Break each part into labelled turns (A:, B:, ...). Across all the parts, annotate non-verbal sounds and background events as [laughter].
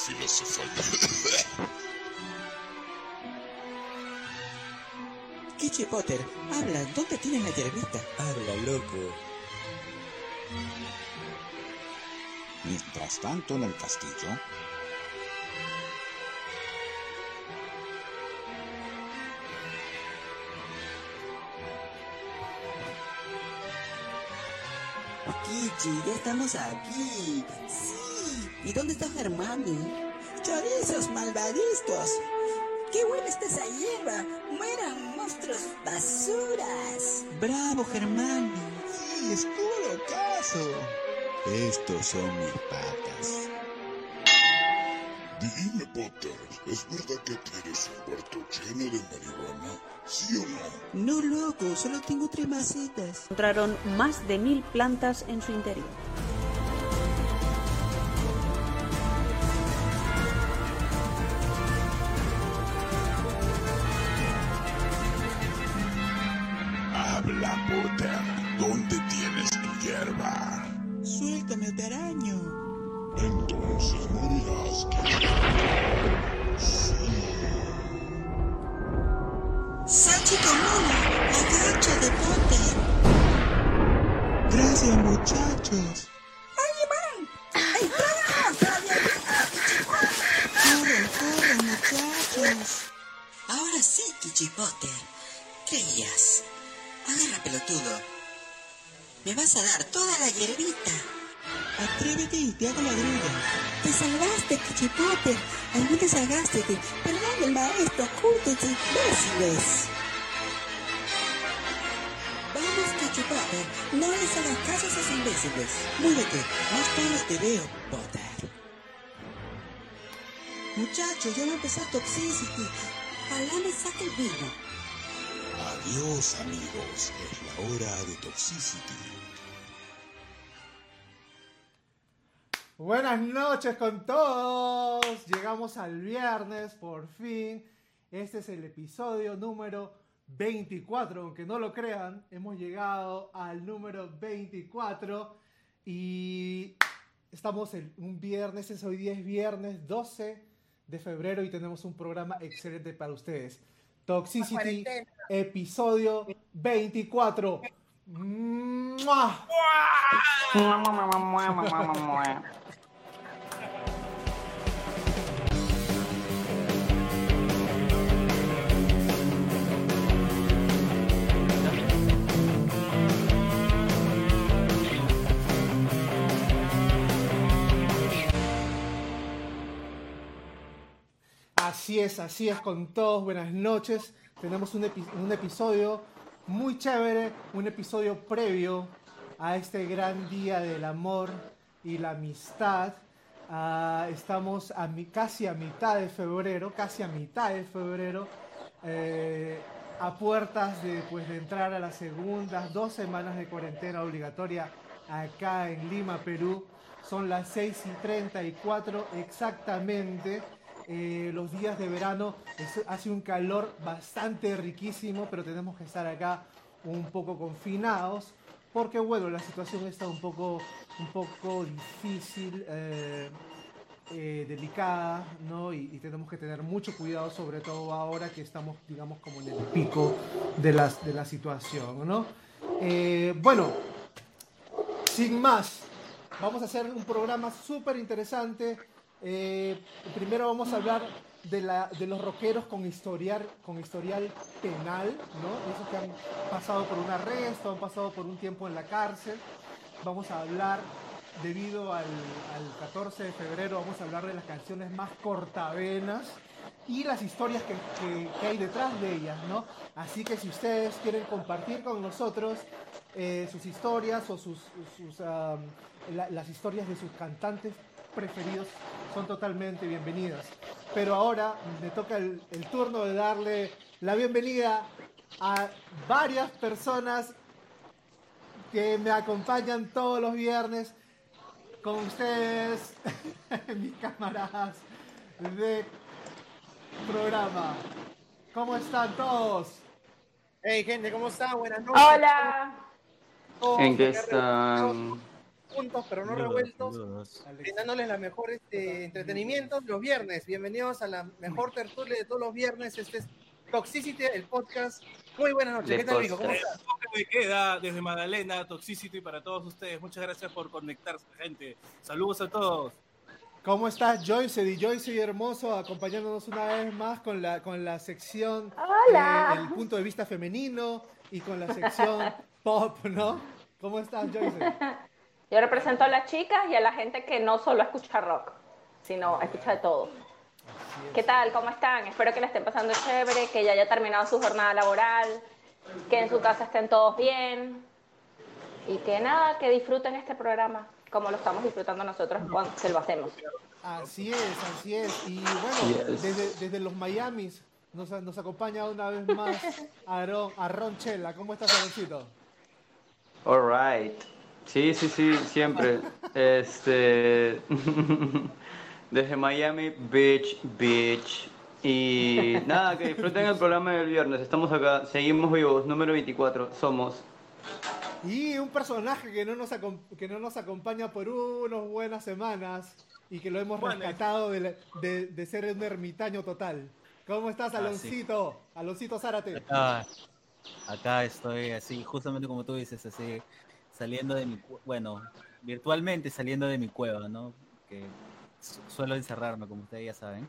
A: filosofal.
B: Kichi Potter, habla, ¿dónde tienes la hierbita?
C: Habla, loco.
A: Mientras tanto, en el castillo,
B: Kichi, ya estamos aquí. Sí. ¿Y dónde está Hermione? Chorizos malvadiscos. ¡Qué buena está esa hierba! ¡Mueran monstruos basuras!
C: ¡Bravo, Germán!
A: sí, estuvo lo caso.
C: Estos son mis patas.
A: Dime, Potter, ¿es verdad que tienes un cuarto lleno de marihuana? ¿Sí o no?
B: No, loco, solo tengo tres macetas.
D: Encontraron más de mil plantas en su interior.
C: Muchachos,
B: ya va a empezar Toxicity. Ojalá me saque el vino.
A: Adiós, amigos. Es la hora de Toxicity.
E: Buenas noches con todos. Llegamos al viernes, por fin. Este es el episodio número 24. Aunque no lo crean, hemos llegado al número 24. Y estamos en un viernes, es hoy día es viernes 12 de febrero y tenemos un programa excelente para ustedes. Toxicity, episodio 24. ¡Mua! Así es, así es con todos. Buenas noches. Tenemos un, epi- un episodio muy chévere, un episodio previo a este gran día del amor y la amistad. Ah, estamos a casi a mitad de febrero, casi a mitad de febrero, eh, a puertas de, pues, de entrar a las segundas dos semanas de cuarentena obligatoria acá en Lima, Perú. Son las 6 y 34 exactamente. Eh, los días de verano es- hace un calor bastante riquísimo, pero tenemos que estar acá un poco confinados porque bueno, la situación está un poco, un poco difícil, eh, eh, delicada, ¿no? Y, y tenemos que tener mucho cuidado, sobre todo ahora que estamos, digamos, como en el pico de, las, de la situación, ¿no? Eh, bueno, sin más, vamos a hacer un programa súper interesante. Eh, primero vamos a hablar de, la, de los rockeros con historial, con historial penal, ¿no? Esos que han pasado por un arresto, han pasado por un tiempo en la cárcel. Vamos a hablar, debido al, al 14 de febrero, vamos a hablar de las canciones más cortavenas y las historias que, que- que hay detrás de ellas, ¿no? Así que si ustedes quieren compartir con nosotros eh, sus historias o sus, sus, am, la- las historias de sus cantantes preferidos, son totalmente bienvenidas. Pero ahora me toca el, el turno de darle la bienvenida a varias personas que me acompañan todos los viernes con ustedes, [laughs] mis camaradas de programa. ¿Cómo están todos?
F: Hey gente, ¿cómo están? Buenas noches.
G: Hola.
F: Oh,
H: ¿En qué
F: qué
H: están?
E: Juntos pero no revueltos, brindándoles la mejor este, entretenimiento los viernes. Bienvenidos a la mejor tertulia de todos los viernes. Este es Toxicity, el podcast. Muy buenas noches. ¿Qué tal, amigo? ¿Cómo estás?
F: Me queda desde Magdalena, Toxicity para todos ustedes. Muchas gracias por conectarse, gente. Saludos a todos.
E: ¿Cómo estás, Joyce? Di Joyce y Hermoso, acompañándonos una vez más con la, con la sección
H: Hola.
E: eh, El punto de vista femenino y con la sección [laughs] pop, ¿no? ¿Cómo estás, Joyce? [laughs]
H: Yo represento a las chicas y a la gente que no solo escucha rock, sino escucha de todo. ¿Qué tal? ¿Cómo están? Espero que la estén pasando chévere, que ya haya terminado su jornada laboral, que en su casa estén todos bien y que nada, que disfruten este programa como lo estamos disfrutando nosotros cuando se lo hacemos.
E: Así es, así es. Y bueno,
G: Yes.
E: desde, desde los Miamis nos, nos acompaña una vez más [laughs] Aaron, Aaron Chela. ¿Cómo estás, Aaroncito?
G: Alright. Sí, sí, sí, siempre. Este. [laughs] Desde Miami Beach, Beach. Y nada, que disfruten el programa del viernes. Estamos acá, seguimos vivos, número 24. Somos.
E: Y un personaje que no nos, acom- que no nos acompaña por unas buenas semanas y que lo hemos
F: Bueno.
E: rescatado de, de- de ser un ermitaño total. ¿Cómo estás,
F: Ah,
E: Aloncito? Aloncito Zárate.
I: Acá, acá estoy así, justamente como tú dices, así, saliendo de mi, bueno, virtualmente saliendo de mi cueva, ¿no? Que su- suelo encerrarme, como ustedes ya saben.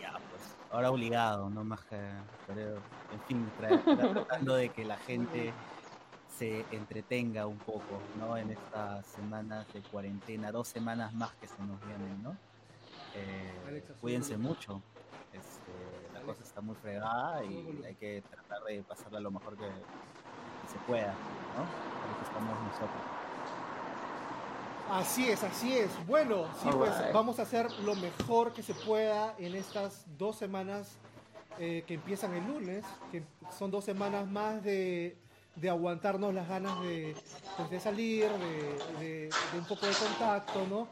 I: Ya, pues, ahora obligado, no más que, pero, en fin, tra- tra- tratando de que la gente se entretenga un poco, ¿no? En estas semanas de cuarentena, dos semanas más que se nos vienen, ¿no? Eh, cuídense mucho. Este, la cosa está muy fregada y hay que tratar de pasarla lo mejor que, que se pueda, ¿no? Para que estamos nosotros.
E: Así es, así es. Bueno, sí, pues vamos a hacer lo mejor que se pueda en estas dos semanas eh, que empiezan el lunes, que son dos semanas más de, de aguantarnos las ganas de, pues, de salir, de, de- de un poco de contacto, ¿no?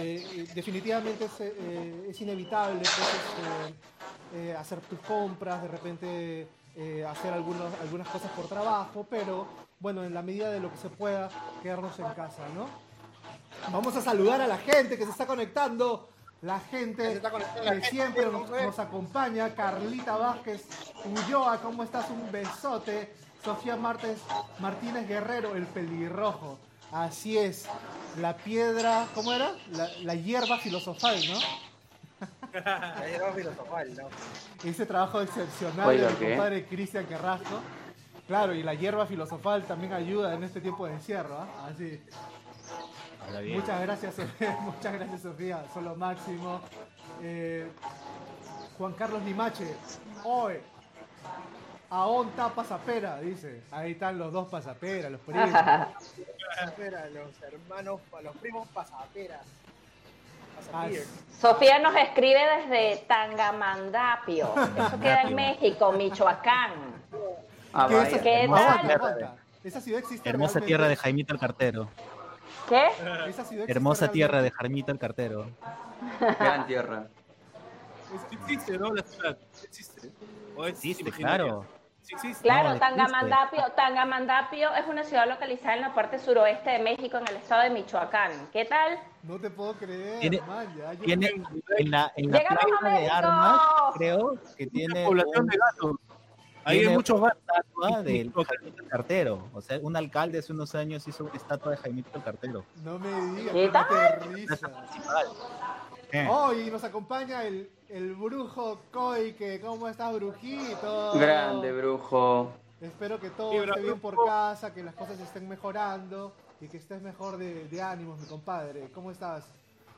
E: Eh, definitivamente es, eh, es inevitable pues, este, eh, hacer tus compras, de repente eh, hacer algunos, algunas cosas por trabajo, pero bueno, en la medida de lo que se pueda, quedarnos en casa, ¿no? Vamos a saludar a la gente que se está conectando. La gente que siempre nos, nos acompaña. Carlita Vázquez Ulloa, ¿cómo estás? Un besote. Sofía Martes, Martínez Guerrero, el pelirrojo. Así es. La piedra, ¿cómo era? La, la hierba filosofal, ¿no?
J: La hierba filosofal, ¿no?
E: Ese trabajo excepcional
G: Oiga,
E: de mi
G: ¿qué?
E: compadre Cristian Carrasco. Claro, y la hierba filosofal también ayuda en este tiempo de encierro, ¿ah? Así.
I: Habla bien.
E: Muchas gracias, Sofía. [laughs] Muchas gracias, Sofía. Son lo máximo. Eh, Juan Carlos Limache. Hoy. Aón tapa zapera, dice. Ahí están los dos pasaperas, los primos. [laughs]
J: Pasapera, los hermanos, los primos pasapera.
H: Sofía nos escribe desde Tangamandapio. [laughs] Eso queda en México, Michoacán.
G: Ah,
E: ¿Qué. Esa ciudad existe
I: Hermosa
E: realmente.
I: tierra de Jaimito el Cartero.
H: ¿Qué?
E: Esa ciudad existe
I: Hermosa tierra de. Jaimito el Cartero.
G: Gran tierra.
F: Existe, ¿no? La ciudad. Existe. ¿O
I: Existe, claro.
F: Sí.
H: Claro,
I: No.
H: Tangamandapio, Tangamandapio es una ciudad localizada en la parte suroeste de México, en el estado de Michoacán. ¿Qué tal?
E: No te puedo creer,
I: Tiene-
E: man, ya, yo-
I: Tiene en la, en la
H: Llegamos a
I: plaza de armas, creo que tiene
F: población
I: un-
F: de gatos. Ahí hay muchos
I: una estatua del Jaimito el Cartero. O sea, un alcalde hace unos años hizo una estatua de Jaimito el Cartero.
E: No me digas,
H: ¿Qué tal?
E: risa.
I: Principal. Eh,
E: Oh, y nos acompaña el, el brujo Koike. ¿Cómo estás, brujito?
G: Grande, brujo.
E: Espero que todo
F: Sí,
E: esté bien por casa, que las cosas estén mejorando y que estés mejor de, de ánimos, mi compadre. ¿Cómo estás?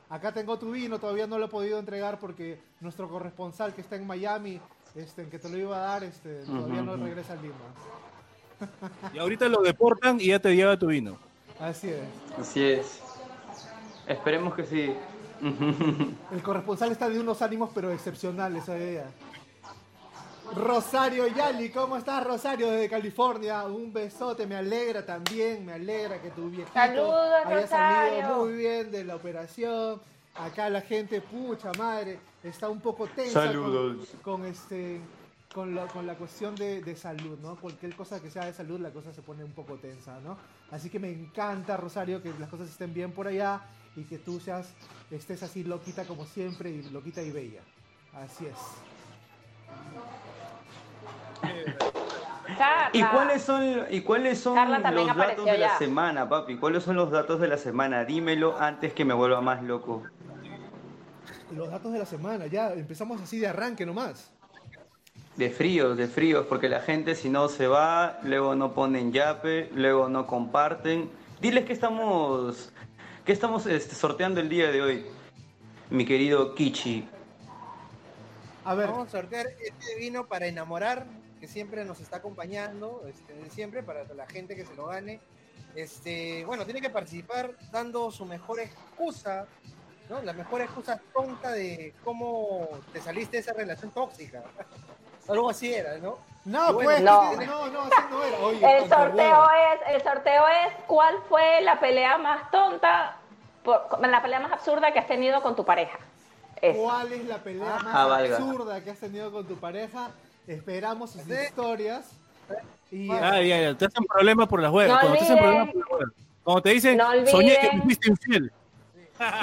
E: Acá tengo tu vino, todavía no lo he podido entregar porque nuestro corresponsal que está en Miami, este, que te lo iba a dar, este, todavía no regresa a Lima. [laughs]
F: Y ahorita lo deportan y ya te lleva tu vino.
E: Así es.
G: Así es. Esperemos que sí. [laughs]
E: El corresponsal está de unos ánimos pero excepcionales hoy día. Rosario Yali, ¿cómo estás Rosario desde California? Un besote, me alegra también, me alegra que tu viejito
H: Saludos,
E: haya salido
H: Rosario.
E: muy bien de la operación. Acá la gente, pucha madre, está un poco tensa con-
G: Saludos.
E: Con, este con, la- con la cuestión de, de salud, ¿no? Cualquier cosa que sea de salud, la cosa se pone un poco tensa, ¿no? Así que me encanta, Rosario, que las cosas estén bien por allá y que tú seas, estés así loquita como siempre y loquita y bella. Así es.
H: Carla.
G: ¿Y cuáles son, y cuáles son los datos de la semana, papi? ¿Cuáles son los datos de la semana? Dímelo antes que me vuelva más loco.
E: Los datos de la semana, ya empezamos así de arranque nomás.
G: De fríos, de fríos, porque la gente si no se va, luego no ponen yape, luego no comparten. Diles que estamos, que estamos este, sorteando el día de hoy, mi querido Kichi.
E: A ver,
J: Vamos a sortear este vino para enamorar, que siempre nos está acompañando, este, siempre, para la gente que se lo gane. Este, bueno, tiene que participar dando su mejor excusa, ¿no? La mejor excusa tonta de cómo te saliste de esa relación tóxica. Algo así era, ¿no?
E: no,
J: bueno,
E: pues,
H: No.
E: no, no, así no era. Oye,
H: El sorteo es, el sorteo es cuál fue la pelea más tonta, por- la pelea más absurda que has tenido con tu pareja. Eso.
E: ¿Cuál es la pelea más
G: Ah, valga.
E: absurda que has tenido con tu pareja? Esperamos sus
J: Sí.
E: historias. Y
F: Ah, ya, ya, te hacen problemas por las huevas.
H: No
F: Cuando te hacen por las huevas. Cuando te dicen,
H: No
F: soñé que me fuiste infiel.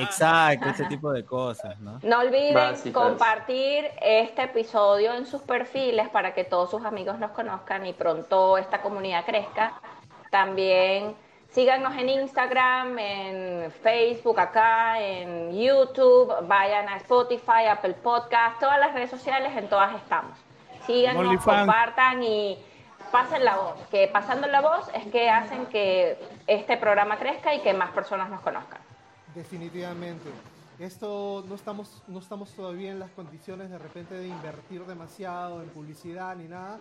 I: Exacto, ese tipo de cosas, ¿no?
H: No olviden
G: Básicas.
H: compartir este episodio en sus perfiles para que todos sus amigos nos conozcan y pronto esta comunidad crezca. También síganos en Instagram, en Facebook acá, en YouTube, vayan a Spotify, Apple Podcast, todas las redes sociales, en todas estamos. Síganos, compartan y pasen la voz, que pasando la voz es que hacen que este programa crezca y que más personas nos conozcan.
E: Definitivamente. Esto no estamos, no estamos todavía en las condiciones de repente de invertir demasiado en publicidad ni nada.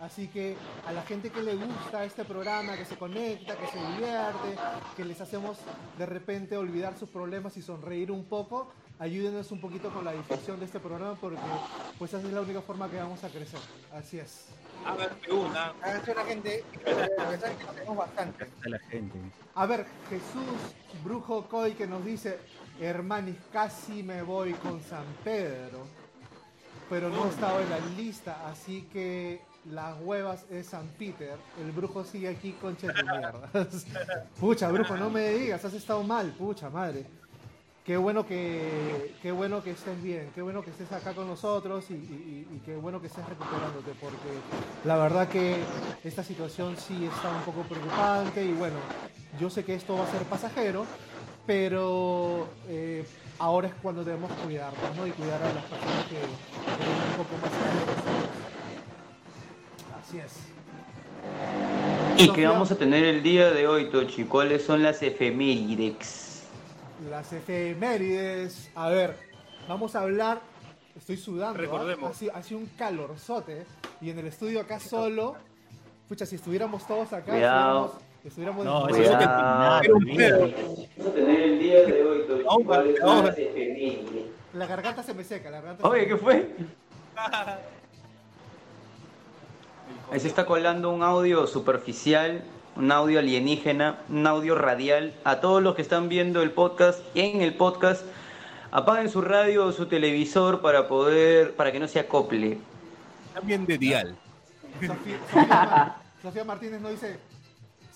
E: Así que a la gente que le gusta este programa, que se conecta, que se divierte, que les hacemos de repente olvidar sus problemas y sonreír un poco, ayúdenos un poquito con la difusión de este programa porque pues esa es la única forma que vamos a crecer. Así es.
F: Háganme una.
J: Háganse la gente, porque saben que tenemos bastante.
I: La gente.
E: A ver, Jesús Brujo Coy que nos dice, hermanis, casi me voy con San Pedro, pero no estaba en la lista, así que las huevas es San Peter. El brujo sigue aquí con de mierda. [laughs] pucha, brujo, no me digas, has estado mal, pucha madre. Qué bueno que, qué bueno que estés bien, qué bueno que estés acá con nosotros y, qué bueno que estés recuperándote, porque la verdad que esta situación sí está un poco preocupante y bueno, yo sé que esto va a ser pasajero, pero eh, ahora es cuando debemos cuidarnos, ¿no? Y cuidar a las personas que, que tienen un poco más de. Así es.
G: ¿Y qué vamos a tener el día de hoy, Tochi? ¿Cuáles son las efemérides?
E: Las efemérides. A ver, vamos a hablar. Estoy sudando. ¿ah?
F: Recordemos.
E: Hace, hace un calorzote. Y en el estudio acá solo. Pucha, si estuviéramos todos acá.
G: Cuidado.
E: Estuviéramos,
I: No, eso es
G: Cuidado.
I: que
F: Era un pedo.
G: Vamos a tener el día de hoy.
E: La garganta se me seca. La garganta se
G: Oye,
E: me
G: ¿qué fue? [laughs] Ahí se está colando un audio superficial, un audio alienígena, un audio radial. A todos los que están viendo el podcast y en el podcast, apaguen su radio o su televisor para poder, para que no se acople.
F: También de dial.
E: Sofía, Sofía Mar- Sofía Martínez nos dice.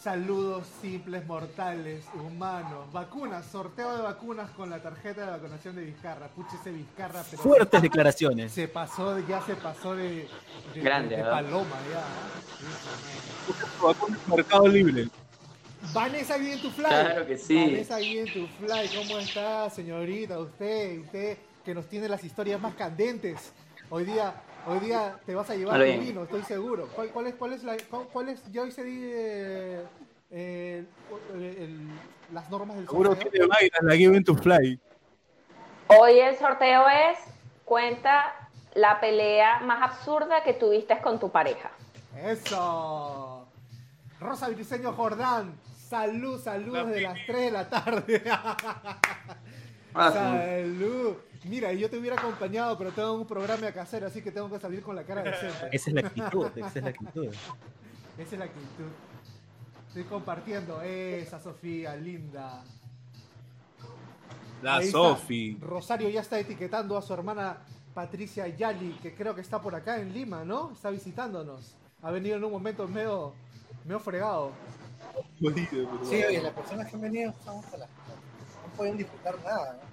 E: Saludos simples, mortales, humanos. Vacunas, sorteo de vacunas con la tarjeta de vacunación de Vizcarra. Pucha ese Vizcarra, pero
I: Fuertes declaraciones.
E: se pasó, ya se pasó de, de-
G: Grande,
E: paloma ya.
F: Mercado Libre.
E: Vanessa bien tu fly.
G: Claro que sí.
E: Vanessa bien tu fly. ¿Cómo está, señorita? Usted, usted que nos tiene las historias más candentes. Hoy día, hoy día te vas a llevar tu vino, estoy seguro. ¿Cuál, cuál es, cuál es la, cuál, cuál es? Ya hoy se di eh, eh, el- el- las normas del
F: Seguro
E: sorteo.
F: tiene vainas la Given to Fly.
H: Hoy el sorteo es cuenta la pelea más absurda que tuviste con tu pareja.
E: Eso. Rosa Briceño Jordán. Salud, saludos de las 3 de la tarde. [laughs]
G: Ah.
E: Salud. Mira, yo te hubiera acompañado, pero tengo un programa que hacer, así que tengo que salir con la cara decente.
I: Esa es la actitud, esa es la actitud. [laughs]
E: Esa es la actitud. Estoy compartiendo esa Sofía, linda.
F: La
E: Ahí está.
F: Sofi.
E: Rosario ya está etiquetando a su hermana Patricia Yali, que creo que está por acá en Lima, ¿no? Está visitándonos. Ha venido en un momento medio, medio fregado.
J: Sí, oye, las personas que han venido estamos a la... no pueden disfrutar nada. ¿no?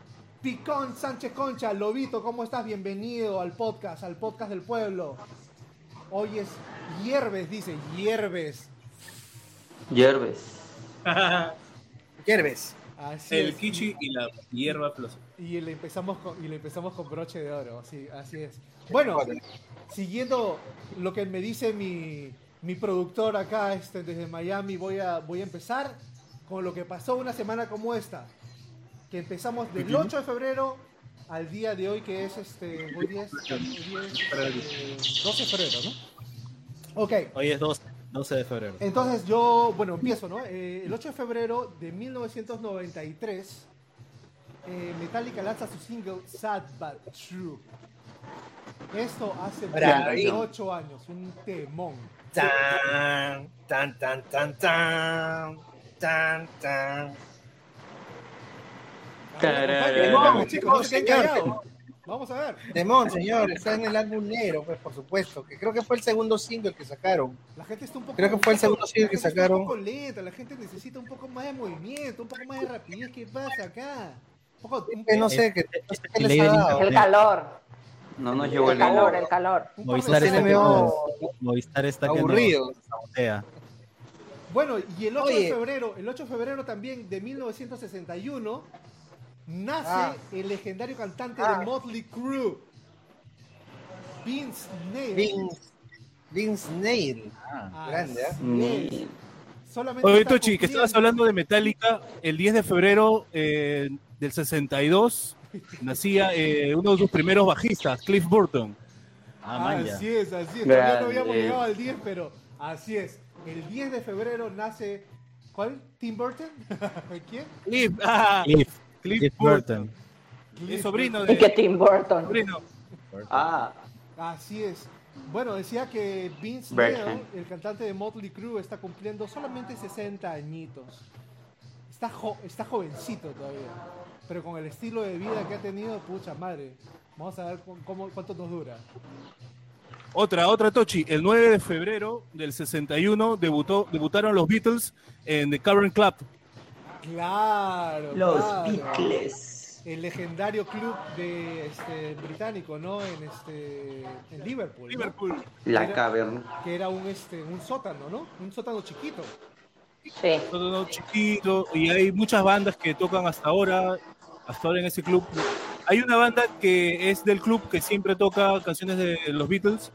E: Picón Sánchez Concha, Lobito, ¿cómo estás? Bienvenido al podcast, al podcast del pueblo. Hoy es Hierbes, dice, Hierbes.
G: Hierbes. [laughs]
J: Hierbes.
E: Así
F: El
E: es.
F: kichi y la hierba flosa.
E: Y le empezamos con, y le empezamos con broche de oro, así, así es. Bueno, siguiendo lo que me dice mi, mi productor acá este, desde Miami, voy a, voy a empezar con lo que pasó una semana como esta. Que empezamos del 8 de febrero al día de hoy, que es este. Hoy día es, hoy día es, eh, 12 de febrero, ¿no? Ok.
I: Hoy es 12, 12 de febrero.
E: Entonces yo, bueno, empiezo, ¿no? Eh, el 8 de febrero de 1993, eh, Metallica lanza su single Sad But True. Esto hace
J: Bravo.
E: 28 años, un temón.
J: Tan, tan, tan, tan, tan, tan, tan.
E: Vamos, chicos, no se queden
J: Señor.
E: callados. Vamos a ver.
J: Demon, señor, está en el álbum negro, pues por supuesto, que creo que fue el segundo single que sacaron.
E: La gente está un poco.
J: Creo que fue el segundo
E: la
J: single que sacaron.
E: Un poco lenta, la gente necesita un poco más de movimiento, un poco más de rapidez. ¿Qué pasa acá? Un poco, un-
J: Que no sé, que, no sé qué
I: El
J: les ha dado.
H: El calor,
G: No nos llegó
H: el calor, el calor.
E: un par de
I: Movistar está, que nos, Movistar está que nos
J: aburrido.
E: Bueno, y el 8 de febrero, el 8 de febrero también de 1961 nace
J: Ah.
E: el legendario cantante
J: Ah.
E: de Motley Crue, Vince Neil.
J: Vince, Vince Neil.
I: Ah,
J: grande, ¿eh?
G: Neil.
E: Solamente
F: Oye, Tochi, que estabas hablando de Metallica, el 10 de febrero eh, del 62 [laughs] nacía eh, uno de sus primeros bajistas, Cliff Burton.
I: ah.
E: Así es, así es. Todavía no habíamos llegado al 10, pero así es. El 10 de febrero nace. ¿Cuál? ¿Tim Burton? [laughs] ¿Quién?
F: Cliff, ah, [laughs]
I: Cliff,
F: Cliff Burton. Es sobrino
H: Y que
F: de...
H: Tim Burton.
F: Sobrino.
G: Ah,
E: Así es. Bueno, decía que Vince
G: Bergman.
E: Neil, el cantante de Motley Crue, está cumpliendo solamente 60 añitos. Está, jo- está jovencito todavía. Pero con el estilo de vida que ha tenido, pucha madre. Vamos a ver cu- cómo, cuánto nos dura.
F: Otra, otra Tochi. El 9 de febrero del 61 debutó, debutaron los Beatles en The Cavern Club.
E: Claro.
G: los
E: claro.
G: Beatles.
E: El legendario club de este británico, ¿no? En este en Liverpool. ¿no?
F: Liverpool.
G: La
E: Era-
G: caverna.
E: Que era un este un sótano, ¿no? Un sótano chiquito.
H: Sí.
F: todo chiquito y hay muchas bandas que tocan hasta ahora, hasta ahora en ese club. Hay una banda que es del club que siempre toca canciones de los Beatles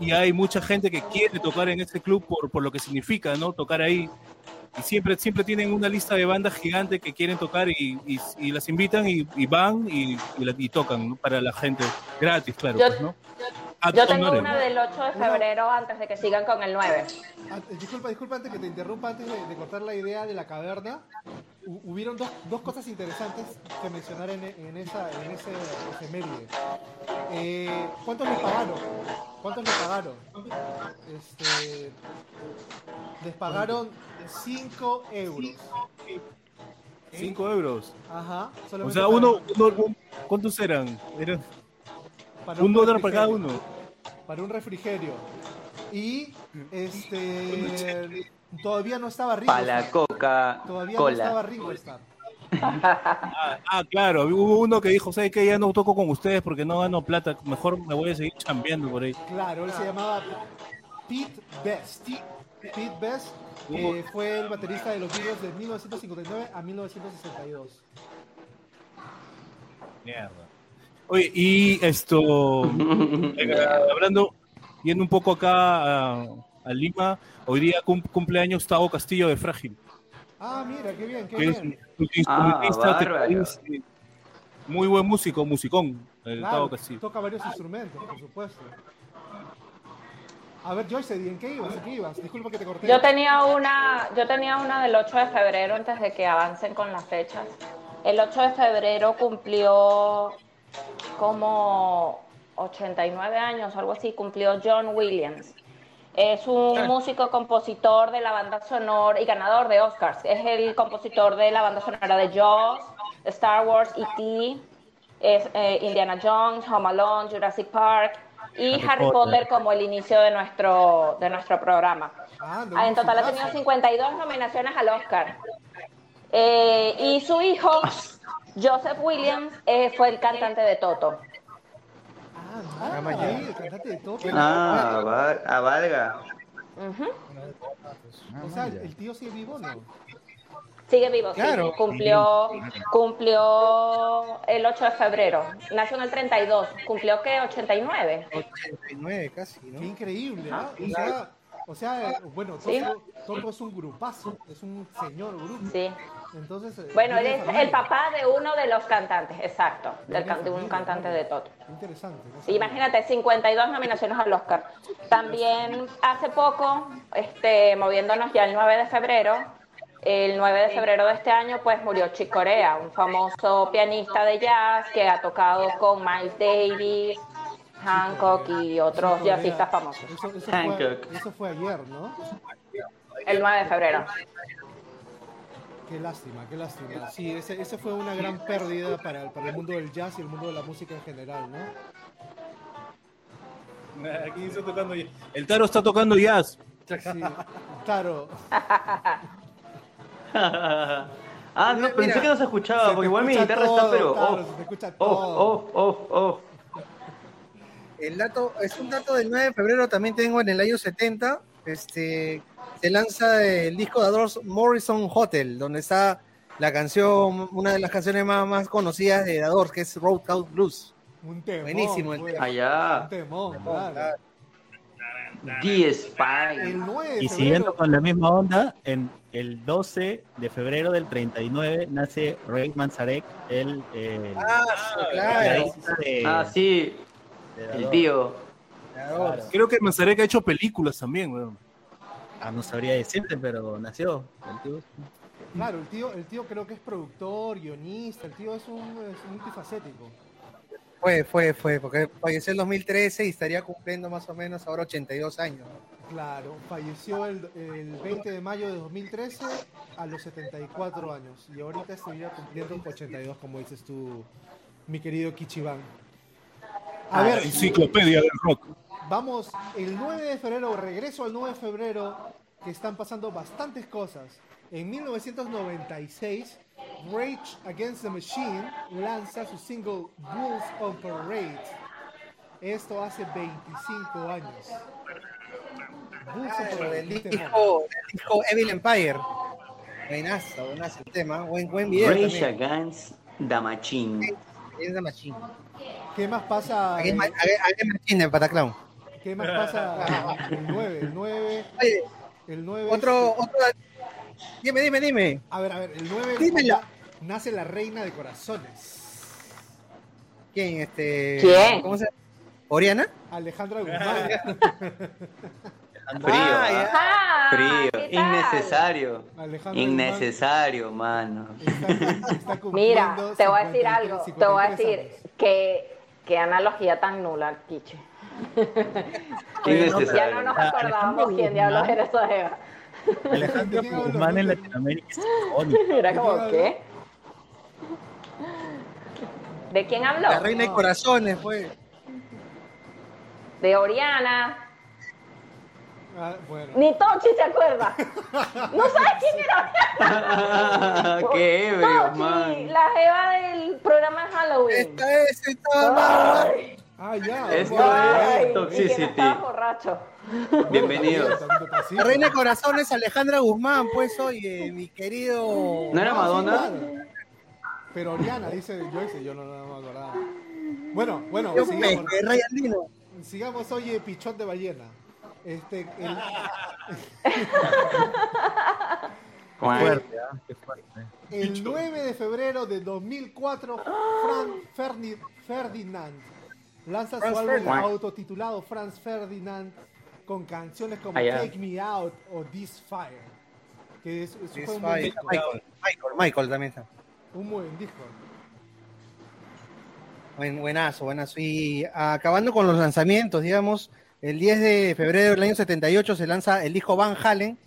F: y hay mucha gente que quiere tocar en ese club por, por lo que significa, ¿no? Tocar ahí. Y siempre, siempre tienen una lista de bandas gigantes que quieren tocar y, y- y las invitan y, y van y, y la- y tocan ¿no? para la gente gratis, claro.
H: Yo-
F: pues, ¿no?
H: Yo tengo una del 8 de febrero antes de que sigan con el 9.
E: Ah, eh, disculpa, disculpa antes que te interrumpa, antes de, de cortar la idea de la caverna. hu- hubieron dos, dos cosas interesantes que mencionar en, en esa en ese efeméride. Eh, ¿Cuántos les pagaron? ¿Cuántos les pagaron? Este, les pagaron 5 euros.
F: Cinco euros.
E: Ajá.
F: O sea, uno, uno- un- ¿cuántos eran? Eran un dólar para cada uno.
E: Para un refrigerio. Y este todavía no estaba Ringo.
G: Para la coca
E: Todavía no estaba. Ringo Starr.
F: Ah, [laughs] ah, claro, hubo uno que dijo, ¿sabes qué? Ya no toco con ustedes porque no gano plata, mejor me voy a seguir chambeando por ahí.
E: Claro, él se llamaba Pete Best. Pete Best fue el baterista de los Beatles de 1959 a 1962.
F: Mierda. Oye, y esto, [laughs] hablando, yendo un poco acá a, a Lima, hoy día cum- cumpleaños Tavo Castillo de Frágil,
E: Ah, mira, qué bien, qué
F: es
E: bien.
F: un
G: Ah,
F: muy buen músico, musicón, el
E: Claro,
F: Tavo Castillo.
E: toca varios instrumentos, por supuesto. A ver, Joyce, ¿en qué ibas? ¿En qué ibas? Disculpa que te corté.
H: Yo tenía una, yo tenía una del 8 de febrero antes de que avancen con las fechas. El 8 de febrero cumplió como 89 años, algo así, cumplió John Williams. Es un músico, compositor de la banda sonora y ganador de Oscars. Es el compositor de la banda sonora de Jaws, Star Wars, E.T., es eh, Indiana Jones, Home Alone, Jurassic Park y
I: Harry
H: Harry,
I: Potter.
H: Potter. como el inicio de nuestro, de nuestro programa.
E: Ah,
H: Ah, en total ha tenido 52 nominaciones al Oscar. Eh, y su hijo, Joseph Williams, eh, fue el cantante de Toto.
E: Ah, no, ahí, el cantante de Toto.
G: Ah, a valga.
H: Ujú.
E: O sea, el tío sigue vivo, ¿no?
H: Sigue vivo, sí.
J: Claro.
H: Cumplió, cumplió el 8 de febrero. Nació en el 32. ¿Cumplió qué? 89.
J: 89 casi,
E: Qué
J: ¿no?
E: increíble, ¿ah? O sea, o sea, eh, bueno,
H: Sí.
E: Toto, Toto es un grupazo, es un señor grupo.
H: Sí.
E: Entonces, eh,
H: Bueno, él es el papá de uno de los cantantes, exacto. del can- de un
E: familia,
H: cantante de Toto.
E: Interesante.
H: Imagínate, 52 nominaciones al Oscar. También hace poco, este, moviéndonos ya el 9 de febrero, el 9 de febrero de este año, pues murió Chick Corea, un famoso pianista de jazz que ha tocado con Miles Davis, Hancock y otros jazzistas famosos.
E: Eso, eso
G: Hancock.
E: fue, eso fue ayer, ¿no?
H: El 9 de febrero.
E: Qué lástima, qué lástima. Sí, ese, ese fue una gran pérdida para, para el mundo del jazz y el mundo de la música en general, ¿no? [laughs]
F: Aquí está tocando jazz. El Taro está tocando jazz.
E: Sí, claro. [laughs]
G: ah, no, pensé
J: Mira,
G: que no se escuchaba,
E: se
G: porque igual mi guitarra está, pero
E: claro,
G: off,
E: se te escucha todo.
G: off, off, off.
J: El dato, es un dato del 9 de febrero, también tengo en el año 70, este, se lanza el disco de Doors Morrison Hotel, donde está la canción, una de las canciones más, más conocidas de The Doors, que es Roadhouse Blues.
E: Un temón.
J: Buenísimo el
E: pues.
J: tema.
G: Allá,
E: Un temón, claro.
G: The Spy.
E: El 9 de
I: Y siguiendo con la misma onda, en el 12 de febrero del 39 nace Ray Manzarek, el, el
J: Ah, claro.
I: de,
G: Ah, sí, el tío.
F: Creo que Mazarek ha hecho películas también, weón.
I: Ah, no sabría decirte, pero nació. el tío.
E: Claro, el tío, el tío creo que es productor, guionista, el tío es un, es un multifacético.
J: Fue, fue, fue, porque falleció en 2013 y estaría cumpliendo más o menos ahora 82 años.
E: Claro, falleció el, el 20 de mayo de 2013 a los 74 años y ahorita estaría cumpliendo 82, como dices tú, mi querido Kichiban. A
F: La
E: ver,
F: enciclopedia del rock.
E: Vamos, el 9 de febrero, regreso al 9 de febrero, que están pasando bastantes cosas. En 1996, Rage Against the Machine lanza su single Bulls on Parade. Esto hace 25 años. Bulls on
J: Claro,
E: Parade,
J: el disco, el disco Evil Empire. Buenazo, buenazo el tema. Buen, buen video
G: Rage
J: también.
G: Against the Machine.
J: Es la machine.
E: ¿Qué más pasa?
J: Against Against Machine en Pataclown.
E: ¿Qué más pasa? El 9, el 9,
J: Oye,
E: el 9.
J: otro, otro. Dime, dime, dime.
E: A ver, a ver, el 9
J: Dímela.
E: nace la reina de corazones.
J: ¿Quién? Este.
H: ¿Quién?
J: ¿Cómo se llama? ¿Oriana?
E: Alejandra [laughs] Guzmán.
G: Frío,
J: Ah,
G: frío. Innecesario.
E: Alejandra
G: Innecesario, mano.
E: Está [laughs] cumpliendo
H: Mira, te voy a decir
E: 53
H: algo. Te voy a
E: 53
H: decir
E: años.
H: que, que analogía tan nula, Kiche. Ya no nos
I: Ah,
H: acordábamos
I: Alejandro
H: quién diablos era esa Eva.
I: Alejandro. Guzmán en Latinoamérica.
H: Era como,
E: ¿De quién
H: ¿qué? ¿De quién habló?
J: La reina de corazones, pues.
H: De Oriana.
E: Ah, bueno.
H: Ni Tochi se acuerda. [laughs] ¿No sabes quién era? [laughs]
G: Qué ebrio,
H: Tochi,
G: man.
H: la jeva del programa Halloween.
J: Esta es, esta más.
H: Ay,
E: Ah, ya.
G: Esto
H: ay,
G: es Toxicity.
H: estaba borracho. [laughs]
G: Bienvenidos.
J: Reina de corazones, Alejandra Guzmán, pues, oye, mi querido.
G: ¿No era Madonna?
E: Pero Oriana, dice Joyce, yo no, no me acordaba. Bueno, bueno,
J: Yo
E: sigamos, sigamos oye, pichón de ballena. Este, el, [laughs]
I: Fuerte, ¿ah? Qué fuerte.
E: el 9 de febrero de 2004, Fran Ferni- Ferdinand lanza su
J: Franz
E: álbum autotitulado Franz Ferdinand con canciones como. Take Me Out o This Fire. Que es, es-
J: This
E: fue un buen disco.
J: Michael, Michael, Michael también está.
E: Un buen disco.
J: Buen, buenazo, buenazo. Y acabando con los lanzamientos, digamos, el 10 de febrero del año 78 se lanza el disco Van Halen,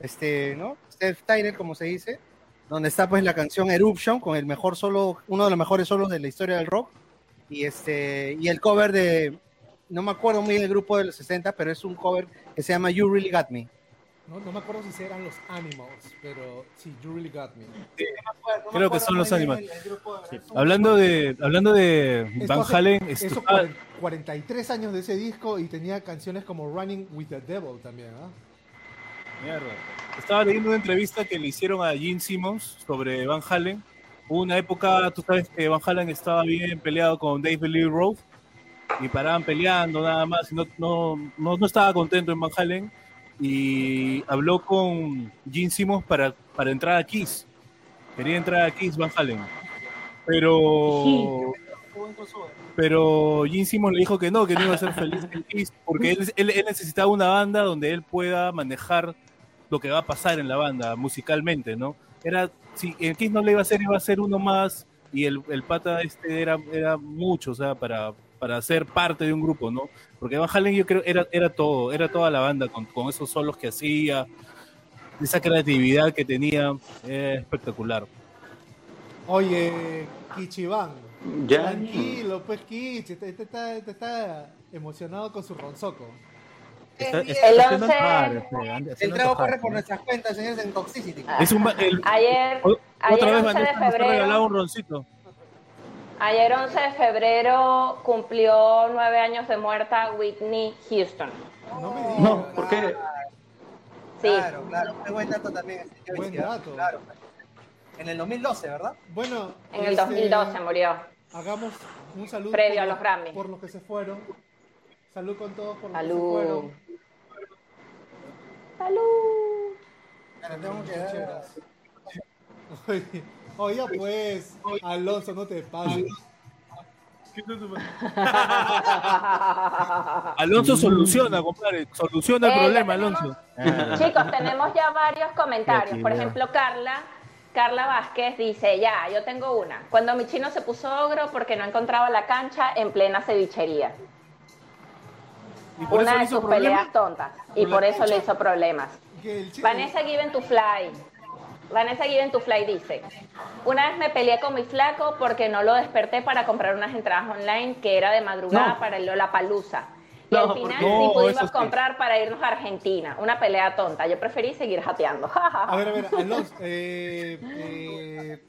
J: este, ¿no? Steve Tyler, como se dice. donde está pues la canción Eruption con el mejor solo, uno de los mejores solos de la historia del rock. Y este, y el cover de, no me acuerdo muy bien el grupo de los 60, pero es un cover que se llama You Really Got Me.
E: No, no me acuerdo si eran los Animals, pero sí, You Really Got Me.
F: Creo que son los Animals. Hablando de, hablando de Van
E: Esto hace-
F: Halen,
E: Esos
F: esto-
E: cuaren- 43 años de ese disco y tenía canciones como Running with the Devil también, ¿ah?
F: Mierda. Estaba leyendo una entrevista que le hicieron a Gene Simmons sobre Van Halen. Hubo una época, tú sabes que Van Halen estaba bien peleado con Dave Lee Roth y paraban peleando nada más y no, no, no, no estaba contento en Van Halen y habló con Gene Simmons para, para entrar a Kiss. Quería entrar a Kiss Van Halen. Pero pero Gene Simmons le dijo que no, que no iba a ser feliz en Kiss, porque él, él- él necesitaba una banda donde él pueda manejar lo que va a pasar en la banda musicalmente, ¿no? Era, si en Kiss no le iba a hacer, iba a ser uno más, y el, el pata este era, era mucho, o sea, para, para ser parte de un grupo, ¿no? Porque Van Halen yo creo era, era todo, era toda la banda con, con esos solos que hacía, esa creatividad que tenía, eh, espectacular.
E: Oye, Kichiban.
G: Ya.
E: Tranquilo, pues Kich, este, este está, este está emocionado con su ronzoco.
I: Está-
J: El
I: está haciendo
H: once-
I: antojar, este, ande-
J: El trago corre por nuestras cuentas, señores, en Toxicity.
F: Es un, ba- el-
H: Ayer,
F: o-
H: ayer
F: otra vez
H: 11 de
F: Vanessa nos regalado un roncito.
H: Ayer 11 de febrero cumplió nueve años de muerta Whitney Houston.
E: No me digas.
G: No, ¿por qué?
H: Sí.
J: Claro, claro. Qué buen dato también.
E: Buen dato.
J: Claro. En el 2012, ¿verdad?
E: Bueno,
H: En el
E: este,
H: 2012 murió.
E: Hagamos un saludo
H: Previo
E: por,
H: a los Grammy.
E: por los que se fueron. Salud con todos por los
H: Salud.
E: que se fueron.
H: Salud.
J: Claro, tengo que [laughs]
E: oye, pues, Alonso, no te pases.
F: Alonso [laughs] soluciona, compadre, soluciona el
H: Eh,
F: problema,
H: tenemos-
F: Alonso. [laughs]
H: Chicos, tenemos ya varios comentarios. Por ejemplo, Carla, Carla Vázquez dice, ya, yo tengo una. Cuando mi chino se puso ogro porque no encontraba la cancha en plena cevichería.
F: Y por eso
H: Una de sus peleas tontas. Y
F: ¿Por
H: eso le hizo problemas. Vanessa Given to Fly. Vanessa Given to Fly dice, una vez me peleé con mi flaco porque no lo desperté para comprar unas entradas online que era de madrugada
G: No.
H: para el Lollapalooza. Y
G: No,
H: al
G: ¿por
H: final
F: qué?
H: sí
F: No,
H: pudimos
F: sí.
H: comprar para irnos a Argentina. Una pelea tonta. Yo preferí seguir jateando. [laughs]
E: A ver, a ver, Alonso, eh, eh,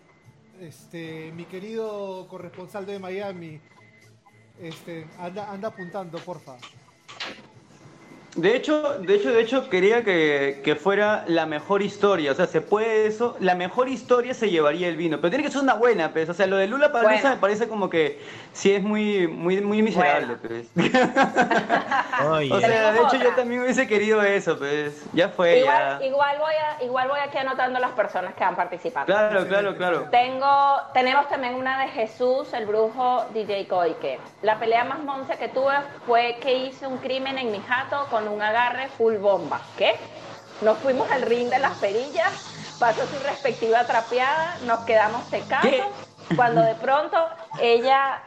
E: este, mi querido corresponsal de Miami, este, anda, anda apuntando, porfa.
G: De hecho, de hecho, de hecho, quería que, que fuera la mejor historia. O sea, se puede eso. La mejor historia se llevaría el vino. Pero tiene que ser una buena, pues. O sea, lo de Lula Palusa
H: Bueno.
G: me parece como que sí es muy, muy, muy miserable, pues.
I: Oye, [laughs]
G: O sea, de hecho, yo también hubiese querido eso, pues. Ya fue,
H: igual,
G: ya.
H: igual voy a, igual voy aquí anotando las personas que han participado.
G: Claro, claro, claro.
H: Tengo, tenemos también una de Jesús, el brujo DJ Koike. La pelea más monce que tuve fue que hice un crimen en mi jato con un agarre full bomba. ¿Qué? Nos fuimos al ring de las perillas, pasó su respectiva trapeada, nos quedamos secados.
G: ¿Qué?
H: Cuando de pronto ella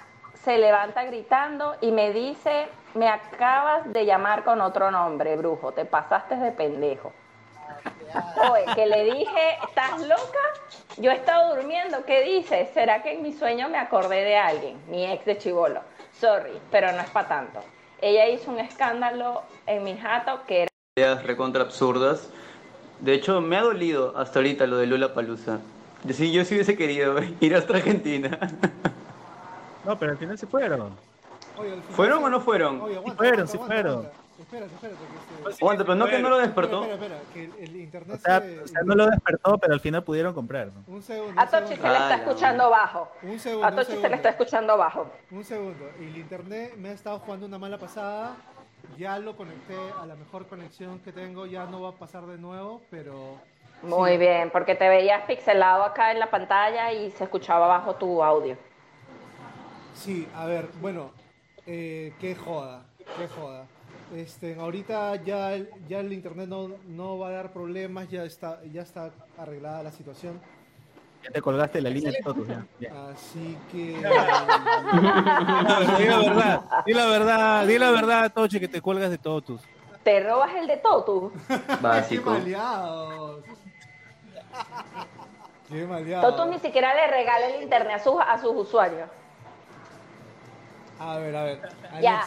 H: se levanta gritando y me dice, me acabas de llamar con otro nombre, brujo, te pasaste de pendejo. Oye, que le dije, ¿estás loca? Yo he estado durmiendo, ¿qué dices? ¿Será que en mi sueño me acordé de alguien? Mi ex de chivolo. Sorry, pero no es para tanto. Ella hizo un escándalo en mi jato que era
G: Ideas recontra absurdas. De hecho, me ha dolido hasta ahorita lo de Lula Palusa. Sí, yo sí hubiese querido [laughs] ir hasta Argentina.
I: no, pero al final se fueron.
E: Oye, al final-
G: ¿Fueron o no fueron?
E: Oye, aguanta,
I: fueron,
E: aguanta,
I: sí
E: aguanta,
I: fueron.
E: Espérate, espérate. que este-
G: Aguanta, pero no que no lo despertó.
E: Espera, espera, espera, que el, internet
I: O sea,
E: se-
I: o sea, no lo despertó, pero al final pudieron comprar. ¿no?
E: Un segundo,
H: a Tochi se le está escuchando bajo.
E: Un segundo,
H: A Tochi se le está escuchando bajo.
E: Un segundo. Y el internet me ha estado jugando una mala pasada. Ya lo conecté a la mejor conexión que tengo. Ya no va a pasar de nuevo, pero.
H: Muy
E: sí.
H: bien, porque te veías pixelado acá en la pantalla y se escuchaba bajo tu audio.
E: Sí, a ver, bueno. Eh, qué joda, qué joda. Este, ahorita ya, el- ya el internet no, no va a dar problemas. Ya está, ya está arreglada la situación.
I: Ya te colgaste la línea de todos. Ya, ya.
E: Así que.
F: Di la verdad, di la verdad, di la verdad, Toche, que te cuelgas de todos.
H: Te robas el de todo tú.
E: ¡Qué
G: Básico.
E: maleados! Qué maleado.
H: Totus ni siquiera le regala el internet a sus, a sus usuarios.
E: A ver, a ver.
H: Ya.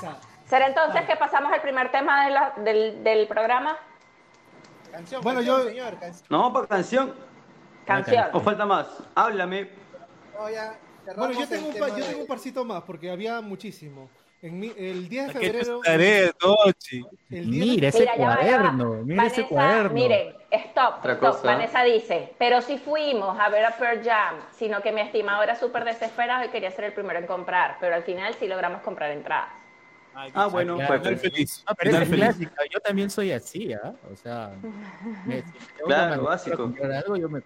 H: ¿Será entonces que pasamos al primer tema de la- del, del programa?
J: Canción,
E: Bueno,
J: canción,
E: yo-
J: señor, canción.
G: No, para canción.
H: Canción.
G: ¿O falta más? Háblame.
J: No, ya,
E: Bueno, yo tengo, un
J: tema
E: pa- yo tengo un parcito más porque había muchísimo. En mi- el 10 de
F: ¿Qué te
E: febrero.
F: estaré, Tochi?
E: El 10
I: Mira ese
H: Mira,
I: cuaderno, mira ese
H: Vanessa,
I: cuaderno.
H: Miren, stop,
G: Otra
H: stop.
G: cosa.
H: Vanessa dice, pero si fuimos a ver a Pearl Jam, sino que mi estimado era súper desesperado y quería ser el primero en comprar, pero al final sí logramos comprar entradas.
G: Ah, bueno,
I: claro.
G: fue
F: Final
G: feliz.
F: feliz.
I: No, pero es
F: feliz.
I: clásica. Yo también soy así, ¿ah? O sea, me, si me
G: Claro, básico.
I: algo, yo me...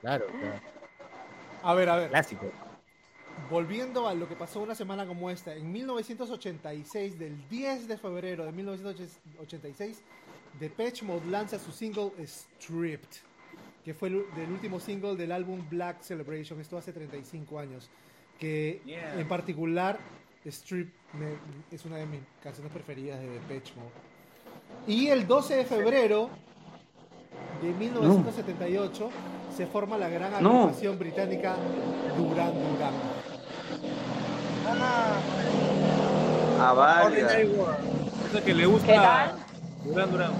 I: Claro, claro,
E: A ver, a ver.
I: clásico.
E: Volviendo a lo que pasó una semana como esta, en 1986, del 10 de febrero de 1986, Depeche Mode lanza su single Stripped, que fue el del último single del álbum Black Celebration, esto hace 35 años, que
F: Yeah.
E: en particular Stripped me- es una de mis canciones preferidas de Depeche Mode. Y el 12 de febrero de 1978 se forma la gran
G: No.
E: agrupación británica Duran Duran.
G: Ah,
J: World.
F: Esa que le
H: ¿Qué
F: gusta
H: tal?
F: Durán Durán.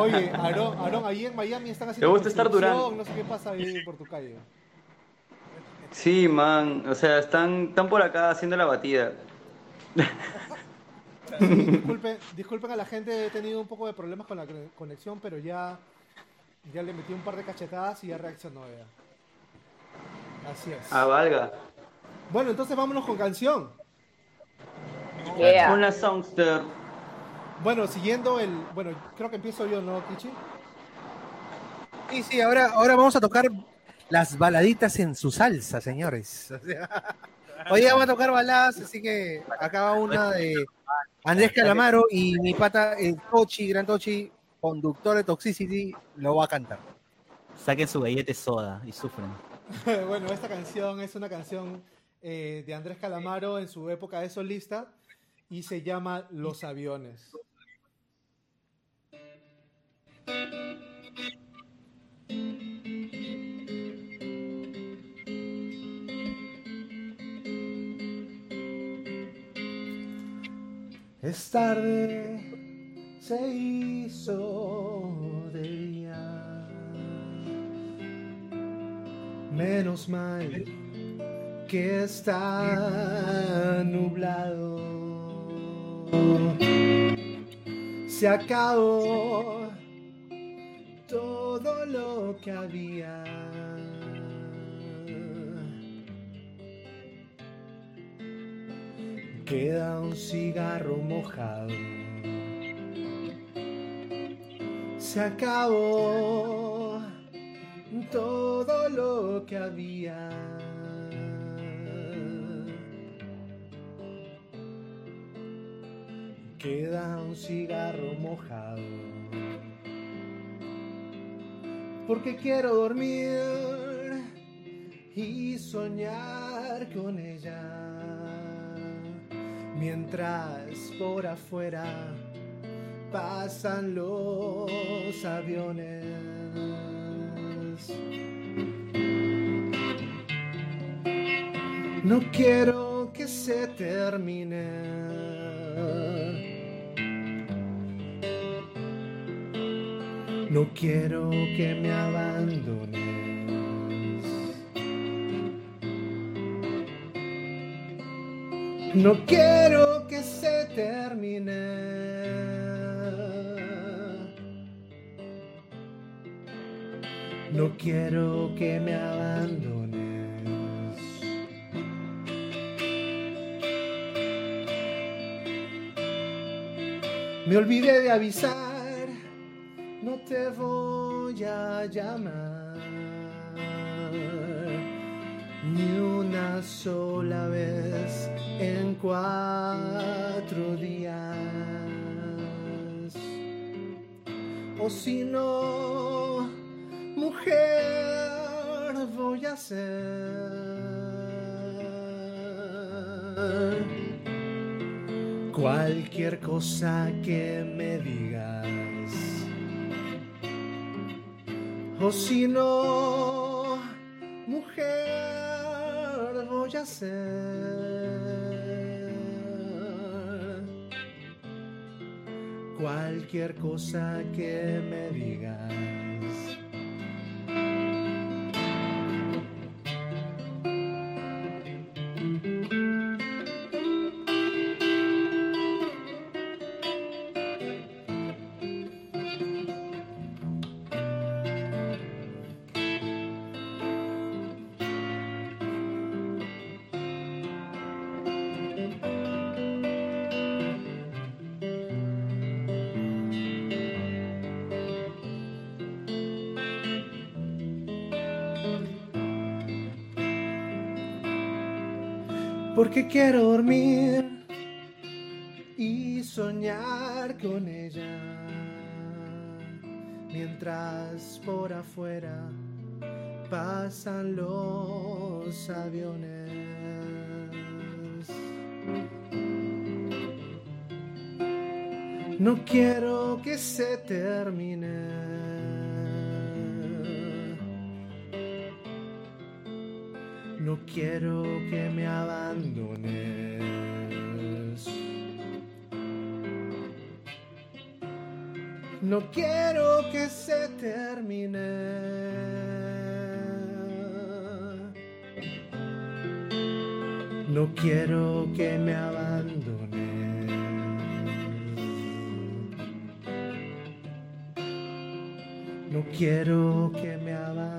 E: Oye, Aarón, Aarón, ahí en Miami están haciendo
G: ¿Te gusta estar Durán?
E: No sé qué pasa ahí por tu calle.
G: Sí, man. O sea, están, están por acá haciendo la batida.
E: Sí, disculpen, disculpen a la gente, he tenido un poco de problemas con la conexión, pero ya, ya le metí un par de cachetadas y ya reaccionó ya. Así es.
G: Ah, valga.
E: Bueno, entonces vámonos con canción.
H: Yeah.
G: Una songster.
E: Bueno, siguiendo el... Bueno, creo que empiezo yo, ¿no, Kichi?
J: Sí, sí, ahora, ahora vamos a tocar las baladitas en su salsa, señores. O sea, [laughs] Hoy día vamos a tocar baladas, así que acá va una de Andrés Calamaro y mi pata, el Tochi, Gran Tochi, conductor de Toxicity, lo va a cantar.
I: Saquen su gallete soda y sufren. [laughs]
E: bueno, esta canción es una canción eh, de Andrés Calamaro en su época de solista y se llama Los Aviones. Es tarde, se hizo de día. Menos mal que está nublado. Se acabó todo lo que había. Queda un cigarro mojado. Se acabó todo lo que había. Queda un cigarro mojado. Porque quiero dormir y soñar con ella. Mientras por afuera pasan los aviones. No quiero que se termine. No quiero que me abandones. No quiero que se termine. No quiero que me abandones. Me olvidé de avisar, no te voy a llamar ni una sola vez en cuatro días. O si no, mujer, voy a ser cualquier cosa que me digas. O si no, mujer, voy a ser cualquier cosa que me digas. Porque quiero dormir y soñar con ella. Mientras por afuera pasan los aviones. No quiero que se termine. Quiero que me abandones. No quiero que se termine. No quiero que me abandones. No quiero que me abandones.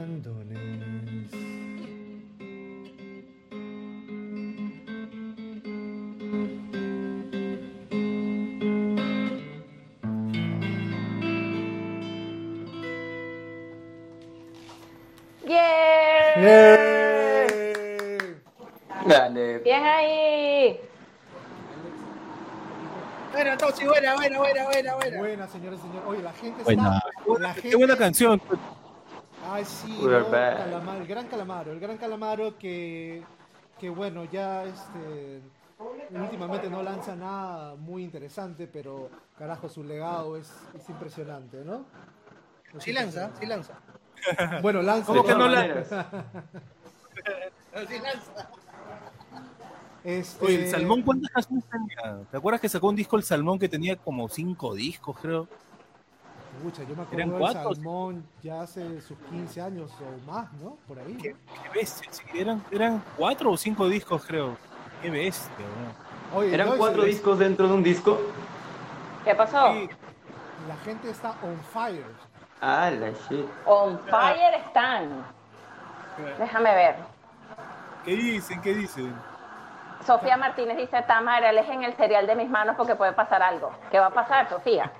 J: Buena, buena, buena.
E: Señores y señores. Oye, la gente
F: Buena.
E: está. La gente...
F: Qué buena canción.
E: Ay, sí, ¿no? Calamar- el gran calamaro, el gran calamaro que, que bueno, ya este, últimamente no lanza nada muy interesante, pero carajo, su legado es, es impresionante, ¿no? Es
J: Sí lanza, sí lanza.
E: Bueno, lanza.
F: ¿Cómo que no lanza?
J: Sí lanza.
E: Este,
F: Oye, el Salmón, ¿cuántas canciones tenía? ¿Te acuerdas que sacó un disco el Salmón que tenía como cinco discos, creo?
E: pucha, yo me
F: ¿Eran
E: acuerdo del
F: cuatro?
E: Salmón ya hace sus 15 años o más, ¿no? Por ahí. ¿no?
F: Qué bestia, sí, eran, eran cuatro o cinco discos, creo. Qué bestia, weón.
E: Oye,
G: ¿Eran cuatro discos dentro de un disco?
H: ¿Qué pasó?
F: Sí,
E: La gente está on fire.
G: Ah, la shit.
H: On fire están. Déjame ver.
F: ¿Qué dicen? ¿Qué dicen?
H: Sofía Martínez dice, Tamara, alejen el cereal de mis manos porque puede pasar algo. ¿Qué va a pasar, Sofía?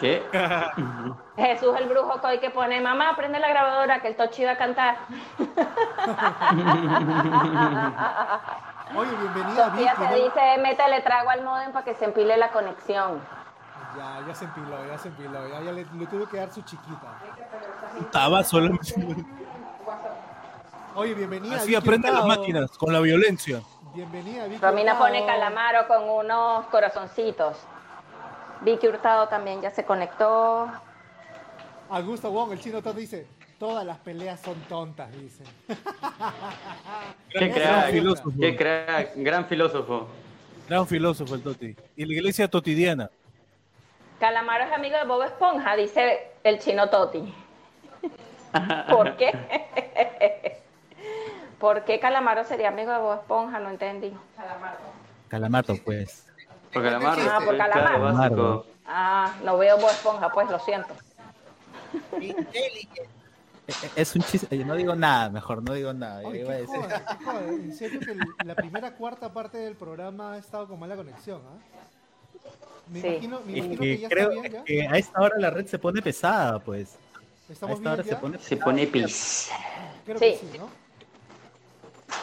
G: ¿Qué? [laughs]
H: Jesús el brujo coy que pone, mamá, prende la grabadora que el Tochi va a cantar. [laughs]
E: Oye, bienvenida
H: Sofía
E: Vicky,
H: se
E: ¿no?
H: dice, métele trago al modem para que se empile la conexión.
E: Ya, ya se empiló, ya se empiló. Ya, ya le, le tuve que dar su chiquita.
F: Estaba solo.
E: Oye, bienvenida.
F: Así
E: Vicky
F: aprenden las máquinas, con la violencia.
E: Bienvenida, Vicky.
H: Romina
E: Hurtado.
H: pone calamaro con unos corazoncitos. Vicky Hurtado también ya se conectó.
E: Augusto Wong, el chino todo dice, todas las peleas son tontas, dice. [laughs]
G: Qué
E: Gran
G: crack,
F: filósofo.
G: qué crack, gran filósofo.
F: Gran filósofo el Toti. Y la iglesia totidiana.
H: Calamaro es amigo de Bob Esponja, dice el chino Toti. ¿Por qué? [laughs] ¿Por qué Calamaro sería amigo de Bob Esponja? No entendí.
I: Calamato, pues.
G: Porque la mar,
H: Ah, por
G: claro,
H: Calamar.
G: básico.
H: Ah, no veo Bob Esponja, pues lo siento.
J: Inteligente. [laughs]
I: Es un chiste. No digo nada, mejor, no digo nada.
E: Oye,
I: Iba a decir-
E: joder, joder. En serio que [laughs] la primera cuarta parte del programa ha estado con mala conexión, ¿ah? Me
H: Sí.
E: imagino, me
I: Y
E: imagino
I: que
E: que ya
I: creo
E: está bien, ¿ya?
I: que a esta hora la red se pone pesada, pues. A
E: ¿Estamos
I: esta
E: bien
I: hora se
E: ya?
I: pone
G: Se pone pis.
E: Creo
H: Sí.
E: que sí, ¿no?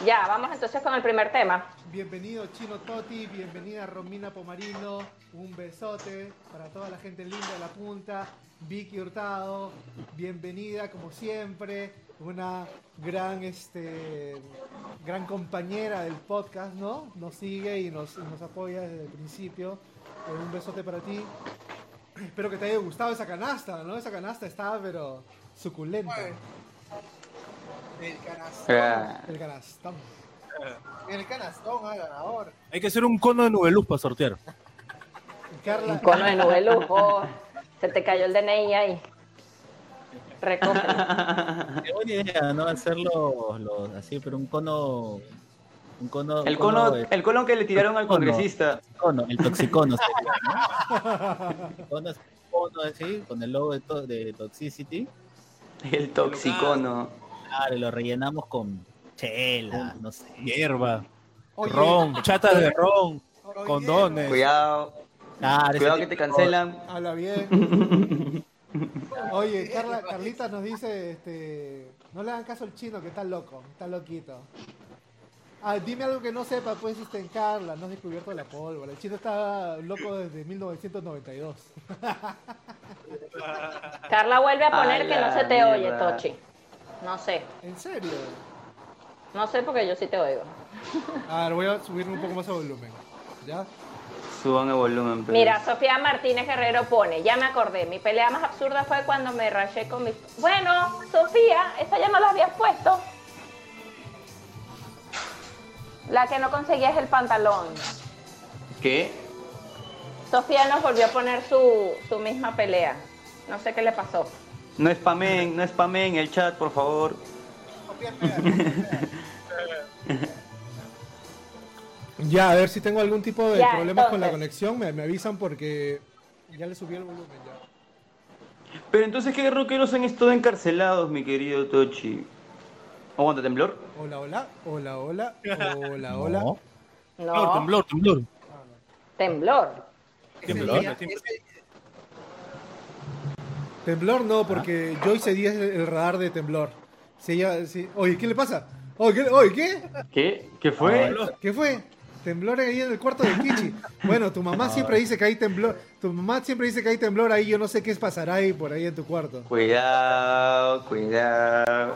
H: Ya, vamos entonces con el primer tema.
E: Bienvenido Chino Toti, bienvenida Romina Pomarino, un besote para toda la gente linda de la punta, Vicky Hurtado, bienvenida como siempre, una gran este gran compañera del podcast, ¿no? Nos sigue y nos, apoya desde el principio. Eh, un besote para ti. Espero que te haya gustado esa canasta, ¿no? Esa canasta está, pero Suculento.
J: El canastón.
G: Ah,
E: El canastón.
J: El canastón, ah, ganador.
F: Hay que hacer un cono de nubeluz para sortear.
E: Carla,
H: Un cono de nube lujo. Se te cayó el DNI ahí. Recógelo.
I: Qué buena idea, ¿no? Hacerlo los- así, pero un cono. Un cono.
G: el cono,
I: de-
G: el cono que le tiraron al congresista.
I: cono, el toxicono sería, [laughs] ¿no? Cono es un cono así, con el logo de, to- de Toxicity.
G: El toxicono.
I: Claro, lo rellenamos con chela, no sé.
F: Hierba,
E: Oye,
F: ron, [laughs] chatas de ron, condones.
G: Cuidado,
I: Claro,
G: cuidado que te cancelan.
E: Habla bien. Oye, Carla, Carlita nos dice, este, no le hagan caso al chino que está loco, está loquito. Ah, dime algo que no sepa, pues, este, en Carla, no has descubierto la pólvora. El chino está loco desde 1992. [laughs]
H: Carla vuelve a
G: A
H: poner que no se te oye. Tochi. No sé.
E: ¿En serio?
H: No sé porque yo sí te oigo.
E: A ver, voy a subir un poco más el volumen. ¿Ya?
G: Suban el volumen. pero-
H: Mira, Sofía Martínez Guerrero pone, ya me acordé, mi pelea más absurda fue cuando me raché con mi... Bueno, Sofía, esa ya no la habías puesto. La que no conseguía es el pantalón.
G: ¿Qué?
H: Sofía nos volvió a poner su, su misma pelea. No sé qué le pasó.
G: No spamen, no spamen el chat, por favor. [laughs]
E: Ya, a ver si tengo algún tipo de
H: Ya,
E: problemas con la conexión, me, me avisan porque ya le subí el volumen ya.
G: Pero entonces, ¿qué rockeros han estado encarcelados, mi querido Tochi? ¿Aguanta temblor?
E: Hola, hola, hola, hola, hola, [laughs] hola.
I: No.
F: Temblor,
H: No,
F: temblor, temblor.
H: temblor.
F: Temblor
E: no, porque Joyce Díaz es el radar de temblor. Si ella, si- Oye, ¿qué le pasa? Oye, ¿qué? Oye, ¿qué?
G: ¿Qué? ¿Qué fue?
E: ¿Qué fue? Temblor ahí en el cuarto de Kichi. Bueno, tu mamá siempre dice que hay temblor. Tu mamá siempre dice que hay temblor ahí. Yo no sé qué pasará ahí por ahí en tu cuarto.
G: Cuidado, cuidado.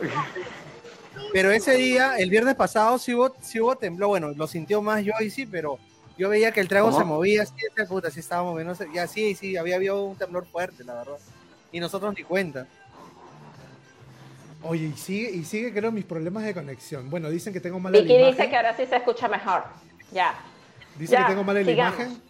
J: Pero ese día, el viernes pasado, sí hubo, sí hubo temblor. Bueno, lo sintió más yo y sí, pero yo veía que el trago
G: ¿Cómo?
J: se movía así, esa puta, sí estábamos moviendo. Ya sí, sí, había habido un temblor fuerte, la verdad. Y nosotros ni cuenta.
E: Oye, y sigue, y sigue creo mis problemas de conexión. Bueno, dicen que tengo mala
H: Vicky
E: imagen.
H: dice que ahora sí se escucha mejor. Ya.
E: Dice
H: Ya,
E: que tengo mala la imagen.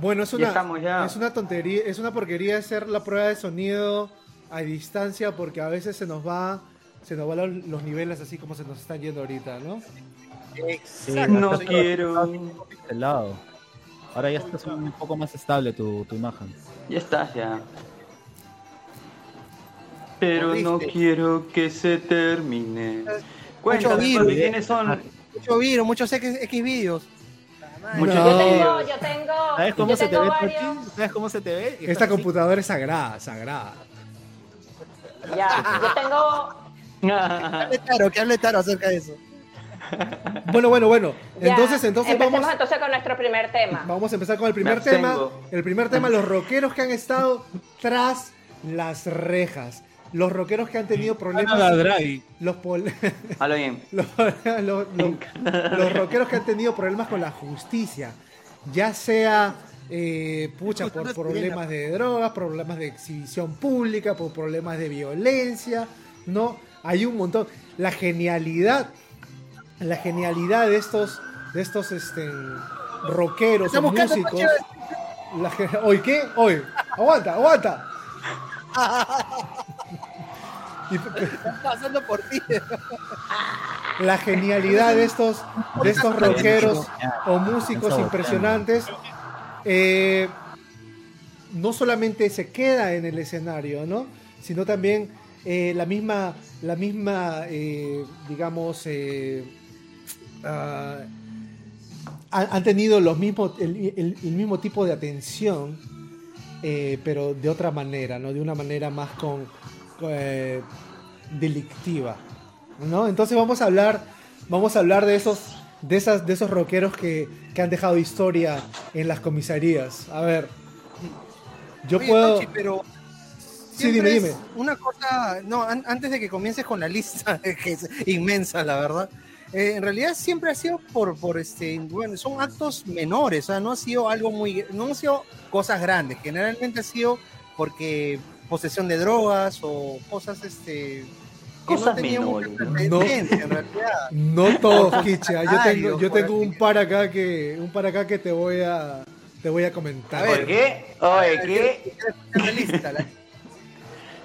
E: Bueno, es una,
G: ya.
E: es una tontería, es una porquería hacer la prueba de sonido a distancia porque a veces se nos va, se nos van los, los niveles así como se nos están yendo ahorita, ¿no?
I: Sí,
G: No quiero.
I: Ahora ya estás un poco más estable tu, tu imagen.
G: Ya estás, ya. Pero no quiero que se termine. Cuéntame,
J: virus.
G: ¿quiénes son?
J: Mucho virus, muchos X, X vídeos.
G: Muchos
E: No.
H: Yo tengo,
G: videos.
H: yo tengo,
I: ¿Sabes cómo
H: yo
I: se te ve? ¿Sabes cómo se te ve?
E: Esta
I: así.
E: computadora es sagrada, sagrada.
H: Ya, yo tengo. [laughs]
J: Que hable Taro, que hable Taro acerca de eso. [laughs]
E: Bueno, bueno, bueno.
H: ya.
E: Entonces, entonces
H: Empecemos
E: vamos,
H: entonces con nuestro primer tema.
E: vamos a empezar con el primer
G: Me
E: tema. El primer tema, los rockeros que han estado tras las rejas. Los rockeros que han tenido problemas.
F: Draghi.
E: Los, pol- [laughs]
G: Habla bien. [laughs]
E: los, los- los- los rockeros que han tenido problemas con la justicia, ya sea eh, pucha, por problemas de drogas, problemas de exhibición pública, por problemas de violencia, ¿no? Hay un montón. La genialidad, la genialidad de estos, de estos este, rockeros o músicos. La ¿Hoy qué? Hoy. Aguanta, aguanta. [laughs] Y-
J: pasando por ti.
E: la genialidad de estos, de estos rockeros o músicos impresionantes eh, no solamente se queda en el escenario, ¿no? sino también eh, la misma, la misma eh, digamos, eh, ah, han, tenido los mismos, el, el- el mismo tipo de atención, eh, pero de otra manera, ¿no? de una manera más con, eh, delictiva. ¿no? Entonces vamos a hablar, vamos a hablar de esos, de esas, de esos rockeros que, que han dejado historia en las comisarías. A ver, yo
J: Oye,
E: puedo.
J: Tochi, pero
E: Sí, dime, dime.
J: Una cosa, no, an- antes de que comiences con la lista, [laughs] que es inmensa, la verdad. Eh, en realidad siempre ha sido por, por este, bueno, son actos menores, o sea, no ha sido algo muy, no han sido cosas grandes, generalmente ha sido porque posesión de drogas o cosas este que
G: Cosas
J: no
G: menores.
E: No.
J: trascendencia, en realidad. [laughs]
E: No todos, Kicha. Yo tengo, yo tengo un par acá que, un par acá que te voy a, te voy a comentar.
J: A ver.
G: ¿Por qué? Oye, ¿qué?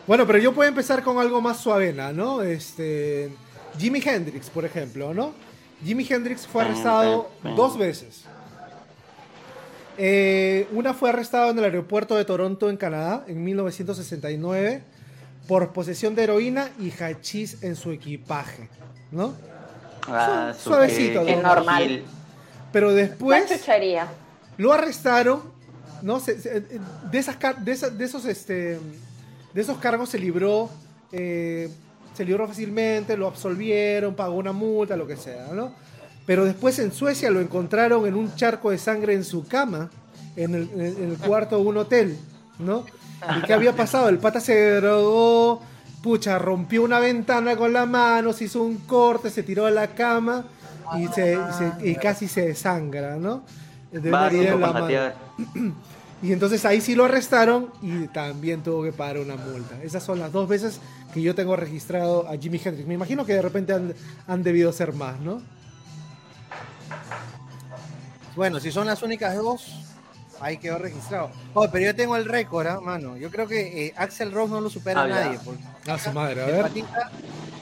E: Bueno, pero yo puedo empezar con algo más suavena, ¿no? Este, Jimi Hendrix, por ejemplo, ¿no? Jimi Hendrix fue arrestado dos veces. Eh, una fue arrestado en el aeropuerto de Toronto, en Canadá, en 1969, por posesión de heroína y hachís en su equipaje, ¿no?
G: Ah,
E: Su- suavecito, ¿no?
H: normal.
E: Pero
H: Una
E: después lo arrestaron, ¿no? Se- se- de, esas, de esos, este, de esos cargos se libró, eh, se libró fácilmente, lo absolvieron, pagó una multa, lo que sea, ¿no? Pero después en Suecia lo encontraron en un charco de sangre en su cama, en el, en cuarto de un hotel, ¿no? ¿Y qué había pasado? El pata se drogó, pucha, rompió una ventana con la mano, se hizo un corte, se tiró a la cama y, se, y se- y casi se desangra, ¿no? De una herida
G: Básico
E: en la
G: para
E: mano. [clears throat] Y entonces ahí sí lo arrestaron y también tuvo que pagar una multa. Esas son las dos veces que yo tengo registrado a Jimi Hendrix. Me imagino que de repente han, han debido ser más, ¿no?
J: Bueno, si son las únicas dos, ahí quedó registrado. Oh, pero yo tengo el récord, ¿ah, mano. Yo creo que eh, Axel Rose no lo supera
G: Ah,
J: nadie. Porque
E: A su madre, a ver.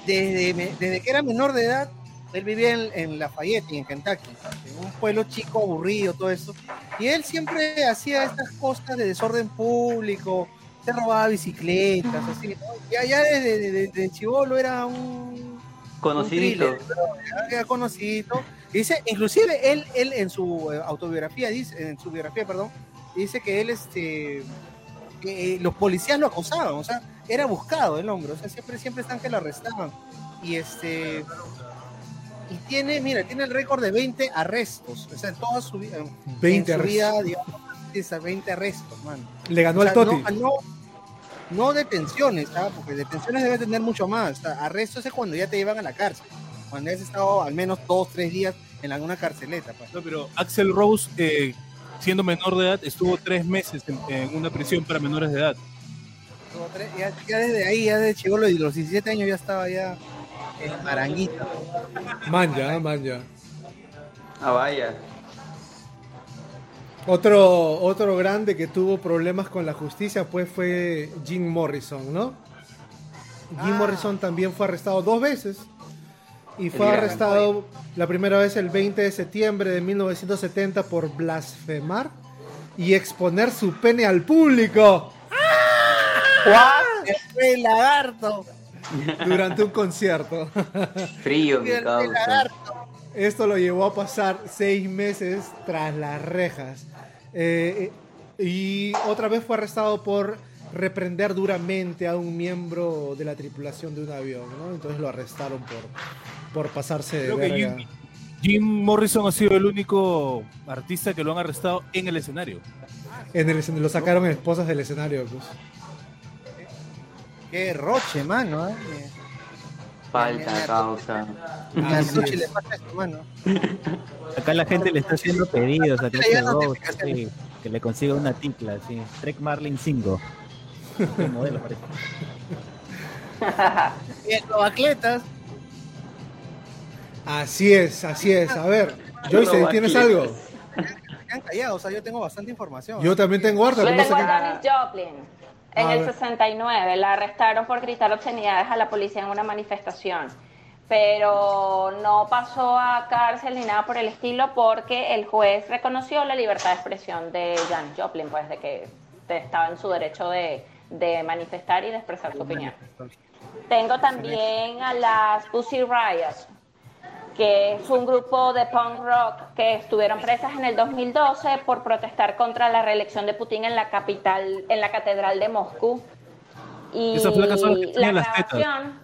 J: desde, desde que era menor de edad, él vivía en, en Lafayette, en Kentucky, en un pueblo chico, aburrido, todo eso. Y él siempre hacía estas cosas de desorden público, se robaba bicicletas, así. ¿no? Ya, ya desde, desde, desde chivolo era un
G: Conocidito.
J: un thriller, ¿no? Era conocido. Dice, inclusive él, él en su eh, autobiografía, dice, en su biografía, perdón, dice que él, este, que eh, los policías lo acosaban, o sea, era buscado el hombre, o sea, siempre, siempre están que lo arrestaban. Y este, y tiene, mira, tiene el récord de 20 arrestos, o sea, en toda su, vi- en
E: 20
J: en su vida,
E: arrestos.
J: digamos, esas 20 arrestos, mano.
E: Le ganó
J: O sea,
E: al Toti.
J: No, no, no detenciones, ¿ah? porque detenciones debe tener mucho más. O sea, arrestos es cuando ya te llevan a la cárcel. Cuando has estado al menos dos, tres días en alguna carceleta. pues.
F: No, pero Axel Rose, eh, siendo menor de edad, estuvo tres meses en, en una prisión para menores de edad.
J: Dos, tres, ya, ya desde ahí, ya desde chivolo y los 17 años ya estaba ya en Maranguita.
E: Manja, manja.
G: Ah, vaya.
E: Otro, otro grande que tuvo problemas con la justicia pues fue Jim Morrison, ¿no? Jim
J: Ah.
E: Morrison también fue arrestado dos veces y fue
G: El
E: arrestado la primera vez el 20 de septiembre de 1970 por blasfemar y exponer su pene al público
J: ¡El lagarto!
E: Durante un concierto. [laughs]
G: Frío, mi.
E: Esto lo llevó a pasar seis meses tras las rejas. Eh, y otra vez fue arrestado por reprender duramente a un miembro de la tripulación de un avión, ¿no? Entonces lo arrestaron por, por pasarse de
F: Creo que
E: verga.
F: Jim, Jim Morrison ha sido el único artista que lo han arrestado en el escenario.
E: En el lo sacaron esposas del escenario, pues.
J: ¡Qué roche, mano! ¿eh?
G: Falta, causa.
J: A
E: Así
J: Roche
E: es.
J: le pasa esto, mano.
I: Acá la gente le está haciendo pedidos a
J: te
I: Rose, sí, que le consiga una ticla, sí. Trek Marlin 5. Qué [laughs] modelo parece.
J: Bien, los atletas.
E: Así es, así es. A ver, Joyce, ¿tienes algo?
J: Se han callado, o sea, yo tengo bastante información.
E: Yo también tengo harta,
H: Yo
E: pero no sé
H: tengo a Janis Joplin. En el
E: ver.
H: 69 la arrestaron por gritar obscenidades a la policía en una manifestación. Pero no pasó a cárcel ni nada por el estilo porque el juez reconoció la libertad de expresión de Janis Joplin, pues de que estaba en su derecho de, de manifestar y de expresar su opinión. Tengo también a las Pussy Riot, que es un grupo de punk rock que estuvieron presas en el 2012 por protestar contra la reelección de Putin en la capital, en la catedral de Moscú. Y
F: que
H: la grabación,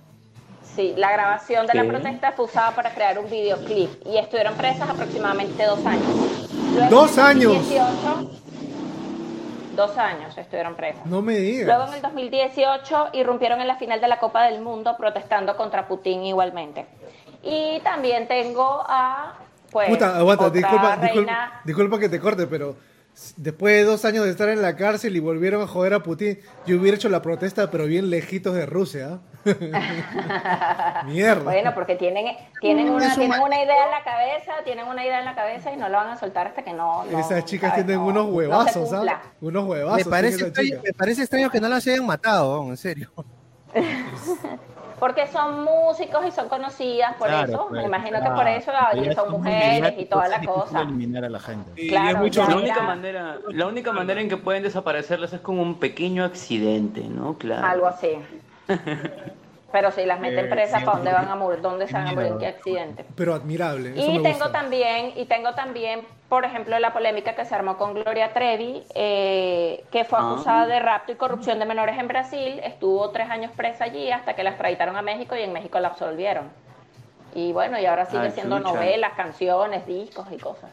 H: sí, la grabación de la protesta fue usada para crear un videoclip y estuvieron presas aproximadamente dos años. Luego,
E: ¡Dos años!
H: 2018, dos años estuvieron presas.
E: No me
H: Luego
E: digas.
H: en el 2018 irrumpieron en la final de la Copa del Mundo protestando contra Putin igualmente. Y también tengo a pues
E: Puta, aguanta,
H: otra
E: disculpa, disculpa,
H: reina.
E: disculpa que te corte, pero después de dos años de estar en la cárcel y volvieron a joder a Putin, yo hubiera hecho la protesta, pero bien lejitos de Rusia. ¿ah? [laughs] Mierda.
H: Bueno, porque tienen, tienen, una,
J: Eso
H: tienen
J: ma-
H: una idea en la cabeza, tienen una idea en la cabeza y no la van a soltar hasta que no. no,
E: Esas chicas
H: ¿sabes?
E: tienen
H: No-
E: unos huevazos. ¿sabes? Unos huevazos.
J: Me parece, extraño, me parece extraño que no las hayan matado, en serio. [laughs]
H: Porque son músicos y son conocidas, por
I: Claro,
H: eso.
I: pues,
H: Me imagino que por eso son mujeres y toda la cosa.
I: eliminar a la gente.
H: Claro,
F: es mucho
H: ya
G: La
H: mira.
G: única manera, la única manera en que pueden desaparecerlas es con un pequeño accidente, ¿no? Claro.
H: Algo así. [laughs] Pero si las meten
I: Eh,
H: presas, ¿para dónde van a morir? ¿Dónde se van a morir?
I: Miedo.
H: ¿Qué accidente?
E: Pero admirable. Eso
H: Y
E: me
H: tengo
E: gusta.
H: también, y tengo también, por ejemplo, la polémica que se armó con Gloria Trevi, eh, que fue
G: Ah.
H: acusada de rapto y corrupción de menores en Brasil, estuvo tres años presa allí hasta que la extraditaron a México y en México la absolvieron. Y bueno, y ahora sigue haciendo
G: chucha.
H: novelas, canciones, discos y cosas.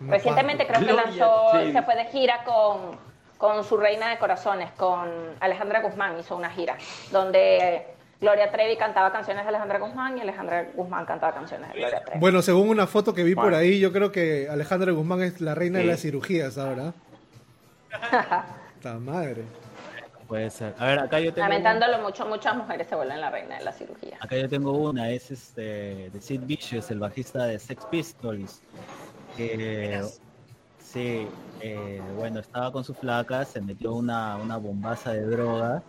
H: Recientemente creo que
G: Gloria
H: lanzó, se fue de gira con, con su reina de corazones, con Alejandra Guzmán, hizo una gira, donde Gloria Trevi cantaba canciones de Alejandra Guzmán y Alejandra Guzmán cantaba canciones de Gloria Trevi.
E: Bueno, según una foto que vi por ahí, yo creo que Alejandra Guzmán es la reina de las cirugías ahora. [laughs] La madre.
I: Puede ser. A ver, acá yo tengo.
H: Lamentándolo mucho, muchas mujeres se vuelven la reina de la cirugía.
I: Acá yo tengo una, es este de Sid Vicious, el bajista de Sex Pistols. Que sí, eh, bueno, estaba con su flaca, se metió una, una bombaza de droga.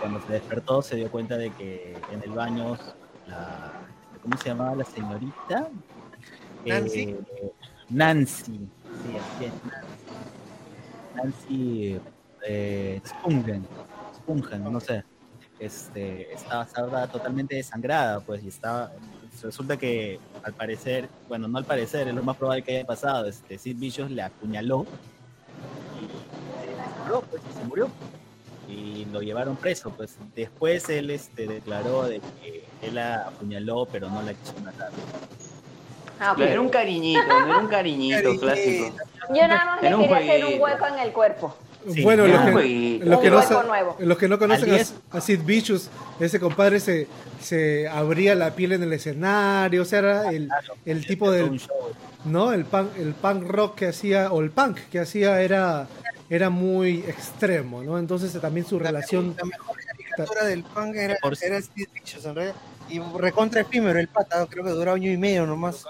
I: Cuando se despertó se dio cuenta de que en el baño la ¿cómo se llamaba la señorita?
J: Nancy.
I: Eh, Nancy, sí, así es, Nancy. Nancy eh, Spungen, Spungen, no sé este, estaba, estaba totalmente desangrada, pues, y estaba, resulta que al parecer, bueno, no al parecer, es lo más probable que haya pasado, este, Sid Vicious le apuñaló y se disparó, pues, y se murió. Y lo llevaron preso, pues. Después él este, declaró de que él la apuñaló, pero no la quiso matar.
H: Ah.
G: Claro, Era un cariñito, no era un cariñito clásico.
H: Yo nada más le quería hacer un hueco en el cuerpo.
I: Sí,
E: bueno, los que, los, que no, los que no conocen a, a Sid Vicious, ese compadre se, se abría la piel en el escenario, o sea, era el, el tipo del. ¿no? El punk, el punk rock que hacía, o el punk que hacía era, era muy extremo, ¿no? Entonces también su relación...
J: La mejor caricatura del punk era, era Steve Vicious, en realidad. Y recontra efímero el pata, creo que duró año y medio nomás.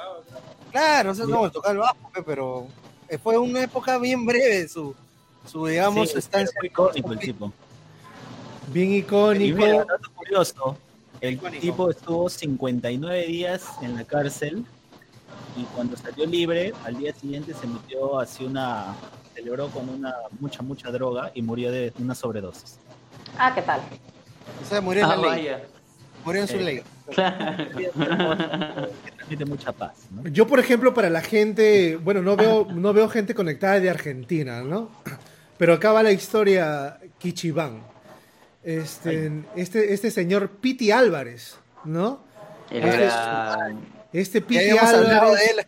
J: Claro, o sea, no, tocaba el bajo, pe, pero fue una época bien breve su, su digamos,
I: Sí,
J: estancia.
I: fue icónico el tipo.
E: Bien
I: Y
E: icónico.
I: mira, dato curioso, el
J: Icónico.
I: tipo estuvo 59 días en la cárcel y cuando salió libre, al día siguiente se metió así una, celebró con una mucha, mucha droga y murió de una sobredosis.
H: Ah, ¿qué tal?
J: O sea, murió en
G: Ah,
J: la ley.
G: vaya.
J: Murió en su
I: Eh,
J: ley.
I: que transmite mucha paz, ¿no?
E: Yo, por ejemplo, para la gente, bueno, no veo, no veo gente conectada de Argentina, ¿no? Pero acá va la historia Kichibán. Este, este, este señor Piti Álvarez, ¿no?
G: El
E: Este Este
J: Ya
E: Piti
J: habíamos hablado de
E: Álvarez
J: él.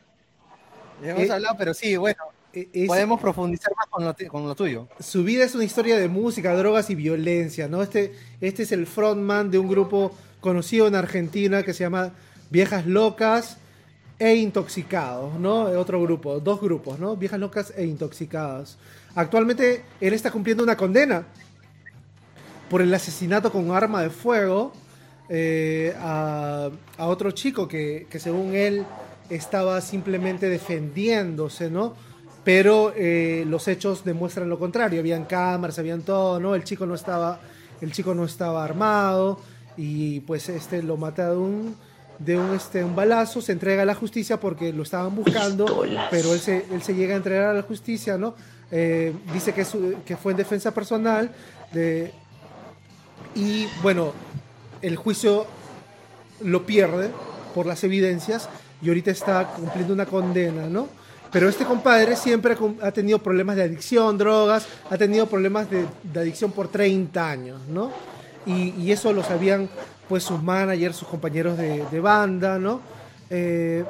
J: Ya hemos
E: Eh,
J: hablado, pero sí, bueno,
E: es-
J: podemos profundizar más con lo, ti- con lo tuyo.
E: su vida es una historia de música, drogas y violencia, ¿no? Este, este es el frontman de un grupo conocido en Argentina que se llama Viejas Locas e Intoxicados, ¿no? Otro grupo, dos grupos, ¿no? Viejas Locas e Intoxicados. Actualmente él está cumpliendo una condena por el asesinato con arma de fuego eh, a, a otro chico que, que según él estaba simplemente defendiéndose, ¿no? Pero eh, los hechos demuestran lo contrario. Habían cámaras, habían todo, ¿no? El chico no estaba, el chico no estaba armado y pues este lo mata de un de un este un balazo, se entrega a la justicia porque lo estaban buscando,
G: Pistolas.
E: pero él se, él se llega a entregar a la justicia, ¿no? Eh, dice que, fue en defensa personal y bueno, el juicio lo pierde por las evidencias y ahorita está cumpliendo una condena, ¿no? Pero este compadre siempre ha tenido problemas de adicción, drogas, ha tenido problemas de, adicción por 30 años, ¿no? Y, eso lo sabían pues sus managers, sus compañeros de, de banda, ¿no? Eh,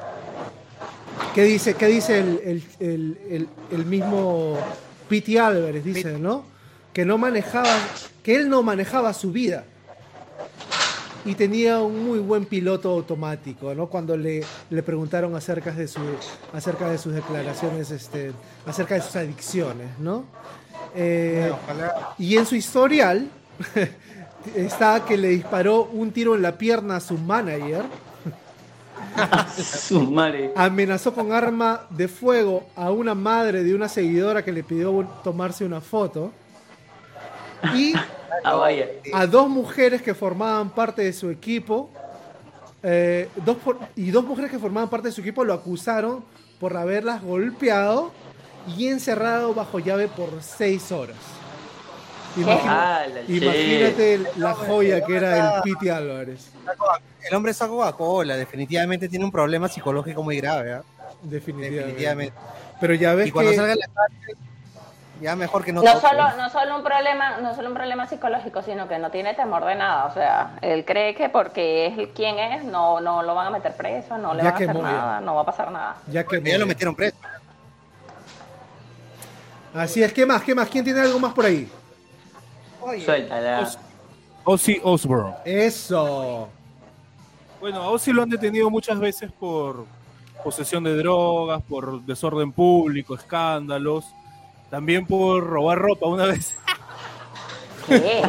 E: ¿Qué dice, qué dice el, el- el- el- mismo Pete Álvarez? Dice, ¿no? Que no manejaba, que él no manejaba su vida. y tenía un muy buen piloto automático, ¿no? Cuando le, le preguntaron acerca de, su, acerca de sus declaraciones, este, acerca de sus adicciones, ¿no? Eh, y en su historial [laughs] está que le disparó un tiro en la pierna a su manager. Amenazó con arma de fuego a una madre de una seguidora que le pidió tomarse una foto y
G: Ah, vaya.
E: a dos mujeres que formaban parte de su equipo eh, dos por- y dos mujeres que formaban parte de su equipo lo acusaron por haberlas golpeado y encerrado bajo llave por seis horas. Imagina-
G: Ah, la
E: imagínate
G: che.
E: la joya que era el Piti Álvarez.
J: El hombre está Coca-Cola, definitivamente tiene un problema psicológico muy grave. ¿ah?
E: Definitivamente.
J: Definitivamente.
E: Pero ya ves
J: Y cuando
E: que
J: salga la calle, ya mejor que no
H: No
J: toque.
H: solo, no solo un problema, no solo un problema psicológico, sino que no tiene temor de nada. O sea, él cree que porque es el quien es, no, no lo van a meter preso, no le
E: Ya
H: van a hacer nada, no va a pasar nada.
E: ya que
J: Ya lo metieron preso.
E: Así es, ¿qué más? ¿Qué más? ¿Quién tiene algo más por ahí?
G: Suéltala.
F: Ozzy Osbourne.
E: Eso.
F: Bueno, a Ozzy lo han detenido muchas veces por posesión de drogas, por desorden público, escándalos, también por robar ropa una vez. [laughs]
H: ¿Qué?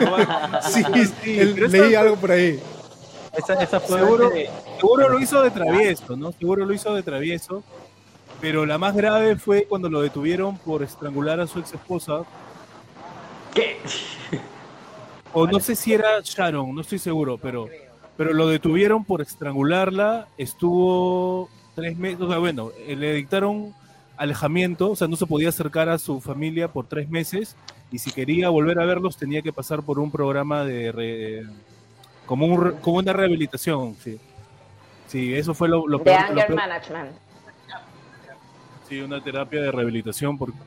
E: Sí,
F: Sí, eso
E: leí algo por ahí.
I: Esa, esa fue
F: Seguro,
I: de-
F: seguro lo hizo de travieso, ¿no? Seguro lo hizo de travieso. Pero la más grave fue cuando lo detuvieron por estrangular a su ex esposa.
G: ¿Qué?
F: O no sé si era Sharon, no estoy seguro, pero, pero lo detuvieron por estrangularla. Estuvo tres meses, o sea, bueno, eh, le dictaron alejamiento, o sea, no se podía acercar a su familia por tres meses. Y si quería volver a verlos, tenía que pasar por un programa de. re- como, un como una rehabilitación, sí. Sí, eso fue lo, lo
H: De
F: lo
H: anger
F: peor-
H: management.
F: Sí, una terapia de rehabilitación porque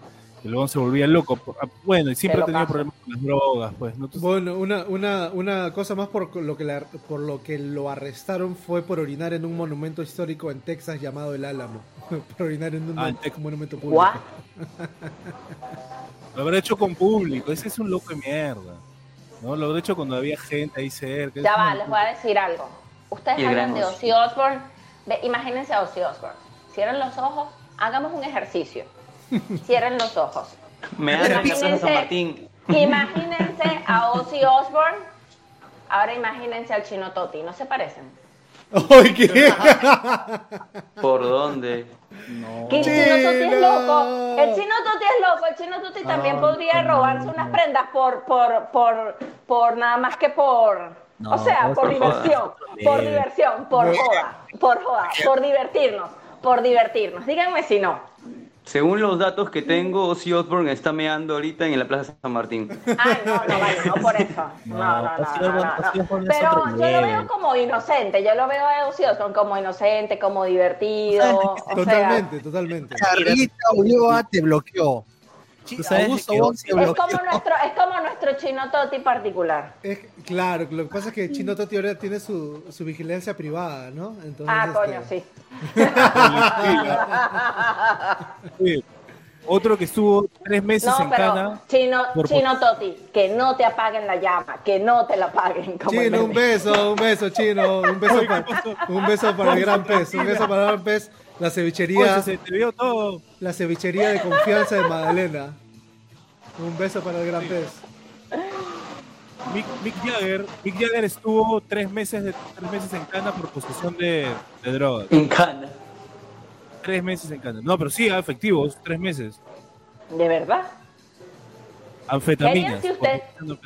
F: luego se volvía loco. Ah, Bueno, y siempre ha tenido problemas con las drogas, pues. ¿no? Entonces,
E: Bueno, una, una, una cosa más por lo, que la- por lo que lo arrestaron fue por orinar en un monumento histórico en Texas llamado El Álamo. [laughs] por orinar en un
F: Ah,
E: mon-
F: Texas.
E: monumento público.
H: What?
F: Lo habrá hecho con público. Ese es un loco de mierda. ¿no? Lo habrá hecho cuando había gente ahí cerca.
H: Ya
F: Es
H: va, les voy a decir algo. Ustedes
G: el
H: hablan de
G: Ozzy.
H: Osbourne. Imagínense a Ozzy Osbourne. Cierren los ojos, hagamos un ejercicio. Cierren los ojos.
G: Me dan la San
H: Imagínense-
G: Martín.
H: Imagínense a Ozzy Osbourne. Ahora imagínense al Chino Toti. ¿No se parecen?
E: ¡Ay, qué! [laughs]
G: ¿Por dónde?
H: Que el Chino Toti es loco. El Chino Toti es loco. El Chino Toti también podría robarse unas prendas por, por, por, por nada más que por.
I: No,
H: o sea, por
I: por
H: diversión.
I: joda.
H: Por diversión, por joda. Por joda. Por divertirnos. Por divertirnos. Díganme si no.
G: Según los datos que tengo, Ozzy Osbourne está meando ahorita en la Plaza San Martín.
H: Ay, no, no, vale, no por eso. [laughs] No, no, no. Pero yo lo veo como inocente. Yo lo veo a Ozzy Osbourne como inocente, como divertido. O sea,
E: Totalmente, totalmente.
J: Charlita Ulloa te bloqueó.
H: Es como nuestro, es como nuestro Chino Toti particular.
E: Es, claro, lo que pasa es que Chino Toti ahora tiene su, su vigilancia privada, ¿no? Entonces,
H: Ah,
E: este,
H: coño, sí. [laughs]
F: Sí. Otro que estuvo tres meses
H: No,
F: en
H: pero
F: cana.
H: Chino,
F: por-
H: Chino Toti, que no te apaguen la llama, que no te la apaguen. Como
E: Chino, un beso, un beso, Chino. Un beso, para, un beso para el gran pez. Un beso para el gran pez. La cevichería,
F: Oye, se te vio todo.
E: la cevichería de confianza de Magdalena. Un beso para el gran pez.
F: Mick, Mick Jagger, Mick Jagger estuvo tres meses, de, tres meses en cana por posesión de, de drogas.
G: En Cana.
F: Tres meses en cana. No, pero sí, efectivos, tres meses.
H: ¿De verdad? ¿Qué
F: Anfetaminas.
H: harían si, usted,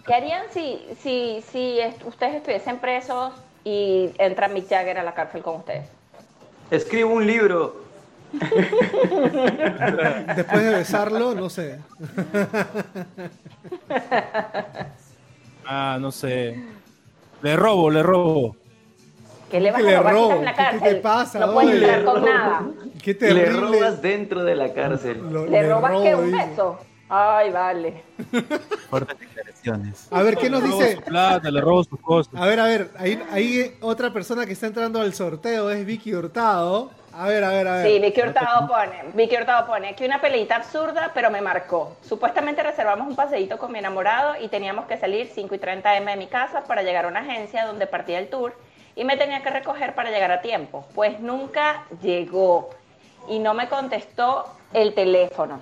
H: ¿qué harían si, si, si est- ustedes estuviesen presos y entra Mick Jagger a la cárcel con ustedes?
G: Escribo un libro. [laughs]
E: Después de besarlo, no sé. [laughs]
F: Ah, no sé. Le robo, le robo.
H: ¿Qué le vas
E: ¿Qué
H: a
E: le
H: robar
E: robo?
H: en la
E: ¿Qué- qué
H: cárcel?
E: te pasa,
H: No puedes entrar con nada.
E: Qué
G: Le
E: terrible.
G: robas dentro de la cárcel.
E: Lo-
H: ¿Le robas
E: robo,
H: qué? ¿Un
E: dice.
H: beso? Ay, vale.
I: Fuertes declaraciones.
E: A ver, ¿qué nos
F: Le robo
E: dice?
F: su plata, le robo sus cosas.
E: A ver, a ver, ahí, ahí otra persona que está entrando al sorteo es Vicky Hurtado. A ver, a ver, a ver.
H: Sí, Vicky Hurtado pone, Vicky Hurtado pone, aquí una peleita absurda, pero me marcó. Supuestamente reservamos un paseíto con mi enamorado y teníamos que salir 5 y 30 M de mi casa para llegar a una agencia donde partía el tour y me tenía que recoger para llegar a tiempo. Pues nunca llegó y no me contestó el teléfono.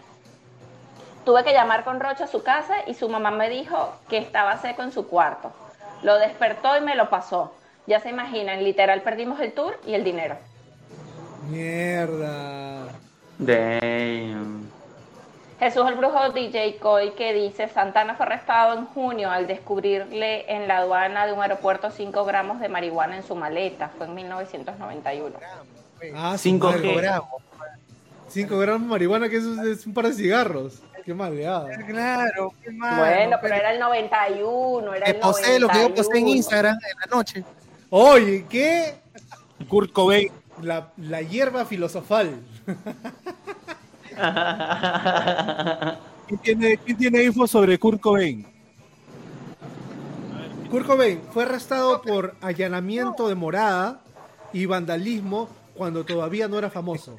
H: Tuve que llamar con Rocha a su casa y su mamá me dijo que estaba seco en su cuarto. Lo despertó y me lo pasó. Ya se imaginan, literal perdimos el tour y el dinero.
E: Mierda.
G: Damn.
H: Jesús el Brujo DJ Coy que dice Santana fue arrestado en junio al descubrirle en la aduana de un aeropuerto 5 gramos de marihuana en su maleta. Fue en 1991.
E: Ah,
G: Cinco
E: cinco
G: G.
E: gramos. 5 gramos de marihuana, que eso es un par de cigarros. Qué maleada.
J: Claro, qué mal.
H: Bueno, pero era el 91, era el
J: posee lo que yo posté en
H: 91.
J: Instagram en la noche.
E: Oye, ¿qué?
F: Kurt Cobain.
E: La, la hierba filosofal.
F: ¿Quién tiene, quién tiene info sobre Kurt Cobain?
E: Kurt Cobain fue arrestado por allanamiento de morada y vandalismo cuando todavía no era famoso.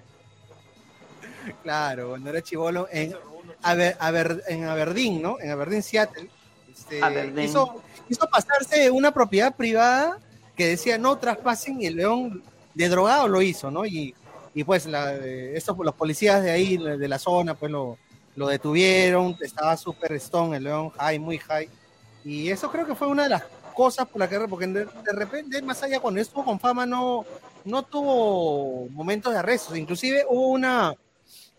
J: Claro, cuando era chivolo en, Aber- Aber- en Aberdeen, ¿no? En Aberdeen, Seattle. Este,
G: Aberdeen.
J: Hizo, hizo pasarse una propiedad privada que decía no traspasen y el león de drogado lo hizo, ¿no? Y, y pues la, eh, estos, los policías de ahí, de la zona, pues lo, lo detuvieron, estaba súper stone el león, high, muy high. Y eso creo que fue una de las cosas por la que, porque de, de repente, más allá, cuando estuvo con fama, no, no tuvo momentos de arrestos. Inclusive hubo una,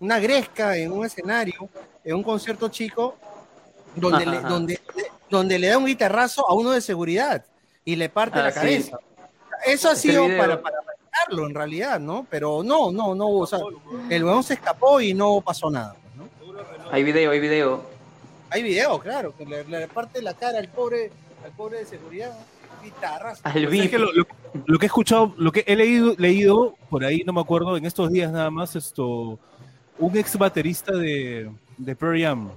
J: una gresca en un escenario, en un concierto chico, donde,
G: Ajá,
J: le,
G: ajá.
J: donde, donde le da un guitarrazo a uno de seguridad y le parte
G: Ah,
J: la
G: sí.
J: cabeza. Eso ha sido
G: video.
J: para, para arrestarlo en realidad, ¿no? Pero no, no, no hubo. O sea, el weón se escapó y no pasó nada. pues, ¿no?
G: Hay video, hay video.
J: Hay video, claro, que le, le parte la cara al pobre, al pobre de seguridad. Guitarras.
G: Al
F: O sea, es que lo, lo- lo que he escuchado, lo que he leído, leído por ahí, no me acuerdo, en estos días nada más, esto, un ex baterista de, de Pearl Jam.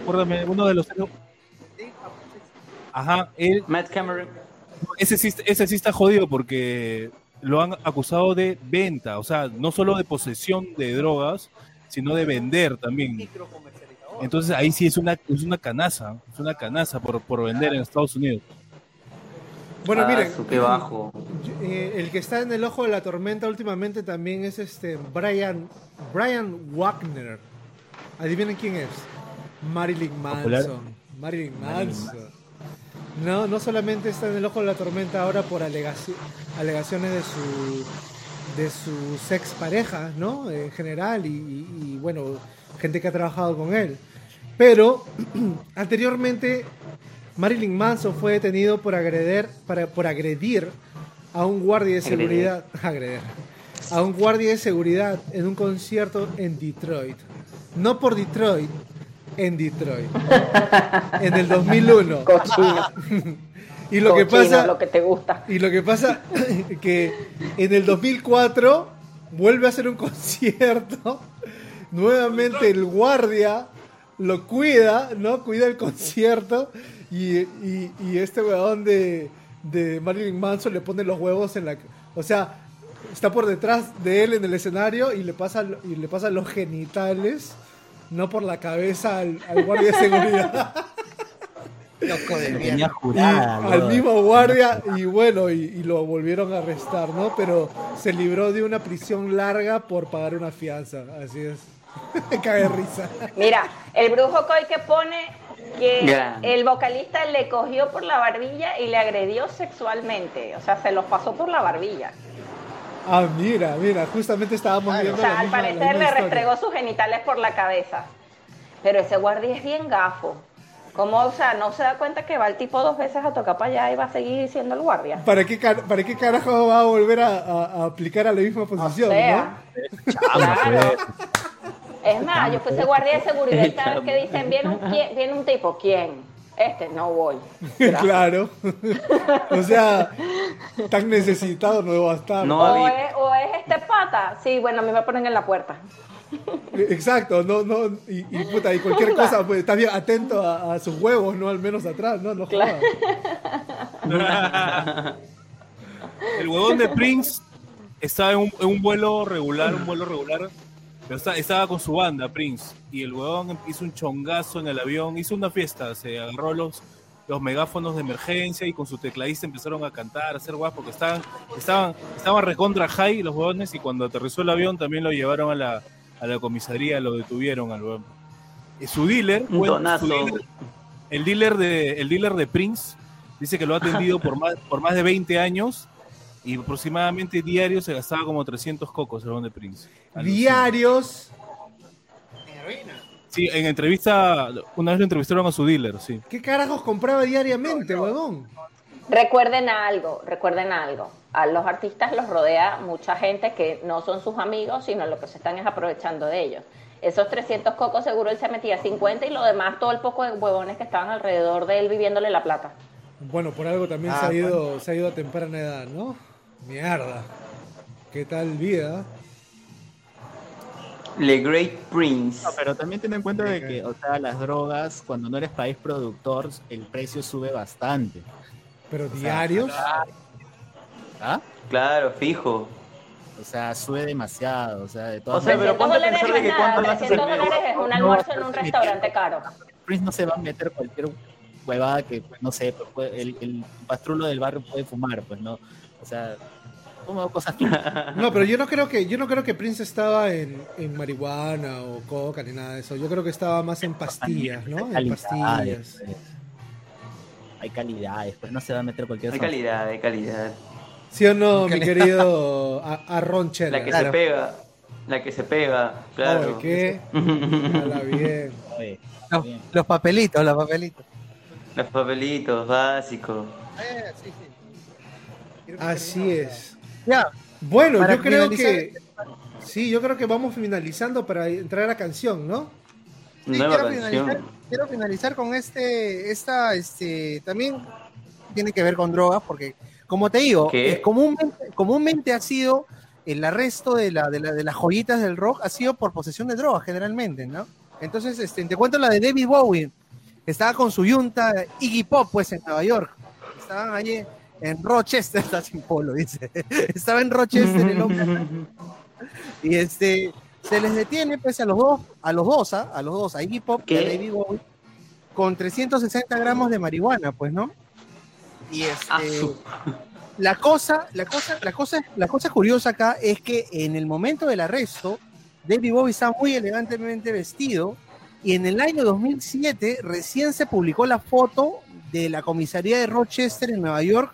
F: Acuérdame, uno de los. Ajá, él,
G: Matt Cameron.
F: ese sí, ese sí está jodido porque lo han acusado de venta, o sea, no solo de posesión de drogas, sino de vender también. Entonces ahí sí es una, es una canaza, es una canaza por, por vender en Estados Unidos.
E: Bueno,
G: Ah,
E: miren,
G: qué bajo.
E: eh, el que está en el ojo de la tormenta últimamente también es este Brian, Brian Wagner. Adivinen quién es. Marilyn. Manson. Marilyn
F: Marilyn
E: Manson. No, no solamente está en el ojo de la tormenta ahora por alegaci- alegaciones de su de sus ex parejas, ¿no? En general y, y- y, bueno, gente que ha trabajado con él. Pero [clears throat] anteriormente Marilyn Manson fue detenido por agredir, para, por agredir a un guardia de seguridad, [laughs] agredir, a un guardia de seguridad en un concierto en Detroit. No por Detroit, en Detroit. en el 2001. [laughs]
H: Cochino. [laughs]
E: y lo que pasa
H: lo que te gusta.
E: y lo que pasa que en el 2004 vuelve a hacer un concierto. Nuevamente el guardia lo cuida, ¿no? Cuida el concierto. Y, y- y este weón de, de Marilyn Manson le pone los huevos en la... O sea, está por detrás de él en el escenario y le pasa, y le pasa los genitales, no por la cabeza al, al guardia de seguridad. [laughs]
J: Loco de mierda.
E: Y al mismo guardia y bueno, y, y lo volvieron a arrestar, ¿no? Pero se libró de una prisión larga por pagar una fianza, así es. Me [laughs] cae risa.
H: Mira, el brujo Coy que pone que
G: Gran.
H: el vocalista le cogió por la barbilla y le agredió sexualmente. O sea, se los pasó por la barbilla.
E: Ah, mira, mira, justamente estábamos viendo
H: O sea,
E: la
H: al
E: misma-
H: parecer le restregó sus genitales por la cabeza. Pero ese guardia es bien gafo. ¿Cómo, o sea, no se da cuenta que va el tipo dos veces a tocar para allá y va a seguir siendo el guardia?
E: ¿Para qué, car- ¿Para qué carajo va a volver a, a- a aplicar a la misma posición,
H: sea,
F: Chamba,
H: Claro. Es más, yo fuese guardia de seguridad y cada vez que dicen, viene un, quién- viene un tipo, ¿quién? Este, no voy. [laughs]
E: claro. o sea, tan necesitado no va a estar.
G: No,
H: O es, o es este pata. Sí, bueno, a mí me ponen en la puerta.
E: Exacto, no, no, y, y puta, y cualquier [laughs] cosa, pues estás bien atento a, a sus huevos, ¿no? Al menos atrás, no, no jodas. [laughs]
F: El huevón de Prince estaba en un, en un vuelo regular, un vuelo regular, pero estaba con su banda, Prince, y el huevón hizo un chongazo en el avión, hizo una fiesta, se agarró los, los megáfonos de emergencia y con su tecladista empezaron a cantar, a hacer guas, porque estaban, estaban, estaban recontra high los huevones y cuando aterrizó el avión también lo llevaron a la, a la comisaría, lo detuvieron al huevón. Y su dealer,
G: Un
F: bueno,
G: tonazo.
F: su dealer- el dealer de el dealer de Prince dice que lo ha atendido por más por más de 20 años y aproximadamente diario se gastaba como 300 cocos el huevón de Prince.
E: Diarios.
F: Sí, en entrevista una vez lo entrevistaron a su dealer, sí.
E: ¿Qué carajos compraba diariamente, huevón?
H: Recuerden algo, recuerden algo. A los artistas los rodea mucha gente que no son sus amigos, sino lo que se están es aprovechando de ellos. Esos 300 cocos seguro él se metía 50 y lo demás todo el poco de huevones que estaban alrededor de él viviéndole la plata.
E: Bueno, por algo también
J: Ah,
E: se, ha ido, se ha ido a temprana edad, ¿no? Mierda. ¿Qué tal vida?
G: Le Great Prince.
I: No, pero también ten en cuenta de que, o sea, las drogas, cuando no eres país productor, el precio sube bastante.
E: Pero
I: O sea,
E: diarios.
I: ¿Ah?
G: Claro, fijo.
I: O sea, sube demasiado. O sea, de
G: O
I: todas
G: sea, pero
H: 300
G: ponte a
H: dólares
G: pensar
H: no
G: de que
H: nada,
G: cuánto
H: 300
G: en
H: dólares es un almuerzo en un restaurante caro.
I: Prince no se va a meter cualquier huevada que, pues, no sé, pues, el, el pastrulo del barrio puede fumar, pues, ¿no? O sea, como cosas. [laughs]
E: No, pero yo no creo que yo no creo que Prince estaba en, en marihuana o coca ni nada de eso. Yo creo que estaba más en pastillas, ¿no? En pastillas.
I: pues. Hay calidades, pues no se va a meter cualquier
G: Hay calidad, hay calidad.
E: ¿Sí o no, mi querido [laughs] A- Arron Chela?
G: La que se pega. La que se pega, claro.
E: Oye, ¿qué? Bien.
I: Oye,
J: Los, los papelitos, los papelitos.
G: Los papelitos básicos.
J: Eh, sí, sí.
E: Así es.
J: Ya.
E: Bueno,
J: Para
E: yo creo que sí, yo creo que vamos finalizando para entrar a la canción, ¿no?
J: Sí,
G: Nueva
J: quiero
G: canción.
J: finalizar, quiero finalizar con este, esta, este, también tiene que ver con drogas, porque como te digo, eh, comúnmente, comúnmente ha sido el arresto de, la, de, la- de las joyitas del rock ha sido por posesión de drogas generalmente, ¿no? Entonces, este, te cuento la de David Bowie, estaba con su yunta Iggy Pop, pues, en Nueva York. Estaban allí en Rochester, [laughs] está sin polo, dice. Estaba en Rochester el hombre [laughs] y este se les detiene pues a los dos, a los dos, ¿ah? a los dos, a Iggy Pop y a
G: ¿Qué?
J: David Bowie, con 360 gramos de marihuana, pues, ¿no? Y este,
G: Ah, su-
J: la cosa, la cosa, la cosa, la cosa curiosa acá es que en el momento del arresto, David Bowie está muy elegantemente vestido y en el año 2007 recién se publicó la foto de la comisaría de Rochester en Nueva York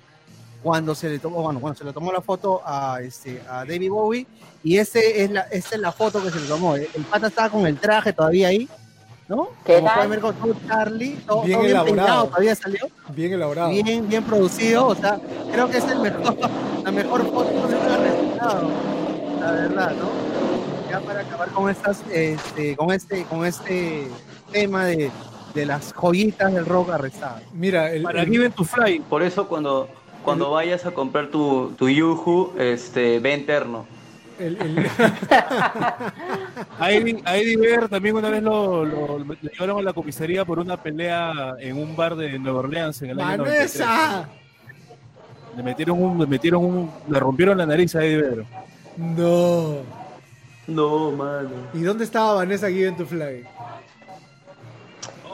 J: cuando se le tomó, bueno, cuando se le tomó la foto a este a David Bowie y este es la, esta es la foto que se le tomó. El pata estaba con el traje todavía ahí, ¿no?
H: ¿Qué
J: Como
H: tal?
J: pueden ver con todo Charlie, todo,
E: Bien
J: todo bien
E: elaborado.
J: peinado, todavía salió
E: Bien elaborado.
J: bien, bien producido, o sea, creo que es el mejor, [laughs] la mejor foto de un resultado, la verdad, ¿no? Ya para acabar con estas, este, con este, con este tema de, de las joyitas del rock arrestadas.
E: Mira, el,
F: Para
E: el-
F: Given to Fly,
G: Por eso cuando, cuando vayas a comprar tu, tu Yuhu, este, ve interno.
E: el- el-
F: a Eddie, a Eddie Vedder también una vez lo, lo- lo llevaron a la comisaría por una pelea en un bar de Nueva Orleans en el año 93.
E: ¡Vanessa!
F: Le metieron un, le metieron un, le rompieron la nariz a Eddie Vedder.
E: No.
G: No, mano.
E: ¿Y dónde estaba Vanessa Given to Fly?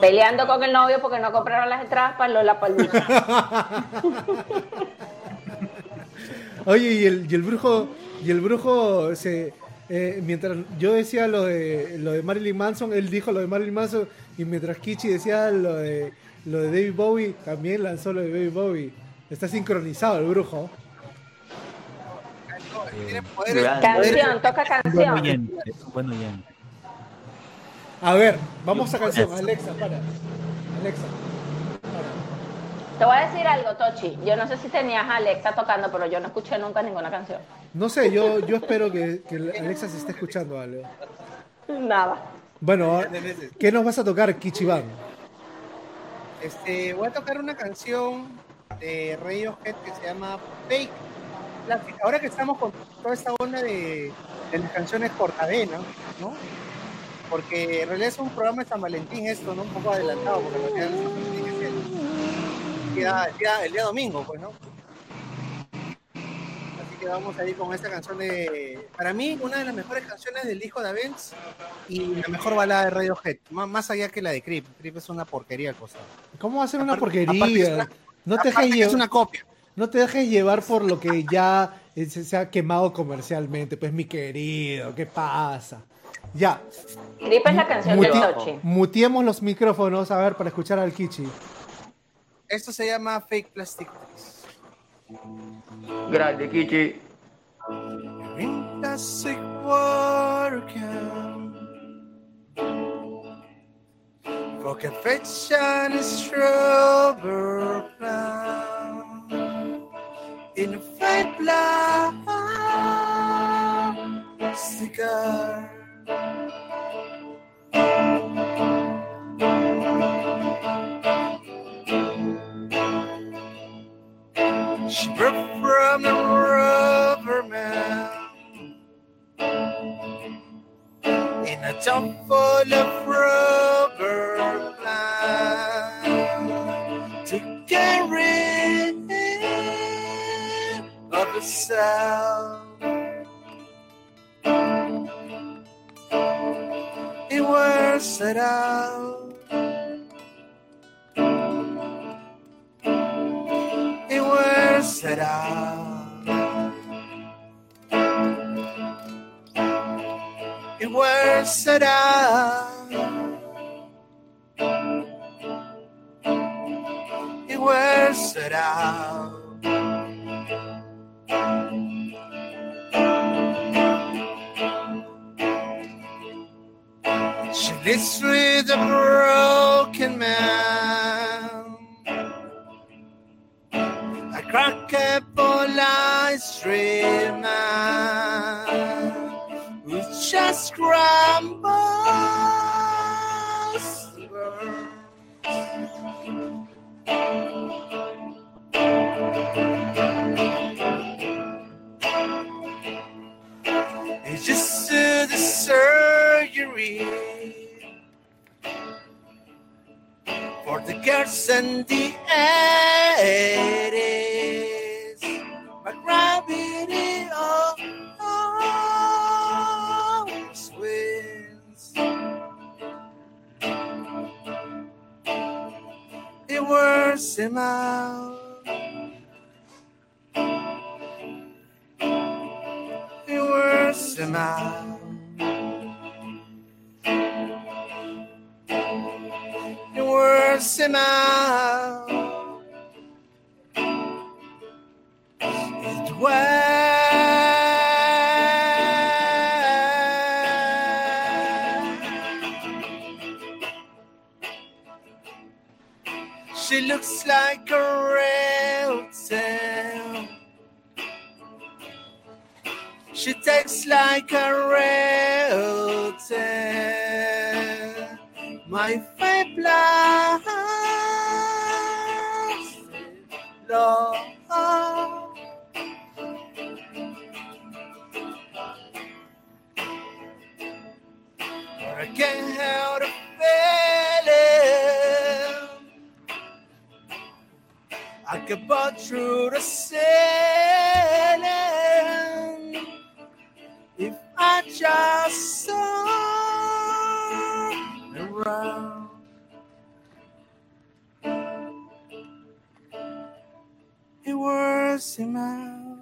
H: Peleando con el novio porque no compraron las entradas para Lola Palusa. [laughs]
E: Oye, y el, y el brujo, y el brujo se eh, mientras yo decía lo de lo de Marilyn Manson, él dijo lo de Marilyn Manson, y mientras Kichi decía lo de lo de David Bowie, también lanzó lo de David Bowie. Está sincronizado el brujo.
G: Grande.
H: Canción, toca canción.
I: oyente, es un buen oyente.
E: A ver, vamos a canción. Alexa, para. Alexa.
H: Te voy a decir algo, Tochi. Yo no sé si tenías a Alexa tocando, pero yo no escuché nunca ninguna canción.
E: No sé, yo, yo espero que, que Alexa se esté escuchando algo.
H: Nada.
E: Bueno, ¿qué nos vas a tocar, Kichiban?
J: Este, voy a tocar una canción de Radiohead que se llama Fake. La- ahora que estamos con toda esta onda de, de las canciones por cadena, ¿no? Porque en realidad es un programa de San Valentín esto, ¿no? Un poco adelantado, porque en realidad San Valentín es el día, el día- el día domingo, pues, ¿no? Así que vamos a ir con esta canción de, para mí, una de las mejores canciones del disco de Avenged y la mejor balada de Radiohead, más, más allá que la de Creep. Creep es una porquería costado.
E: ¿Cómo va a ser una porquería?
J: una-
E: no te dejes
J: que es
E: llevar.
J: una copia.
E: No te dejes llevar por lo que ya eh, se, se ha quemado comercialmente, pues mi querido, ¿qué pasa? Ya,
H: Creep es la canción de
E: Muti-
H: Tochi.
E: mutiemos los micrófonos, a ver, para escuchar al Kichi.
J: Esto se llama Fake Plastic.
G: Grande, Kichi.
J: Plastic For confection is rubber plant In a fake plastic She broke from the rubber man in a tub full of rubber to carry of herself. Was set out. It was set out. It was set out. It was set out. She lives with a broken man. A crack apple ice cream man who just crumbles. Girls and the ladies. But gravity always wins. It oh, wears him out. It wears him out. Wears. She looks like a real tale. She takes like a real tale. My fabulous love. But I can't help the feeling I could butt through the ceiling if I just saw around. Out.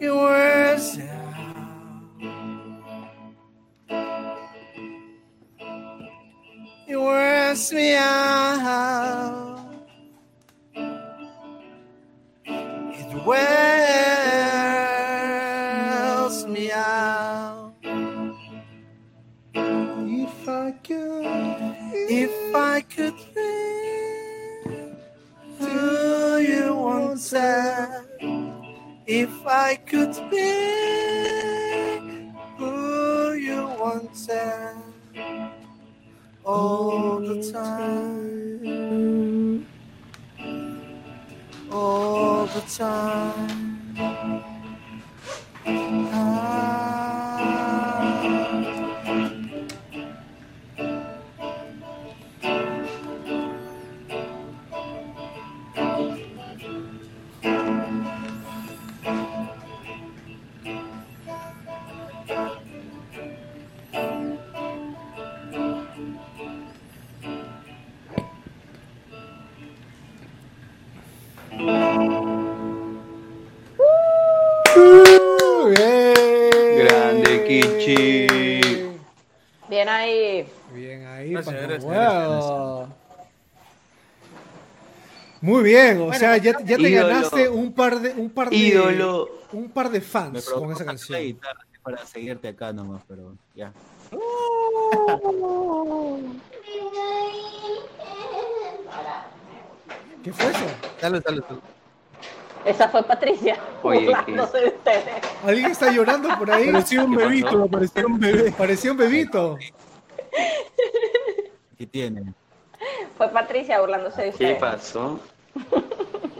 J: It wears out. It wears me out. If I could be who you said, all the time, all the time.
H: Bien,
E: o
J: Bueno,
E: sea, ya, ya te
G: ídolo.
E: ganaste un par de un par de
G: Ídolo.
E: un par de fans con esa canción.
I: para seguirte acá nomás, pero ya. [laughs]
E: ¿Qué fue eso?
J: Salud, salud, salud.
H: Esa fue Patricia.
G: Oye,
H: burlándose de ustedes.
E: ¿Alguien está llorando por ahí?
F: Parecía un
G: ¿Qué
F: bebito, parecía un bebé.
E: Parecía un bebito.
I: ¿Qué tiene?
H: Fue Patricia burlándose de
G: ¿Qué
H: ustedes.
G: pasó?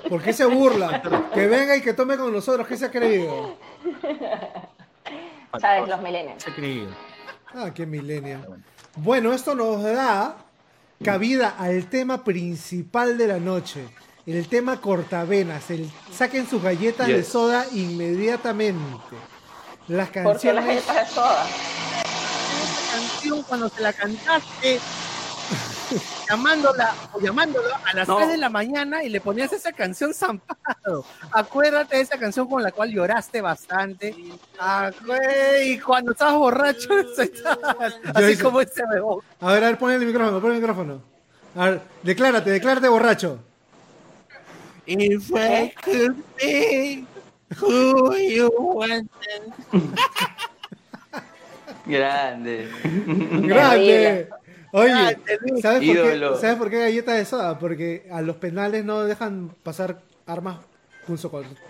E: ¿Por qué se burla? Que venga y que tome con nosotros. ¿Qué se ha creído?
H: ¿Sabes? Los millennials.
I: Se ha creído.
E: Ah, qué milenia. Bueno, esto nos da cabida al tema principal de la noche. El tema cortavenas. El, saquen sus galletas de soda inmediatamente. Las
H: ¿Por qué
E: canciones.
H: las galletas de soda?
J: canción cuando se la cantaste llamándola o llamándolo a las
G: No.
J: 3 de la mañana y le ponías esa canción zampado. Acuérdate de esa canción con la cual lloraste bastante. Acue- Y cuando estabas borracho, [laughs] estabas así
E: hice-
J: como ese bebón.
E: A ver, a ver, pon el micrófono, pon el micrófono. A ver, declárate, declárate borracho.
J: Who you wanted.
G: Grande.
E: Grande. Oye,
J: Luis.
E: ¿sabes por, qué. ¿sabes por qué galleta de soda? Porque a los penales no dejan pasar armas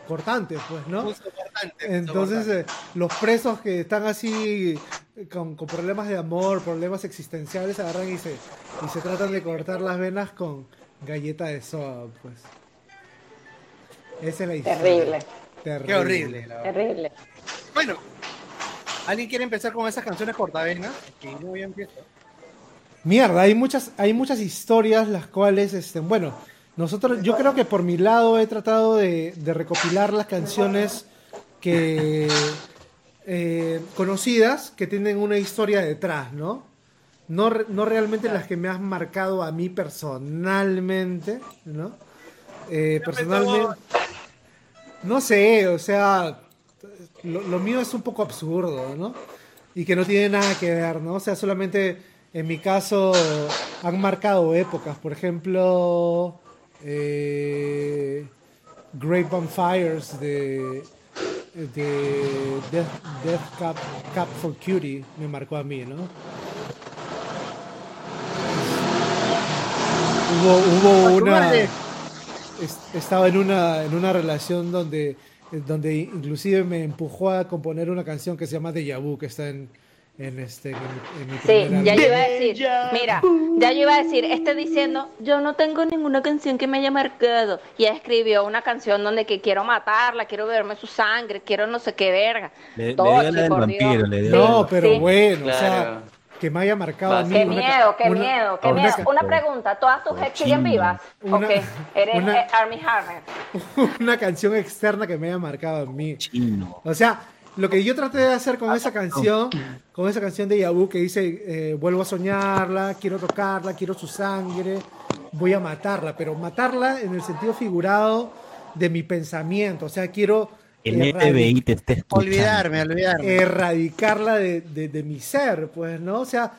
E: cortantes, pues, ¿no?
J: Cortante,
E: Entonces, eh, los presos que están así eh, con, con problemas de amor, problemas existenciales, agarran y se, y se tratan de cortar las venas con galleta de soda, pues. Esa es la historia.
H: Terrible,
E: Terrible.
J: Qué horrible. la verdad.
H: terrible.
J: Bueno, ¿alguien quiere empezar con esas canciones cortavenas? Que yo ya empiezo.
E: Mierda, hay muchas, hay muchas historias las cuales, este, bueno, nosotros, yo creo que por mi lado he tratado de, de recopilar las canciones que eh, conocidas que tienen una historia detrás, ¿no? No, no realmente las que me has marcado a mí personalmente, ¿no? Eh, personalmente, no sé, o sea, lo, lo mío es un poco absurdo, ¿no? Y que no tiene nada que ver, ¿no? O sea, solamente en mi caso han marcado épocas. Por ejemplo, eh, Great Bonfires de, de Death, Death Cap, Cap for Cutie me marcó a mí, ¿no? Hubo, hubo una estaba en una en una relación donde donde inclusive me empujó a componer una canción que se llama Deja Vu que está en en este en, mi- en mi
H: Sí, ya yo iba a decir, mira, ya yo iba a decir, este diciendo, yo no tengo ninguna canción que me haya marcado. Y escribió una canción donde que quiero matarla, quiero beberme su sangre, quiero no sé qué verga.
I: Le, le
H: Tochi,
I: dio la del
H: por
I: vampiro, le dio
E: No,
I: la-
E: pero
H: sí.
E: bueno, o sea,
G: Claro.
E: que me haya marcado a mí.
H: Qué
E: una
H: miedo, qué
E: una-
H: miedo, qué
E: una
H: miedo. Una pregunta, ¿todas tus ex siguen vivas?
E: Una-
H: ok, eres
E: una-
H: eh, Army Hammer. [laughs]
E: una canción externa que me haya marcado a mí.
I: chino.
E: O sea, lo que yo traté de hacer con esa canción, con esa canción de Yabu que dice, eh, vuelvo a soñarla, quiero tocarla, quiero su sangre, voy a matarla, pero matarla en el sentido figurado de mi pensamiento, o sea, quiero
I: El FBI te está escuchando.
J: Olvidarme, olvidarme.
E: erradicarla de, de- de mi ser, pues, ¿no? O sea,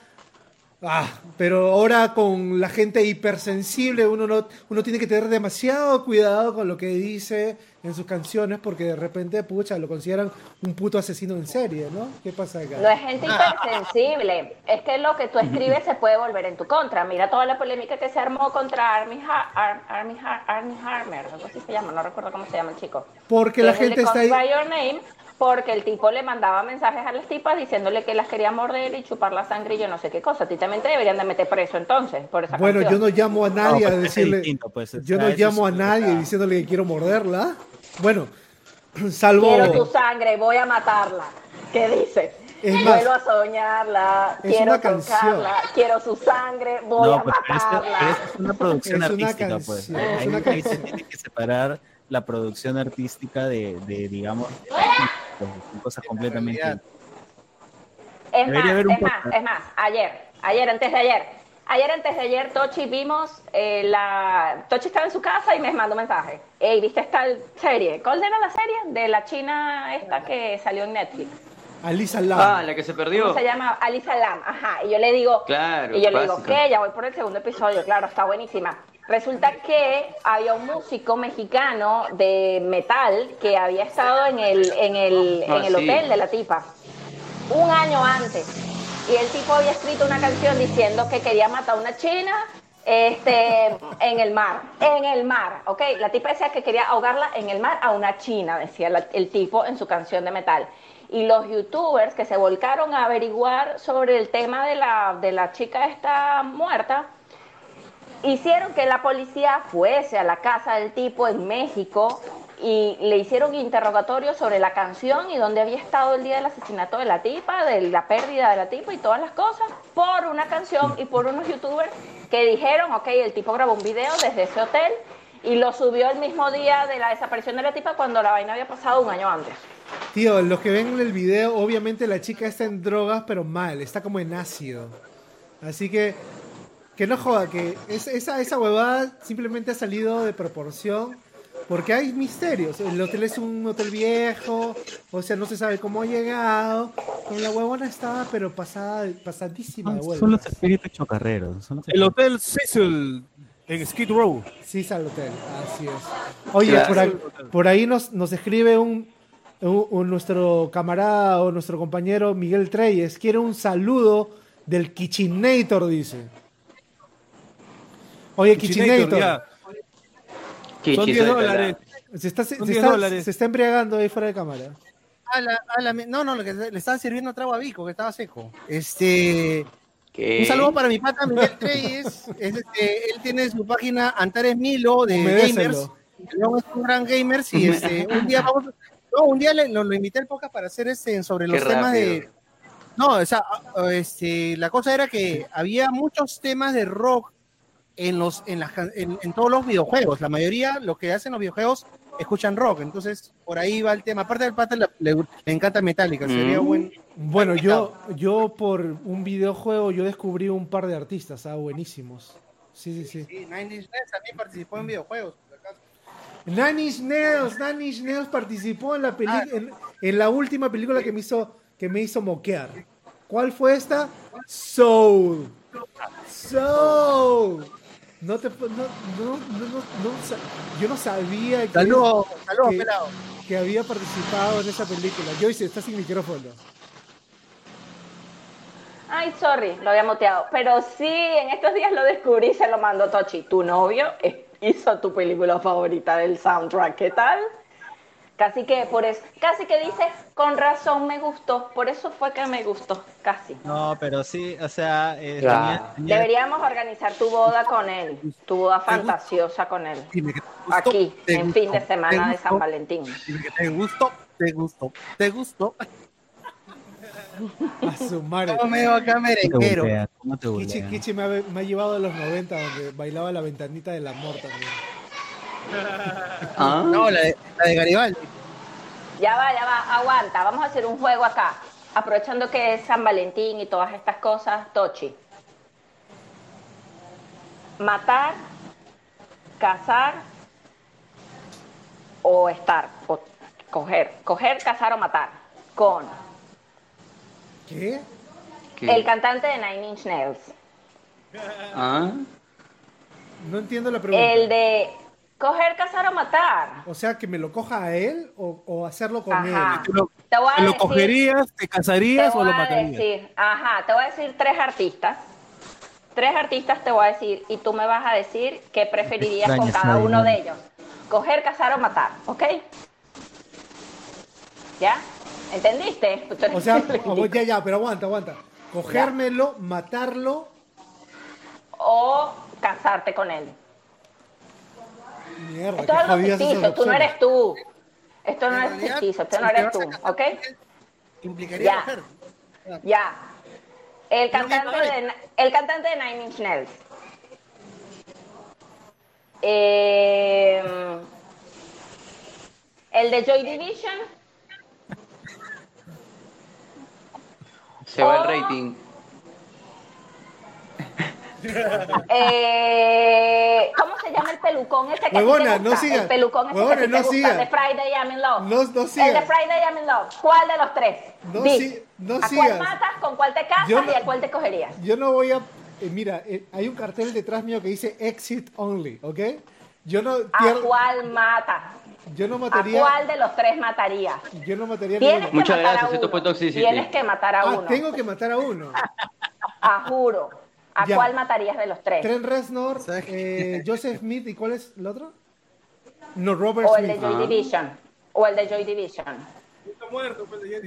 E: ah, pero ahora con la gente hipersensible uno no, uno tiene que tener demasiado cuidado con lo que dice en sus canciones porque de repente, pucha, lo consideran un puto asesino en serie, ¿no? ¿Qué pasa acá?
H: No es gente hipersensible, es que lo que tú escribes se puede volver en tu contra. Mira toda la polémica que se armó contra Army, Ha- Ar- Army, Ha- Army Hammer, algo así se llama, no recuerdo cómo se llama el chico.
E: Porque
H: Que
E: la gente está ahí...
H: Your Name, porque el tipo le mandaba mensajes a las tipas diciéndole que las quería morder y chupar la sangre y yo no sé qué cosa. A ti también te deberían de meter preso entonces por esa
E: Bueno, yo
H: canción.
E: no llamo a nadie
I: No,
E: a
I: pues, es
E: decirle...
I: distinto, pues,
E: yo no llamo a
I: es-
E: nadie diciéndole que quiero morderla. Bueno, [clears throat] salvo...
H: Quiero tu sangre, voy a matarla. ¿Qué dice?
E: Es más,
H: Vuelvo a soñarla,
E: es
H: quiero
E: una canción.
H: tocarla, quiero su sangre, voy
I: No,
H: a
I: pues, pero,
H: matarla.
I: pero esto es una producción
E: Es una
I: artística, pues.
E: canción, es
I: Ahí,
E: una
I: ahí se
E: canción.
I: tiene que separar la producción artística de, de digamos, pues, son cosas completamente.
H: Es
I: Debería
H: más,
I: haber un
H: es más, es más, ayer, ayer, antes de ayer, ayer, antes de ayer, Tochi vimos eh, la... Tochi estaba en su casa y me mandó un mensaje. Ey, ¿viste esta serie? ¿Cuál era la serie? De la china esta que salió en Netflix.
E: Alisa Lam.
G: Ah, la que se
H: ¿Cómo
G: perdió.
H: se llama? Alisa Lam, ajá. Y yo le digo,
G: Claro,
H: y yo le digo. ¿qué? Ya voy por el segundo episodio, claro, está buenísima. Resulta que había un músico mexicano de metal que había estado en el, en el,
G: Ah,
H: en el
G: sí.
H: hotel de la tipa un año antes. Y el tipo había escrito una canción diciendo que quería matar a una china este, en el mar. En el mar, ¿ok? La tipa decía que quería ahogarla en el mar a una china, decía la- el tipo en su canción de metal. Y los youtubers que se volcaron a averiguar sobre el tema de la, de la chica esta muerta, hicieron que la policía fuese a la casa del tipo en México y le hicieron interrogatorios sobre la canción y dónde había estado el día del asesinato de la tipa, de la pérdida de la tipa y todas las cosas, por una canción y por unos youtubers que dijeron, ok, el tipo grabó un video desde ese hotel y lo subió el mismo día de la desaparición de la tipa cuando la vaina había pasado un año antes.
E: Tío, los que ven el video, obviamente la chica está en drogas, pero mal, está como en ácido. Así que, que no joda, que es- esa, esa huevada simplemente ha salido de proporción. Porque hay misterios. El hotel es un hotel viejo, o sea, no se sabe cómo ha llegado. Con la huevona estaba, pero pasada, pasadísima de
I: Son,
E: vuelta.
I: son los espíritus chocarreros. Son los
F: El Hotel Cecil en Skid Row.
E: Sí, es al hotel, así es. Oye,
F: Claro.
E: por ahí, por ahí nos, nos escribe un, un- un- nuestro camarada o nuestro compañero Miguel Treyes. Quiere un saludo del Kitchenator, dice. Oye,
F: ya.
G: Son 10
F: dólares.
E: Se está, se,
F: Son
E: se
F: 10
E: está-
F: dólares.
E: se está embriagando ahí fuera de cámara.
J: A la- a la- no, no, que le estaban sirviendo trago a Vico, que estaba seco. Este.
G: ¿Qué?
J: Un saludo para mi pata Miguel Treyes. Es, este, él tiene su página Antares Milo de
E: Humedécelo.
J: gamers. Luego es un gran gamers y este, un día vamos. No, un día le- lo, lo invité al podcast para hacer este sobre los
G: Qué
J: temas
G: rápido.
J: de. No, o sea, este, la cosa era que había muchos temas de rock en los en, las, en, en todos los videojuegos. La mayoría, lo que hacen los videojuegos, escuchan rock. Entonces, por ahí va el tema. Aparte del pata, le, le- le encanta Metallica. Sería
G: Mm.
J: buen.
E: Bueno, yo, yo por un videojuego yo descubrí un par de artistas, ah, buenísimos. Sí, sí, sí.
J: Sí, Nine Inch Nails también participó en videojuegos.
E: Nine Inch Nails, Nine Inch Nails participó en la peli en, en la última película que me hizo que me hizo moquear. ¿Cuál fue esta? Soul. Soul. No te no, no, no, no, yo no sabía que,
J: Saludos, saludos,
E: que-
J: pelado.
E: que había participado en esa película. Joyce, está sin micrófono.
H: Ay, sorry, lo había moteado. Pero sí, en estos días lo descubrí y se lo mandó Tochi. Tu novio eh, hizo tu película favorita del soundtrack. ¿Qué tal? Casi que por eso, casi que dice, con razón me gustó. Por eso fue que me gustó, casi.
I: No, pero sí, o sea, eh, tenía- tenía-
H: Deberíamos organizar tu boda con él, tu boda fantasiosa con él.
J: Dime que te gustó,
H: Aquí,
J: te
H: en
J: gustó,
H: fin de semana de San Valentín.
J: dime que te gustó, te gustó, te gustó. [laughs]
E: A su madre.
J: Todo medio acá
I: ¿Cómo
J: merenguero.
I: ¿Cómo
E: Kichi? Kichi me, ha, me ha llevado a los 90 donde bailaba la ventanita del amor también.
G: Ah,
J: No, la de, la de Garibaldi.
H: Ya va, ya va, aguanta. Vamos a hacer un juego acá. Aprovechando que es San Valentín y todas estas cosas, Tochi. Matar, cazar o estar, o coger. Coger, cazar o matar. Con
E: ¿Qué?
G: ¿qué?
H: el cantante de Nine Inch Nails.
G: Ah,
E: No entiendo la pregunta.
H: El de coger, cazar o matar.
E: O sea, que me lo coja a él o, o hacerlo con
H: Ajá.
E: él.
F: ¿Te lo,
H: Te voy a
F: te lo
H: decir-
F: cogerías, te
H: Te
F: casarías o lo matarías?
H: decir, ajá, te voy a decir tres artistas. Tres artistas te voy a decir y tú me vas a decir qué preferirías con cada uno
I: ¿no?
H: de ellos. Coger, cazar o matar, ¿ok? ¿Ya? ¿Entendiste?
E: O sea, [laughs] ya, ya, pero aguanta, aguanta. Cogérmelo, matarlo.
H: O casarte con él.
E: Mierda,
H: Esto es algo ficticio, tú no eres tú. Esto no es ficticio, esto no eres tú, ¿ok?
J: Implicaría
H: Ya. Ya. El cantante, de, el cantante de Nine Inch Nails. Eh, el de Joy Division.
G: se va el
H: Oh.
G: rating.
H: Eh, ¿Cómo se llama el pelucón ese que
E: Huevona,
H: te
E: no
H: gusta?
E: sigas.
H: El pelucón ese
E: Huevona,
H: que
E: no
H: te gusta,
E: sigas.
H: de Friday I'm in Love.
E: No- no
H: El
E: sigas.
H: de Friday I'm in Love. ¿Cuál de los tres?
E: No
H: Di.
E: si- no
H: ¿A
E: sigas.
H: cuál matas, con cuál te casas
E: Yo no-
H: y a cuál te cogerías?
E: Yo no voy a. eh, mira, eh, hay un cartel detrás mío que dice Exit Only, ¿ok? Yo no,
H: ¿A cuál matas?
E: yo no
H: ¿A
E: mataría.
H: cuál de los tres matarías?
E: Yo no mataría a
H: Tienes
E: ninguno.
H: que
G: Muchas
H: matar
G: gracias,
H: a
G: esto
H: uno.
G: fue Toxicity.
H: Tienes que matar a
E: Ah,
H: uno.
E: tengo que matar a uno. [laughs]
H: A juro. ¿A
E: Ya.
H: cuál matarías de los tres?
E: Trent Reznor, eh, [laughs] Joseph Smith, ¿y cuál es el otro? No, Robert
H: O el de
E: Smith.
H: Joy Division. O el de Joy Division.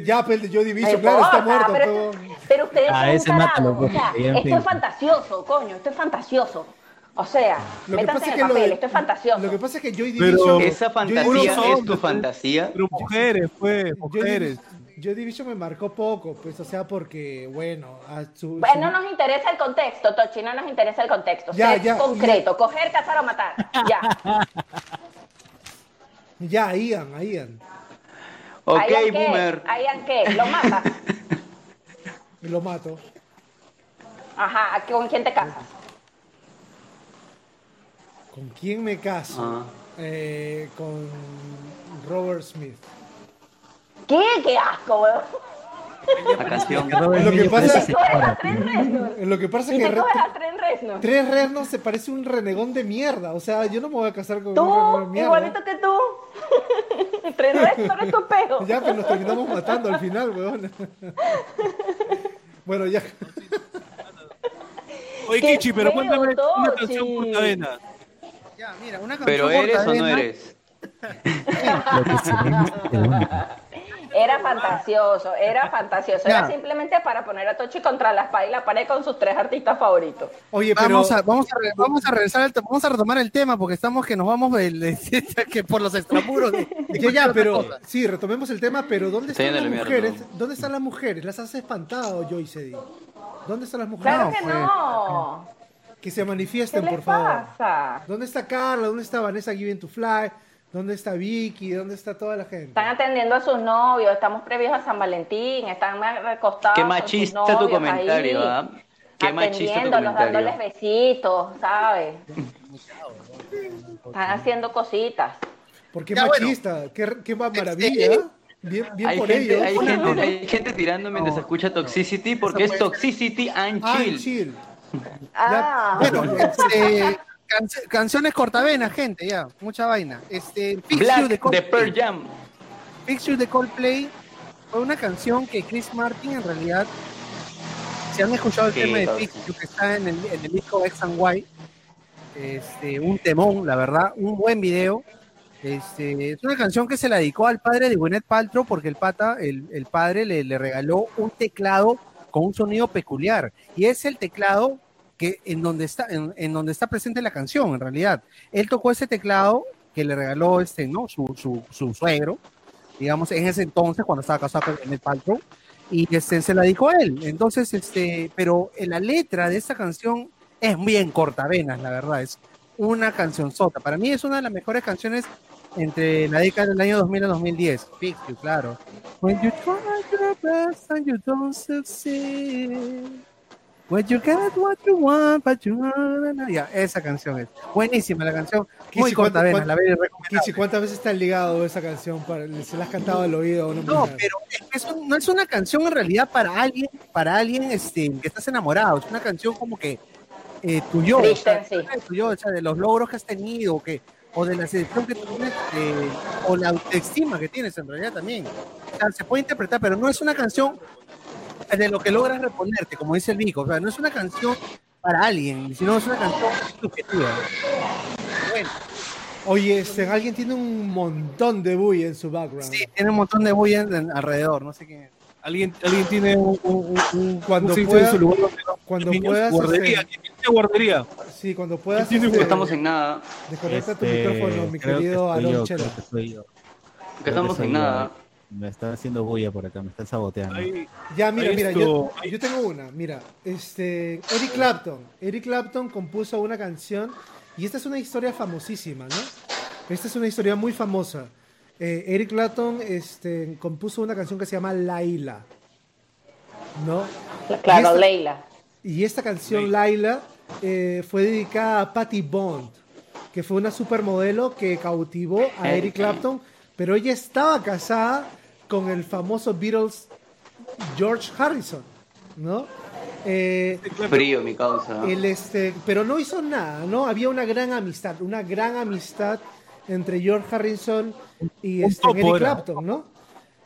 E: Ya, pues el de Joy
H: No
E: Division, claro, está muerto.
H: pero,
E: pero-
H: pero ustedes
I: Ah,
H: son
I: mátalo, pues,
H: o sea,
I: ya
H: esto
I: fin.
H: es fantasioso, coño, esto es fantasioso. O sea,
E: Lo que
H: métanse
E: pasa
H: en
E: es que lo
H: papel,
E: de-
H: esto es fantasioso.
E: Lo que pasa es que Joy
F: Pero-
E: Division.
G: ¿Esa
E: Joy
G: fantasía
E: Division-
G: es tu fantasía?
F: Pero mujeres, pues,
E: Joy
F: mujeres.
E: Joy Division me marcó poco, pues, o sea, porque, bueno, a su,
H: Bueno,
E: su-
H: no nos interesa el contexto, Tochi, no nos interesa el contexto.
E: Ya,
H: Ser
E: ya,
H: concreto, coger, cazar o matar. Ya. [laughs]
E: Ya, Ian, a Ian.
G: Ok,
H: ¿Ahí en qué?
G: boomer.
H: ¿Ahí en qué? ¿Lo matas? [laughs]
E: Y lo mato.
H: Ajá, ¿con quién te casas?
E: ¿Con quién me caso?
G: Ah.
E: Eh, con Robert Smith.
H: ¿Qué? ¡Qué asco, weón!
G: La [laughs] canción.
E: Lo que pasa lo que pasa
H: ¿Y
E: es que? Tres Reznor se parece un renegón de mierda. O sea, yo no me voy a casar con un
H: Tú,
E: renegón de mierda.
H: igualito que tú. [laughs] Trent Reznor es tu peo. [laughs]
E: Ya, pero nos terminamos matando al final, weón. bueno, ya.
F: Oye,
H: Qué
F: Kichi, pero cuéntame una canción por cadena.
J: Ya, mira, una canción
G: ¿Pero eres o no eres?
H: Era fantasioso, era fantasioso.
J: Ya.
H: Era simplemente para poner a Tochi contra la espalda y la pared con sus tres artistas favoritos.
E: Oye, pero.
J: Vamos a, vamos, a, vamos a regresar al vamos a retomar el tema porque estamos que nos vamos del- que por los extramuros.
E: Ya, ya, pero. Sí, retomemos el tema, pero ¿dónde
G: Está
E: están las mujeres? ¿Dónde están las mujeres? ¿Las has espantado, Joyce D? ¿Dónde están las mujeres?
H: Claro
J: No,
H: que
J: pues.
H: no.
E: Que se
H: ¿Qué
E: manifiesten,
H: les
E: por favor.
H: pasa?
E: ¿Dónde está Carla? ¿Dónde está Vanessa Given to Fly? ¿Dónde está Vicky? ¿Dónde está toda la gente?
H: Están atendiendo a sus novios, estamos previos a San Valentín, están más recostados.
G: Qué
H: con sus
G: machista tu comentario,
H: ahí,
G: ¿ah? Qué machista tu
H: atendiéndolos, dándoles
G: comentario.
H: besitos, ¿sabes? Están haciendo cositas.
E: ¿Por qué
J: Ya, bueno.
E: machista? ¿Qué, qué ma- maravilla?
J: Este,
E: Bien, bien
G: Hay
E: por
G: gente,
E: ellos.
G: hay, gente, hay gente tirando mientras escucha Toxicity porque es Toxicity and
E: Ah,
G: Chill.
E: chill.
H: Ah,
J: Bueno, este, canc- canciones cortavenas, gente, ya, mucha vaina. Este,
G: Black
J: de Coldplay.
G: Pearl Jam.
J: De Coldplay fue una canción que Chris Martin en realidad, si han escuchado el
G: Sí,
J: tema de. You que está en el, en el disco X and Y, este, un temón, la verdad, un buen video. Este, es una canción que se la dedicó al padre de Gwyneth Paltrow porque el pata, el, el padre le, le regaló un teclado con un sonido peculiar y es el teclado que en donde está en, en donde está presente la canción en realidad. Él tocó ese teclado que le regaló este no su, su, su suegro digamos en ese entonces cuando estaba casado con Gwyneth Paltrow y este, se la dedicó a él. Entonces este pero en la letra de esta canción es bien cortavenas la verdad es una canción sota. Para mí es una de las mejores canciones entre la década del año 2000 a 2010 Fix You, claro. When you try your best and you don't succeed. When you get what you want, but you Ya, esa canción es buenísima la canción. Muy corta,
E: ¿cuánto-
J: vena, la.
E: Kichi, ¿cuántas veces te has ligado esa canción? Para, ¿Se la has cantado al oído
J: No,
E: mujer?
J: pero es que no es una canción en realidad para alguien, para alguien este, que estás enamorado. Es una canción como que eh, tuyo, o sea,
H: sí.
J: tuyo, o sea, de los logros que has tenido, o que, o de la selección que tienes, eh, o la autoestima que tienes en realidad también. O sea, se puede interpretar, pero no es una canción de lo que logras reponerte, como dice el Vico. O sea, no es una canción para alguien, sino es una canción subjetiva. Bueno,
E: Oye, este, alguien tiene un montón de bulla en su background.
J: sí, tiene un montón de bulla alrededor, no sé quién es.
F: ¿Alguien, alguien tiene un, un, un- un-
E: Cuando
F: ¿cómo se dice
E: pueda-
F: en su lugar
E: cuando
F: niños?
E: puedas,
F: guardería.
E: este-
F: ¿Quién tiene guardería?
E: Sí, cuando puedas.
F: tiene-
G: No estamos en nada.
E: Desconecta tu
I: Este,
E: micrófono, mi querido
I: que yo.
G: Que estamos en
I: yo. Me están haciendo bulla por acá, me están saboteando.
E: Ya, mira, mira, yo, yo tengo una. Mira, este, Eric Clapton. Eric Clapton compuso una canción y esta es una historia famosísima, ¿no? Esta es una historia muy famosa. Eh, Eric Clapton este, compuso una canción que se llama Laila, ¿no? Y
H: claro,
E: esta-
H: Leila.
E: Y esta canción, Laila, eh, fue dedicada a Patty Bond. que fue una supermodelo que cautivó a
G: Eh,
E: Eric Clapton, pero ella estaba casada con el famoso Beatles George Harrison, ¿no? Eh,
G: Frío, mi causa.
E: el este, pero no hizo nada, ¿no? Había una gran amistad, una gran amistad entre George Harrison y este, Eric. Clapton, ¿no?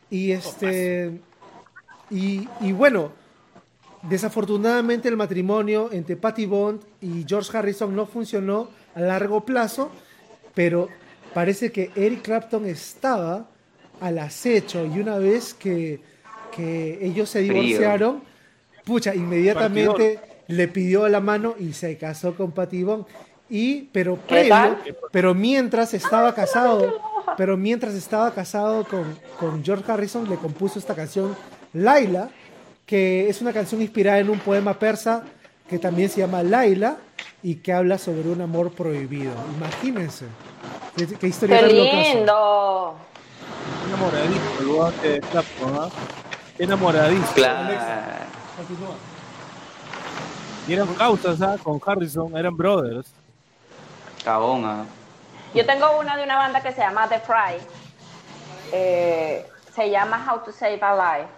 E: Y este y, y bueno, desafortunadamente el matrimonio entre Patty Bond y George Harrison no funcionó a largo plazo, pero parece que Eric Clapton estaba al acecho y una vez que, que ellos se
G: Frío.
E: divorciaron, pucha, inmediatamente le pidió la mano y se casó con Patty Bond. Y, pero pero mientras estaba casado, pero mientras estaba casado con, con George Harrison, le compuso esta canción Laila, que es una canción inspirada en un poema persa que también se llama Laila y que habla sobre un amor prohibido. Imagínense. Qué, qué historia
H: ¡Qué
E: tan locaza.
H: Lindo!
F: Enamoradísimo, el lugar de Clapton, ¿ah? Enamoradísimo.
G: Claro.
F: Y eran causas, ¿ah? Con Harrison, eran brothers.
G: Cabón, ah.
H: Yo tengo una de una banda que se llama The Fry. Eh, se llama How to Save a Life.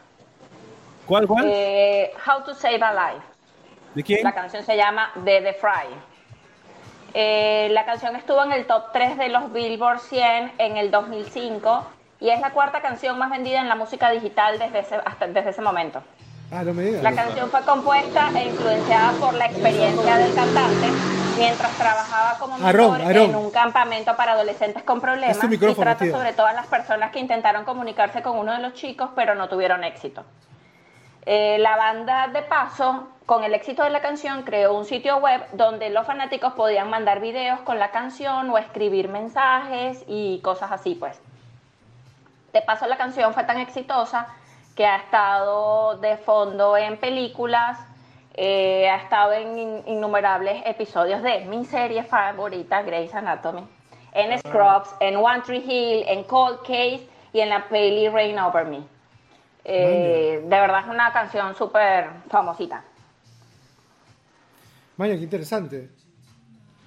F: ¿Cuál, cuál?
H: Eh, How to Save a Life.
F: ¿De quién?
H: La canción se llama The The Fry. Eh, la canción estuvo en el top 3 de los Billboard 100 en el 2005 y es la cuarta canción más vendida en la música digital desde ese, hasta, desde ese momento.
E: Ah, no me digas.
H: La canción fue compuesta e influenciada por la experiencia del cantante mientras trabajaba como mentor en un campamento para adolescentes con problemas y trata
E: tío.
H: sobre todas las personas que intentaron comunicarse con uno de los chicos pero no tuvieron éxito. Eh, la banda de paso, con el éxito de la canción, creó un sitio web donde los fanáticos podían mandar videos con la canción o escribir mensajes y cosas así, pues. De paso, la canción fue tan exitosa que ha estado de fondo en películas, eh, ha estado en in- innumerables episodios de mi serie favorita, Grey's Anatomy, en Scrubs, en One Tree Hill, en Cold Case y en la peli Rain Over Me. Eh, de verdad es una canción súper famosita.
E: Vaya, qué interesante.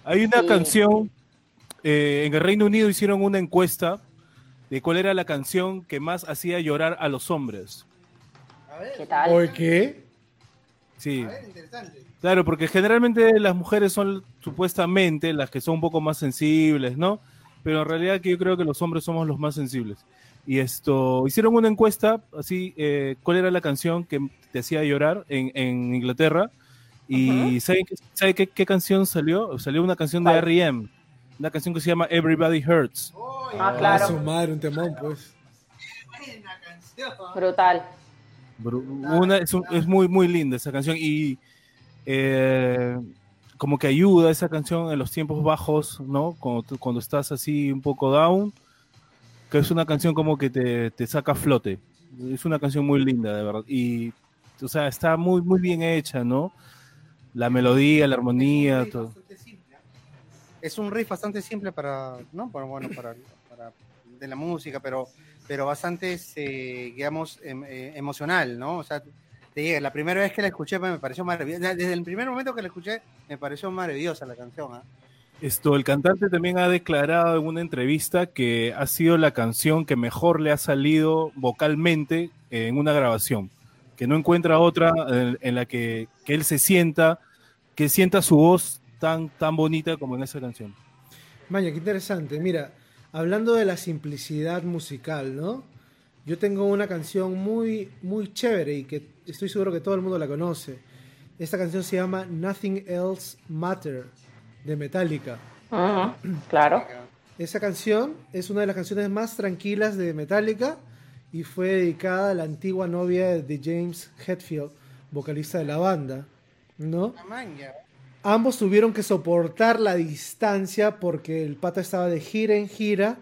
F: Hay una
H: Sí.
F: canción, eh, en el Reino Unido hicieron una encuesta de cuál era la canción que más hacía llorar a los hombres.
J: A ver,
H: ¿Qué tal?
E: ¿Por qué?
F: Sí,
J: a ver, interesante.
F: claro, porque generalmente las mujeres son supuestamente las que son un poco más sensibles, ¿no? Pero en realidad que yo creo que los hombres somos los más sensibles. Y esto, hicieron una encuesta, así, eh, cuál era la canción que te hacía llorar en, en Inglaterra. Y ¿saben, qué, sabe qué, qué canción salió? Salió una canción de. R.E.M., una canción que se llama Everybody Hurts.
H: Ah,
E: A
H: claro.
E: su madre, un temón, pues.
J: Buena canción.
H: Brutal.
F: Bru- Una, es, un- es muy, muy linda esa canción y eh, como que ayuda esa canción en los tiempos bajos, ¿no? Cuando, tú- cuando estás así un poco down, que es una canción como que te, te saca a flote. Es una canción muy linda, de verdad. Y, o sea, está muy, muy bien hecha, ¿no? La melodía, la armonía, todo.
J: Es un riff bastante simple para, ¿no? Para, bueno, para, para- de la música, pero, pero bastante, este, digamos, em- eh, emocional, ¿no? O sea, te. La primera vez que la escuché pues, me pareció maravillosa. Desde el primer momento que la escuché, me pareció maravillosa la canción. ¿ah?
F: Esto, el cantante también ha declarado en una entrevista que ha sido la canción que mejor le ha salido vocalmente en una grabación, que no encuentra otra en, en la que, que él se sienta, que sienta su voz tan, tan bonita como en esa canción.
E: Vaya, qué interesante. Mira, hablando de la simplicidad musical, ¿no? Yo tengo una canción muy, muy chévere y que estoy seguro que todo el mundo la conoce. Esta canción se llama Nothing Else Matter de Metallica.
H: Ujú, Claro.
E: Esa canción es una de las canciones más tranquilas de Metallica y fue dedicada a la antigua novia de James Hetfield, vocalista de la banda, ¿no? Ambos tuvieron que soportar la distancia porque el pata estaba de gira en gira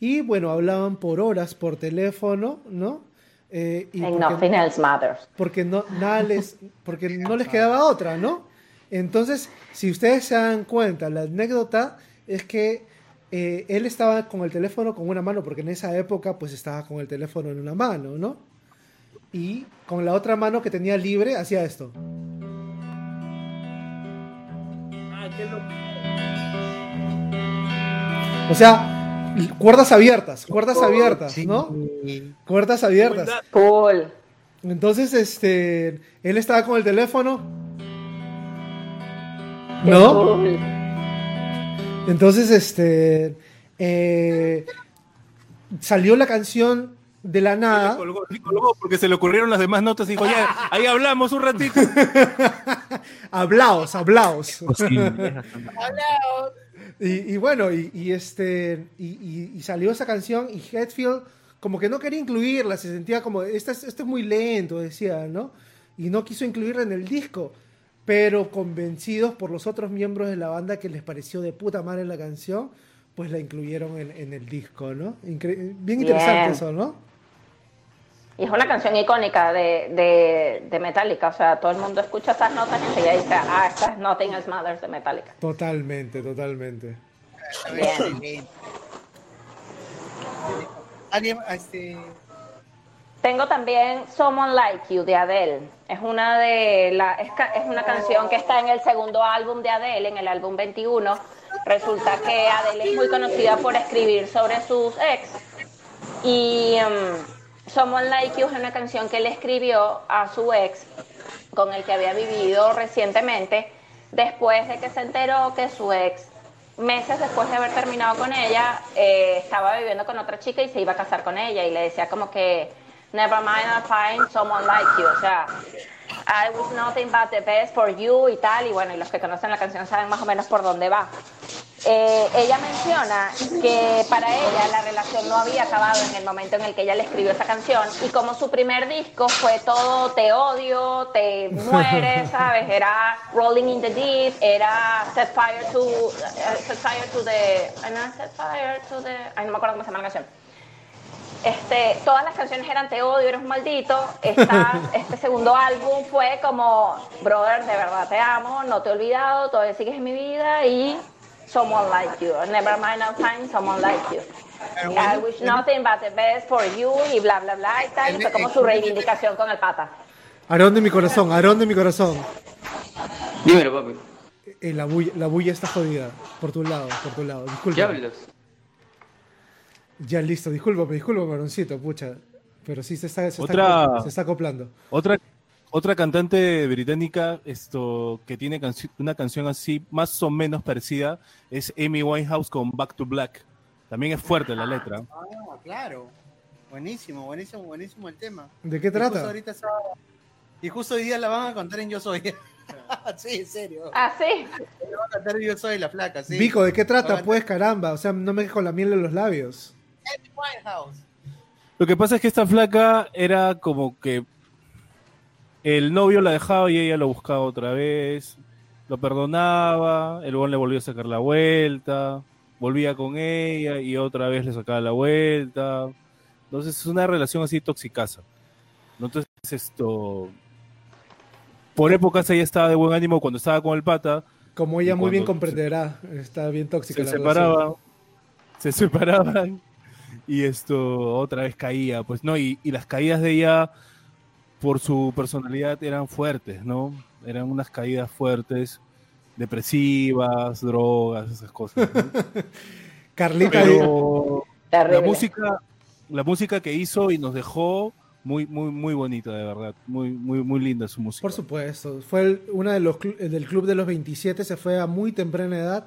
E: y bueno, hablaban por horas por teléfono, ¿no? Eh, y
H: And nothing else matters.
E: porque no, nada les, [laughs] porque no les quedaba otra, ¿no? Entonces, si ustedes se dan cuenta, la anécdota es que eh, él estaba con el teléfono con una mano, porque en esa época pues estaba con el teléfono en una mano, ¿no? Y con la otra mano que tenía libre hacía esto. O sea, cuerdas abiertas, cuerdas abiertas, ¿no? Cuerdas abiertas.
H: Cool.
E: Entonces, este, él estaba con el teléfono. ¿No? Entonces, este, eh, salió la canción de la nada.
F: Colgó, sí, colgó porque se le ocurrieron las demás notas y dijo, ya, ahí hablamos un ratito. [laughs]
E: Hablaos, [laughs] hablaos. Y, y bueno, y, y este y, y- y salió esa canción y Hetfield como que no quería incluirla, se sentía como, esto es, esto es muy lento, decía, ¿no? Y no quiso incluirla en el disco, pero convencidos por los otros miembros de la banda que les pareció de puta madre la canción, pues la incluyeron en, en el disco, ¿no? Incre- bien interesante eso, ¿no?
H: Y es una canción icónica de, de, de Metallica. O sea, todo el mundo escucha esas notas y enseguida dice, ah, esta es Nothing Else Matters de Metallica.
E: Totalmente, totalmente.
H: Bien.
J: Alguien, este,
H: Tengo también Someone Like You de Adele. Es una de la, es, es una canción que está en el segundo álbum de Adele, en el álbum 21. Resulta que Adele es muy conocida por escribir sobre sus ex. Y um, Someone Like You es una canción que él escribió a su ex con el que había vivido recientemente, después de que se enteró que su ex, meses después de haber terminado con ella, eh, estaba viviendo con otra chica y se iba a casar con ella y le decía como que, never mind, I'll find someone like you, o sea, I was nothing but the best for you y tal, y bueno, y los que conocen la canción saben más o menos por dónde va. Eh, ella menciona que para ella la relación no había acabado en el momento en el que ella le escribió esa canción y como su primer disco fue todo te odio, te mueres, [laughs] ¿sabes? Era Rolling in the Deep, era Set Fire to, eh, set fire to the, no, Set Fire to the, ay no me acuerdo cómo se llama la canción. Este, todas las canciones eran Te odio, eres un maldito. Esta- [laughs] este segundo álbum fue como, brother, de verdad te amo, no te he olvidado, todavía sigues en mi vida y someone like you. Never mind, I'll find someone like you. I wish nothing but the best for you y bla, bla, bla y tal. Y fue como su reivindicación con el pata.
E: Aarón de mi corazón, Aarón de mi corazón.
G: Dímelo, papi.
E: Eh, la, bulla, la bulla está jodida. Por tu lado, por tu lado. Disculpa.
G: Diablos.
E: Ya listo, discúlpame, discúlpame, Aroncito, pucha. Pero sí se está, se está,
F: Otra-
E: se está acoplando.
F: Otra, otra cantante británica esto, que tiene canci- una canción así, más o menos parecida, es Amy Winehouse con Back to Black. También es fuerte la letra.
J: ah, claro. Buenísimo, buenísimo, buenísimo el tema.
E: ¿De qué
J: Y justo
E: trata?
J: ahorita estaba- Y justo hoy día la van a contar en Yo Soy. [laughs] sí, en serio.
H: Ah, sí.
J: La van a cantar en Yo Soy, la flaca, sí.
E: Vico, ¿de qué trata? Pues caramba, o sea, no me dejes con la miel en los labios.
J: Amy Winehouse.
F: Lo que pasa es que esta flaca era como que el novio la dejaba y ella lo buscaba otra vez, lo perdonaba, el buen le volvió a sacar la vuelta, volvía con ella y otra vez le sacaba la vuelta. Entonces es una relación así toxicaza. Entonces esto... Por épocas ella estaba de buen ánimo cuando estaba con el pata,
E: Como ella muy bien comprenderá, está bien tóxica
F: se
E: la relación.
F: separaban, se separaban y esto otra vez caía, pues no, y, y las caídas de ella por su personalidad eran fuertes, ¿no? Eran unas caídas fuertes, depresivas, drogas, esas cosas. ¿no? [laughs]
E: Carlita,
F: Pero la música, la música que hizo y nos dejó muy, muy, muy bonita, de verdad, muy, muy, muy linda su música.
E: por supuesto, fue el- una de los del club de los 27, se fue a muy temprana edad,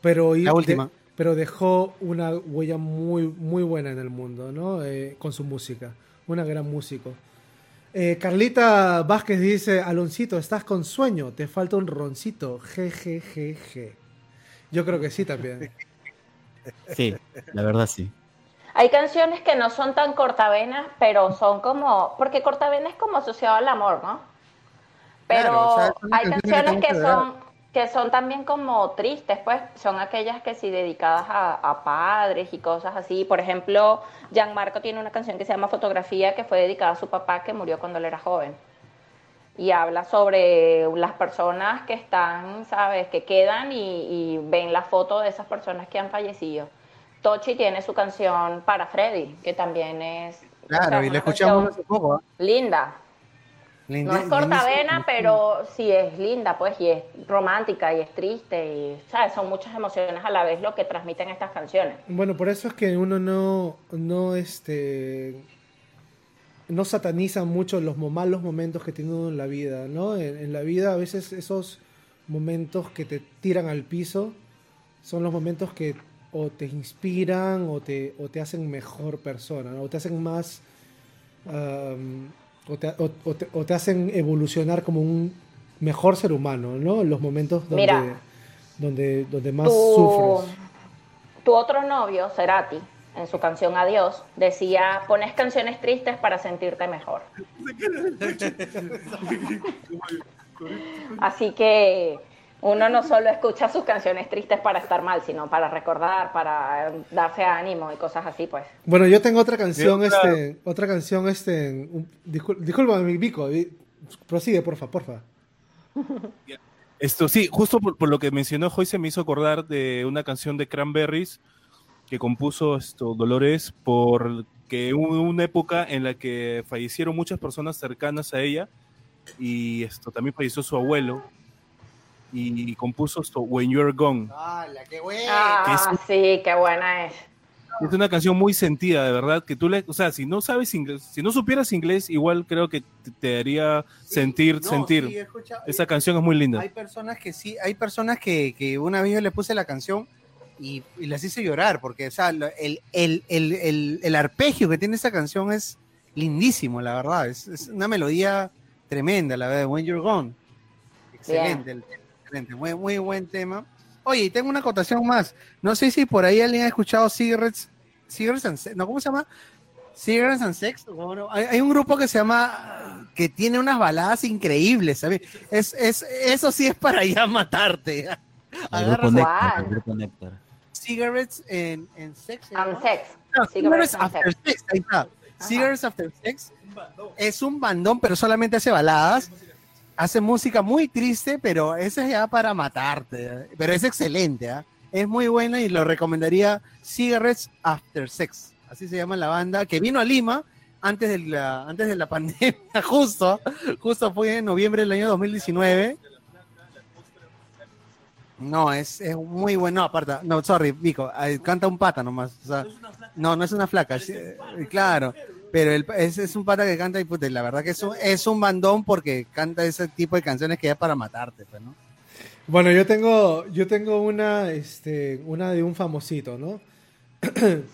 E: pero,
J: La
E: de-
J: última.
E: pero dejó una huella muy, muy buena en el mundo, ¿no? Eh, con su música, una gran músico. Eh, Carlita Vázquez dice, Aloncito, estás con sueño, te falta un roncito, jejejeje. Yo creo que sí también. [laughs]
I: Sí, la verdad sí.
H: Hay canciones que no son tan cortavenas, pero son como, porque cortavena es como asociado al amor, ¿no? Pero
J: Claro, o sea, son
H: hay
J: canciones que
H: son que son también como tristes, pues son aquellas que sí dedicadas a, a padres y cosas así. Por ejemplo, Gianmarco tiene una canción que se llama Fotografía que fue dedicada a su papá que murió cuando él era joven. Y habla sobre las personas que están, ¿sabes? Que quedan y, y ven la foto de esas personas que han fallecido. Tochi tiene su canción para Freddy, que también es o
J: Claro,
H: sea,
J: y
H: una
J: la escuchamos
H: canción
J: hace poco. ¿ah?
H: linda. No es cortavena,
J: lindísimo.
H: pero sí es linda, pues, y es romántica, y es triste, y, ¿sabes? Son muchas emociones a la vez lo que transmiten estas canciones.
E: Bueno, por eso es que uno no, no, este, no sataniza mucho los malos momentos que tiene uno en la vida, ¿no? En, en la vida a veces esos momentos que te tiran al piso son los momentos que o te inspiran o te, o te hacen mejor persona, ¿no? o te hacen más, o, te, o- o te- o te hacen evolucionar como un mejor ser humano, ¿no? Los momentos donde,
H: Mira.
E: donde, donde más
H: Tu,
E: sufres.
H: tu otro novio, Cerati, en su canción Adiós, decía, pones canciones tristes para sentirte mejor. [laughs] Así que uno no solo escucha sus canciones tristes para estar mal, sino para recordar, para darse ánimo y cosas así, pues.
E: Bueno, yo tengo otra canción,
F: claro.
E: este, otra canción, este, un- discul- discúlpame, Vico, eh, prosigue, porfa, porfa. [laughs]
F: Esto sí, justo por, por lo que mencionó Joy se me hizo acordar de una canción de Cranberries que compuso esto Dolores porque hubo una época en la que fallecieron muchas personas cercanas a ella y esto también falleció su abuelo y compuso esto When You're Gone.
J: ¡Hala, qué bueno!
H: Ah, sí, qué buena es.
F: Es una canción muy sentida, de verdad, que tú le, o sea, si no sabes inglés, si no supieras inglés, igual creo que te, te haría sentir,
J: No,
F: sentir.
J: sí, he escuchado-
F: Esa canción es muy linda.
J: Hay personas que sí, hay personas que, que una vez yo le puse la canción y, y las hice llorar, porque o sea, el, el, el, el, el arpegio que tiene esa canción es lindísimo, la verdad. Es, es una melodía tremenda, la verdad, When You're Gone. Excelente, el- excelente, muy, muy buen tema. Oye, y tengo una acotación más. No sé si por ahí alguien ha escuchado Cigarettes, Cigarettes and Sex, ¿no? ¿Cómo se llama? Cigarettes and Sex. Bueno, hay, hay un grupo que se llama, que tiene unas baladas increíbles, ¿sabes? Es, es, eso sí es para ya matarte. [laughs]
I: El
J: Agarras
I: grupo Néctar,
H: ¿Cuál?
I: el grupo.
J: Cigarettes and, and Sex. ¿se llama?
H: And sex.
J: No,
H: Cigarettes
J: Cigarettes
H: and
J: After
H: Sex.
J: Sex, ahí está. Cigarettes After Sex es un bandón, pero solamente hace baladas. Hace música muy triste, pero ese es ya para matarte. ¿eh? Pero es excelente, ¿ah? es muy bueno y lo recomendaría Cigarettes After Sex. Así se llama la banda, que vino a Lima antes de la, antes de la [laughs] pandemia, justo. Justo fue en noviembre del año 2019. No, es, es muy bueno. No, aparte, no, sorry, Vico, eh, canta un pata nomás. no, no es una flaca, eh, claro. Pero el, es, es un pata que canta y puta, y la verdad que es un, es un bandón porque canta ese tipo de canciones que es para matarte, pues, ¿no?
E: Bueno, yo tengo, yo tengo una, este, una de un famosito, ¿no? [clears throat]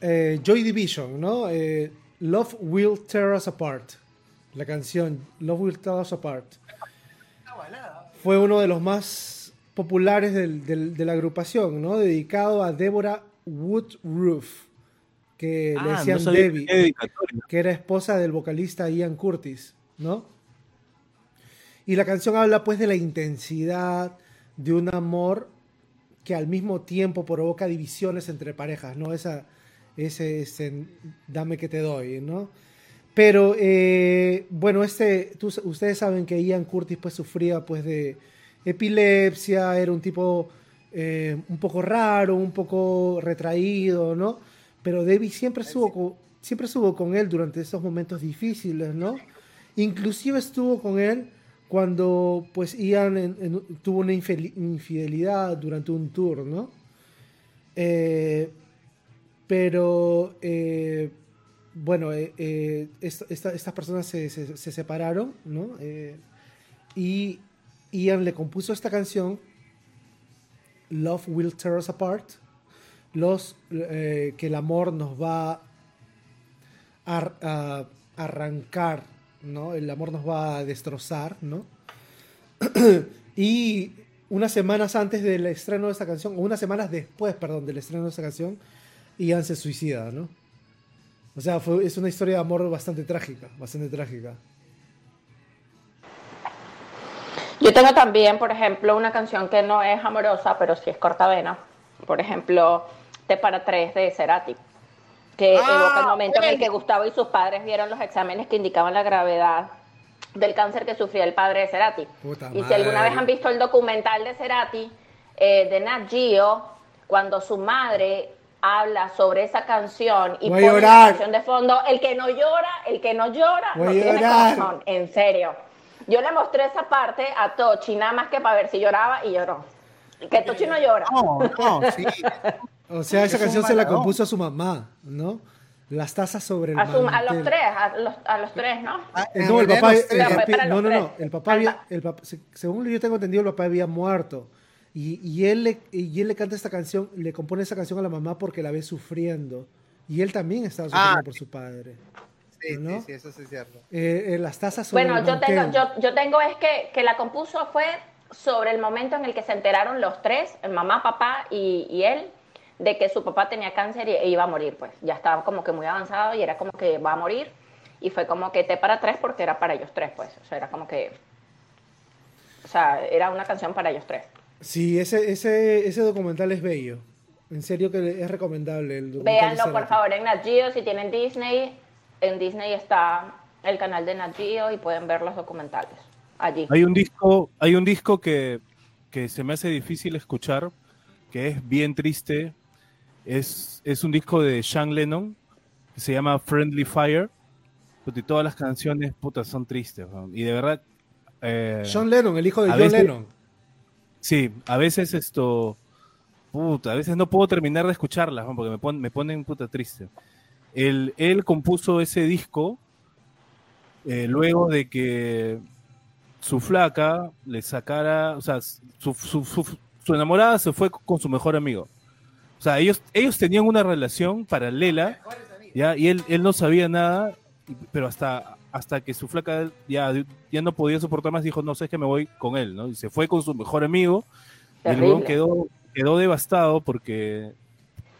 E: Eh, Joy Division, ¿no? Eh, Love Will Tear Us Apart. La canción Love Will Tear Us Apart. Fue uno de los más populares de la agrupación, ¿no? Dedicado a Deborah Woodruff, que le
F: Ah,
E: decían Debbie, que era esposa del vocalista Ian Curtis, ¿no? Y la canción habla pues de la intensidad de un amor que al mismo tiempo provoca divisiones entre parejas, ¿no? Esa, ese, ese dame que te doy, ¿no? Pero, eh, bueno, este, tú- ustedes saben que Ian Curtis pues sufría pues de epilepsia, era un tipo eh, un poco raro, un poco retraído, ¿no? Pero Debbie siempre estuvo, con, siempre estuvo con él durante esos momentos difíciles, ¿no? Inclusive estuvo con él cuando pues Ian en- en- tuvo una infidelidad durante un tour, ¿no? Eh, pero eh, bueno, eh, eh, esta- esta- estas personas se, se- se separaron, ¿no? Eh, y Ian le compuso esta canción, Love Will Tear Us Apart, los, eh, que el amor nos va a, arrancar, ¿no? El amor nos va a destrozar, ¿no? [clears throat] y unas semanas antes del estreno de esta canción, o unas semanas después, perdón, del estreno de esta canción, Ian se suicida, ¿no? O sea, es una historia de amor bastante trágica, bastante trágica.
H: Yo tengo también, por ejemplo, una canción que no es amorosa, pero sí es cortavena. Por ejemplo, T para tres de Cerati, que
J: Ah,
H: evoca el momento en el que Gustavo y sus padres vieron los exámenes que indicaban la gravedad del cáncer que sufría el padre de Cerati.
E: Puta
H: Y si alguna vez han visto el documental de Cerati, eh, de Nat Geo, cuando su madre habla sobre esa canción y
E: Voy
H: pone la canción de fondo, el que no llora, el que no llora,
E: Voy
H: no
E: a
H: tiene corazón, en serio. Yo le mostré esa parte a Tochi, nada más que para ver si lloraba y lloró. Que Tochi no llora.
J: No, no, sí. [laughs]
E: O sea, esa canción se la compuso a su mamá, ¿no? Las tazas sobre el
H: A, su- a los tres, a los, a los tres, ¿no?
J: Ah,
E: Eh, No, el papá, el papi-
H: los
E: no, no, no, el papá había, el papá- se- según yo tengo entendido, el papá había muerto. Y, y él le, y él le canta esta canción, le compone esa canción a la mamá porque la ve sufriendo. Y él también estaba sufriendo
J: Ah.
E: por su padre.
J: Sí,
E: ¿no?
J: sí, sí, eso sí es cierto.
E: Eh, eh, las tazas sobre
H: Bueno,
E: el
H: yo tengo, yo, yo tengo es que, que la compuso fue sobre el momento en el que se enteraron los tres, el mamá, papá y, y él, de que su papá tenía cáncer y e iba a morir, pues. Ya estaba como que muy avanzado y era como que va a morir. Y fue como que té para tres porque era para ellos tres, pues. O sea, era como que... O sea, era una canción para ellos tres.
E: Sí, ese, ese, ese documental es bello. En serio que es recomendable el documental.
H: Véanlo, por favor, en Nat Geo. Si tienen Disney, en Disney está el canal de Nat Geo y pueden ver los documentales allí.
F: Hay un disco, hay un disco que, que se me hace difícil escuchar, que es bien triste. Es, es un disco de Sean Lennon, que se llama Friendly Fire. puta, Y todas las canciones, puta, son tristes. Y de verdad. eh,
E: John Lennon, el hijo de John
F: veces-
E: Lennon.
F: Sí, a veces esto. Puta, a veces no puedo terminar de escucharlas, porque me, pon- me ponen puta triste. Él, él compuso ese disco eh, luego de que su flaca le sacara, o sea, su, su- su- su enamorada se fue con su mejor amigo. O sea, ellos, ellos tenían una relación paralela, ¿ya? Y él, él no sabía nada, pero hasta, hasta que su flaca ya, ya no podía soportar más, dijo, no sé, es que me voy con él, ¿no? Y se fue con su mejor amigo, y el weón quedó, quedó devastado porque,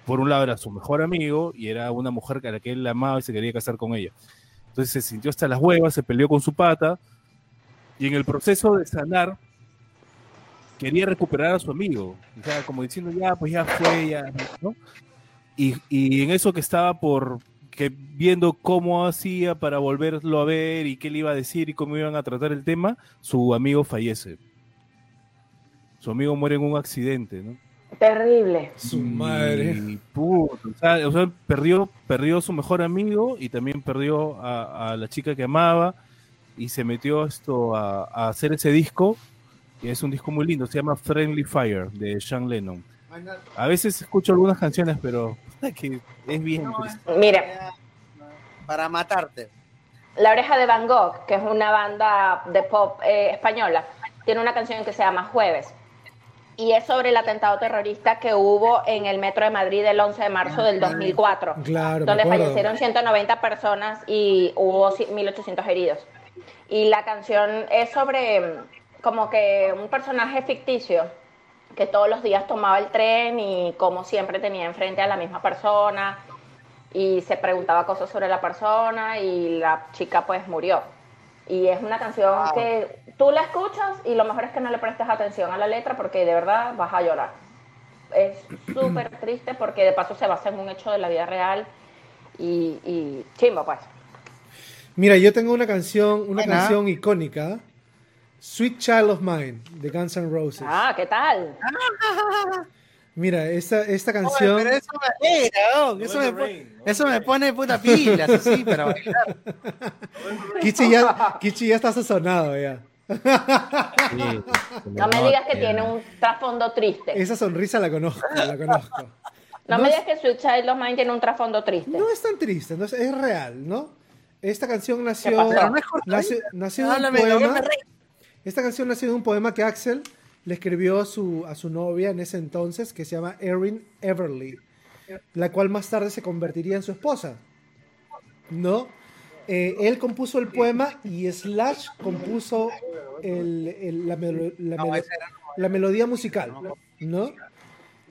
F: por un lado, era su mejor amigo, y era una mujer a la que él amaba y se quería casar con ella. Entonces se sintió hasta las huevas, se peleó con su pata, y en el proceso de sanar, quería recuperar a su amigo. O sea, como diciendo, ya, pues ya fue, ya, ¿no? Y, y en eso que estaba por que viendo cómo hacía para volverlo a ver y qué le iba a decir y cómo iban a tratar el tema, su amigo fallece. Su amigo muere en un accidente, ¿no?
H: Terrible.
E: Su madre.
F: Y, puta, o sea, o sea, perdió, perdió a su mejor amigo y también perdió a, a la chica que amaba y se metió esto a, a hacer ese disco. Y es un disco muy lindo, se llama Friendly Fire de Sean Lennon. A veces escucho algunas canciones, pero [laughs] que es bien. triste.
H: Mire,
J: Para matarte.
H: La Oreja de Van Gogh, que es una banda de pop eh, española, tiene una canción que se llama Jueves. Y es sobre el atentado terrorista que hubo en el metro de Madrid el 11 de marzo del 2004,
E: Claro,
H: donde fallecieron 190 personas y hubo ci- 1.800 heridos. Y la canción es sobre como que un personaje ficticio que todos los días tomaba el tren y como siempre tenía enfrente a la misma persona y se preguntaba cosas sobre la persona y la chica pues murió. Y es una canción
J: Wow.
H: que tú la escuchas y lo mejor es que no le prestes atención a la letra porque de verdad vas a llorar. Es súper triste porque de paso se basa en un hecho de la vida real y, y chimbo pues.
E: Mira, yo tengo una canción, una
J: Buena.
E: canción icónica, Sweet Child of Mine, de Guns N' Roses.
H: Ah, ¿qué tal? [laughs]
E: Mira, esta, esta
J: Oye,
E: canción...
J: pero eso me eso, me pone, eso me pone puta pilas, así, para bailar. [laughs]
E: Kichi ya, Kichi ya está sazonado ya.
H: No me digas que tiene un trasfondo triste.
E: Esa sonrisa la conozco, la conozco.
H: No
E: no
H: me
E: es-
H: digas que Sweet Child of Mine tiene un trasfondo triste.
E: No es tan triste, no es, es real, ¿no? Esta canción nació, nació, nació de un poema.
J: rey.
E: Esta canción nació de un poema que Axel le escribió a su, a su novia en ese entonces, que se llama Erin Everly, la cual más tarde se convertiría en su esposa. ¿No? Eh, él compuso el poema y Slash compuso el- el- la, melo- la melo- la melodía musical, ¿no?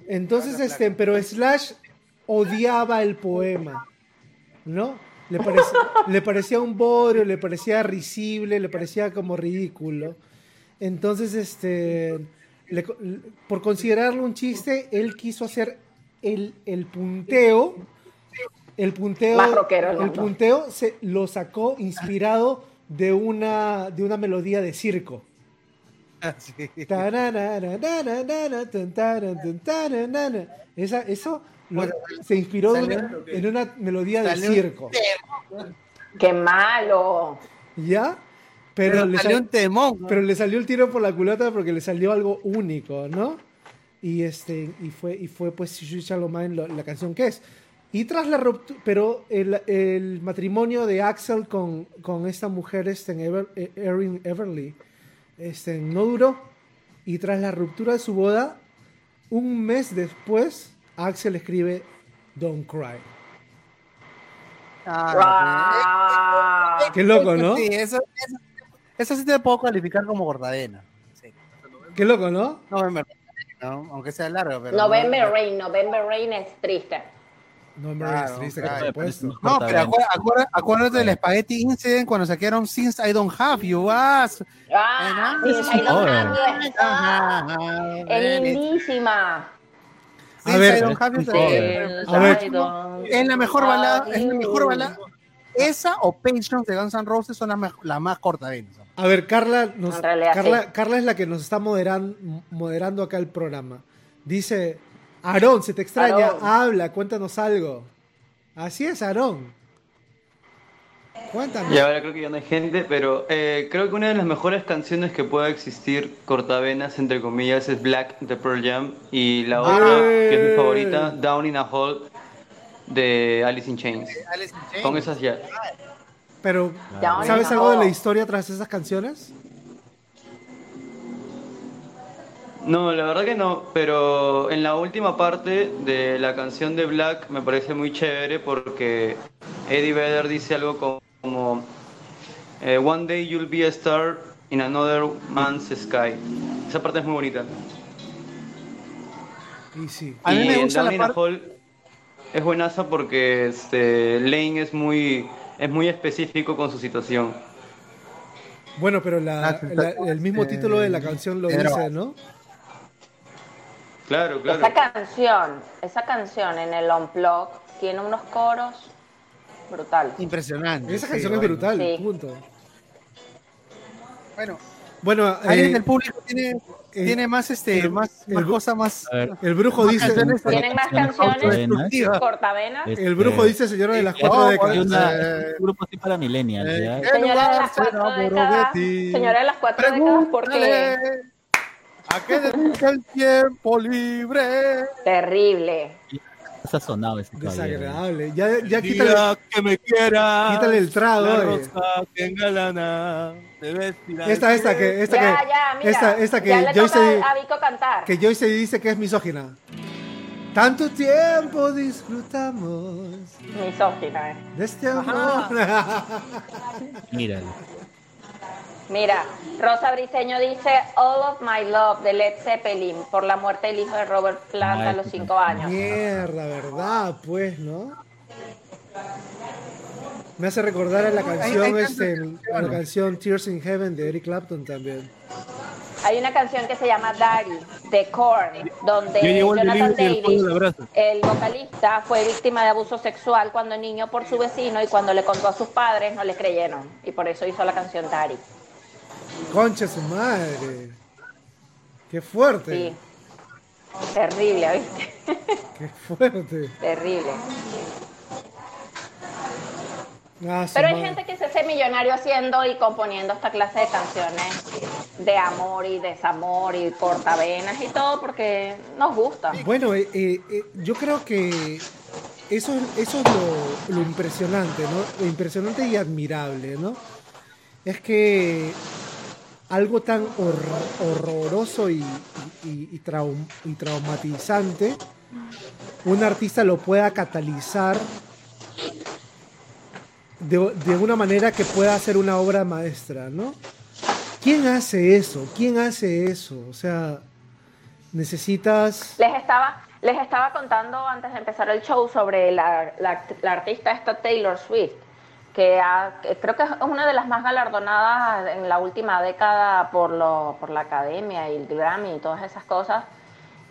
E: Entonces, este, pero Slash odiaba el poema, ¿no? Le, parec- le parecía un bodrio, le parecía risible, le parecía como ridículo. Entonces, este, le por considerarlo un chiste, él quiso hacer el, el punteo. El punteo,
H: Más rockero del
E: el punteo se lo sacó inspirado de una, de una melodía de circo. Esa, eso lo- se inspiró de
J: Salió-
E: una- en una melodía de circo.
H: ¡Qué malo!
E: ¿Ya? Pero,
J: Pero
E: le
J: salió
E: sal-
J: un temón. ¿no?
E: pero le salió el tiro por la culata porque le salió algo único, ¿no? Y este y fue y fue pues lo- la canción que es. Y tras la ruptura, pero el, el matrimonio de Axel con, con esta mujer, este, en Ever- eh, Erin Everly, este, no duró. Y tras la ruptura de su boda, un mes después, Axel escribe Don't Cry.
J: Ah.
E: Qué loco, ¿no?
J: Sí, eso, eso, eso sí te puedo calificar como cortadena. Sí.
E: Qué loco, ¿no?
J: November Rain, ¿no? Aunque sea largo, pero.
H: November Rain, November Rain es triste.
E: No me
J: Claro,
E: triste,
J: claro.
E: por supuesto.
J: No, pero acuérdate, del Spaghetti Incident cuando saquearon Since I Don't Have You. Ah,
H: Ah, sí, I don't have you. Ah,
J: Ah,
H: Es lindísima.
E: A ver,
I: es
J: la mejor balada, es la
H: have
J: mejor
H: you.
J: balada. Esa o Patience de Guns N' Roses son las las más cortadenas.
E: A ver, Carla, nos-
H: En realidad,
E: Carla,
H: sí.
E: Carla es la que nos está moderando, moderando acá el programa. Dice, Aarón, se te extraña,
H: Aarón.
E: habla, cuéntanos algo. Así es, Aarón. Cuéntame.
G: Y ahora creo que ya no hay gente, pero eh, creo que una de las mejores canciones que pueda existir, cortavenas entre comillas, es Black de Pearl Jam. Y la otra, que es mi favorita, Down in a Hole de Alice in Chains.
J: Alice in Chains.
G: Con esas ya.
E: Pero, ¿sabes algo de la historia tras esas canciones?
G: No, la verdad que no, pero en la última parte de la canción de Black me parece muy chévere porque Eddie Vedder dice algo como eh, One day you'll be a star in another man's sky. Esa parte es muy bonita.
E: Y sí.
J: A mí
G: y
J: me
G: en
J: gusta
G: Down
J: la
G: in a
J: parte-
G: Hole es buenaza porque este, Lane es muy, es muy específico con su situación.
E: Bueno, pero la-
J: Ah,
E: la- el mismo
J: eh,
E: título de la canción lo dice, ¿no?
G: Claro, claro.
H: Esa canción, esa canción en el Unplug tiene unos coros brutales.
J: Impresionante.
E: Esa
J: sí,
E: canción es brutal,
H: Sí.
E: punto.
J: Bueno,
E: Bueno,
J: alguien
E: eh,
J: del público tiene,
E: eh,
J: tiene más, este,
E: el-
J: más,
E: el-
J: más más.
I: Ver,
E: el brujo
J: más
E: dice,
J: canciones
H: ¿Tienen más canciones? Cortavenas.
I: este,
E: el brujo dice señora de las cuatro
J: Oh,
I: hay
E: décadas.
I: una-
J: Eh,
I: es un grupo así para millennials,
J: eh,
I: ¿ya?
J: ¿qué
H: Señora de las cuatro décadas. Señora de las cuatro décadas, porque
J: Pregúntale, ¿A qué dedica el tiempo libre?
H: terrible.
I: Sonado ese.
E: Desagradable. Ya, ya
F: El
E: quítale,
F: día que me quiera.
E: quítale el trago.
F: La
E: eh.
F: rosa que engalana. te vestirá
E: Esta, esta que, esta
H: ya,
E: que,
H: ya, mira.
E: esta, esta que
H: ya le
E: Joyce,
H: a Vico cantar.
E: que Joyce dice que es misógina. Tanto tiempo disfrutamos
H: Misógina, eh.
E: de este amor.
I: Míralo.
H: Mira, Rosa Briseño dice All of My Love de Led Zeppelin por la muerte del hijo de Robert Plant a los 5 años.
E: Mierda, ¿verdad? Pues, ¿no? Me hace recordar a la canción,
J: hay
E: este, a la canción Tears in Heaven de Eric Clapton también.
H: Hay una canción que se llama Daddy de Korn, donde Jonathan Davis, el vocalista, fue víctima de abuso sexual cuando niño por su vecino y cuando le contó a sus padres no le creyeron y por eso hizo la canción Daddy.
E: Concha su madre. Qué fuerte.
H: Sí. Terrible, ¿viste? [laughs]
E: Qué fuerte.
H: Terrible.
E: Ah,
H: Pero hay
E: madre.
H: gente que se hace millonario haciendo y componiendo esta clase de canciones de amor y desamor y cortavenas y todo porque nos gusta.
E: Bueno, eh, eh, eh, yo creo que eso, eso es lo, lo impresionante, ¿no? Lo impresionante y admirable, ¿no? Es que algo tan hor- horroroso y, y- y traum- y traumatizante, un artista lo pueda catalizar de, una manera que pueda hacer una obra maestra, ¿no? ¿Quién hace eso? ¿Quién hace eso? O sea, necesitas...
H: Les estaba, les estaba contando antes de empezar el show sobre la- la artista esta Taylor Swift, que, ha- que creo que es una de las más galardonadas en la última década por, lo, por la academia y el Grammy y todas esas cosas.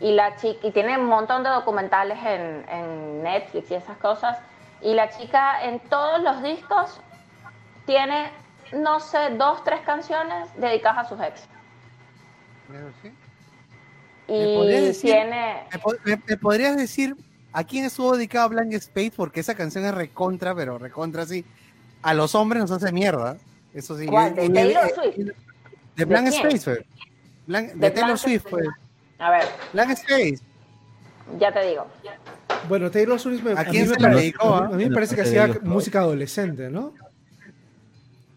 H: Y, la chica, y tiene un montón de documentales en, en Netflix y esas cosas. Y la chica en todos los discos tiene, no sé, dos, tres canciones dedicadas a sus ex.
J: ¿Me podrías
H: Y
J: decir-
H: tiene...
J: ¿Me, po- me- me podrías decir ¿A quién estuvo dedicado Blank Space? Porque esa canción es recontra, pero recontra sí. A los hombres nos hace mierda. Eso sí.
H: ¿Cuál? ¿De
J: y-
H: Taylor
J: eh,
H: Swift?
J: De Blank? Space, fue. Blank- de,
H: De
J: Taylor Swift, pues.
H: A ver,
J: Blank Space.
H: ya te digo.
E: Bueno, Taylor Swift me,
J: ¿A
E: a
J: quién se la dedicó,
E: a mí-
J: ah?
E: a mí me parece que hacía música adolescente, ¿no?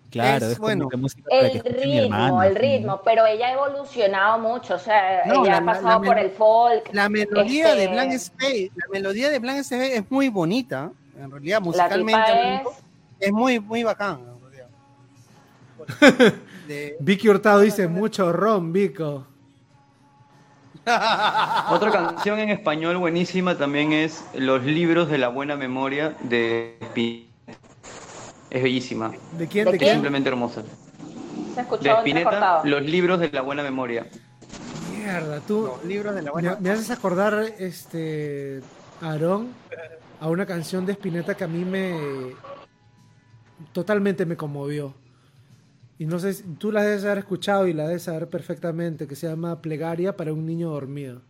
I: Claro,
J: Es bueno.
I: música
H: El ritmo, el ritmo, pero ella ha evolucionado mucho, o sea,
J: No,
H: ella
J: la-
H: ha pasado
J: la
H: por el folk.
J: La melodía de
H: este,
J: Blank Space, la melodía de Blank Space es muy bonita. En realidad,
H: La
J: musicalmente
H: tipa
J: hablando,
H: es,
J: es muy, muy bacán. De- [laughs]
E: Vicky Hurtado dice mucho ron, Vico. [laughs]
G: Otra canción en español buenísima también es Los libros de la buena memoria de Spinetta. Es bellísima,
E: ¿De quién?
H: ¿De
E: ¿De
H: quién?
G: simplemente hermosa.
H: se
G: De Spinetta. Los libros de la buena memoria.
E: Mierda, tú.
J: los libros de la
E: Me,
J: buena.
E: me haces acordar, este, Aarón, a una canción de Spinetta que a mí me totalmente me conmovió. Y no sé, si- tú la debes haber escuchado y la debes saber perfectamente, que se llama Plegaria para un niño dormido.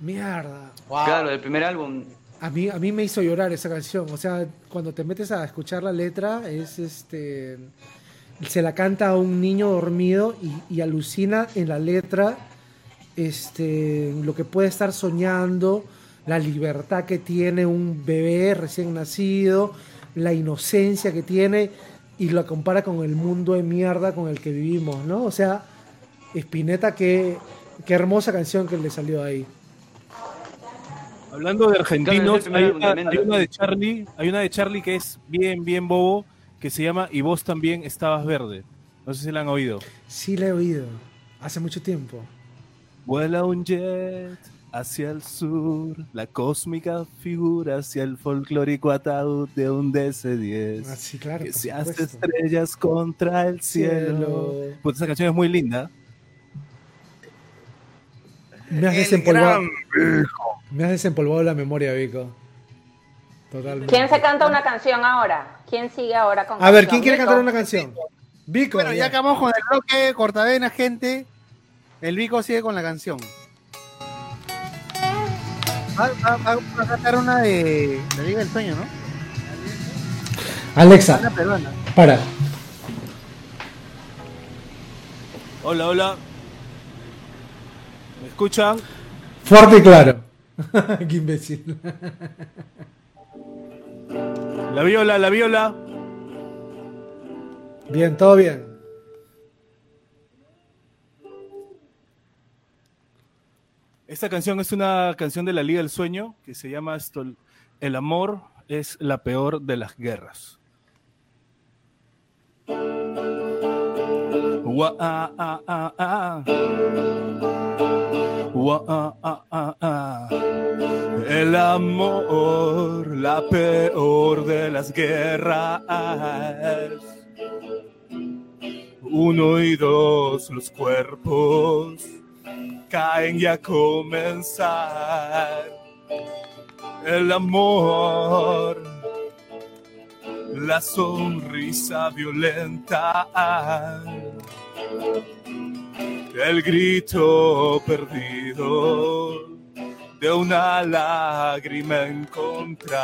E: Mierda.
J: Wow.
G: Claro, del primer álbum.
E: A mí, a mí me hizo llorar esa canción. O sea, cuando te metes a escuchar la letra, es este. Se la canta a un niño dormido y, y alucina en la letra este, lo que puede estar soñando, la libertad que tiene un bebé recién nacido, la inocencia que tiene y lo compara con el mundo de mierda con el que vivimos, ¿no? O sea, Spinetta, qué, qué hermosa canción que le salió ahí.
F: Hablando de argentinos, una, hay una de Charlie, hay una de Charlie que es bien, bien bobo, que se llama Y vos también estabas verde. No sé si la han oído.
E: Sí la he oído, hace mucho tiempo.
F: Vuela un jet hacia el sur, la cósmica figura hacia el folclórico ataúd de un DC-10.
E: Ah, sí, claro,
F: que se hace estrellas contra el cielo.
E: Cielo.
F: Pues esa canción es muy linda.
E: Me has
J: El
E: desempolvado. Me has desempolvado la memoria, Vico. Totalmente.
H: ¿Quién se canta una canción ahora? ¿Quién sigue ahora con
E: A ver? ¿quién quiere
H: Vico.
E: cantar una canción? Vico.
J: Bueno, ya acabamos con el bloque cortavena, gente. El Vico sigue con la canción. Va, va- va- va a cantar una de la Liga del Sueño, ¿no?
E: Alexa, para.
F: Hola, hola. ¿Me escuchan?
E: Fuerte y claro. [laughs] Qué imbécil.
F: La viola, la viola.
E: Bien, todo bien.
F: Esta canción es una canción de la Liga del Sueño que se llama esto, El amor es la peor de las guerras. El amor, la peor de las guerras. Uno y dos, los cuerpos caen y a comenzar. El amor, la sonrisa violenta, el grito perdido de una lágrima encontrada.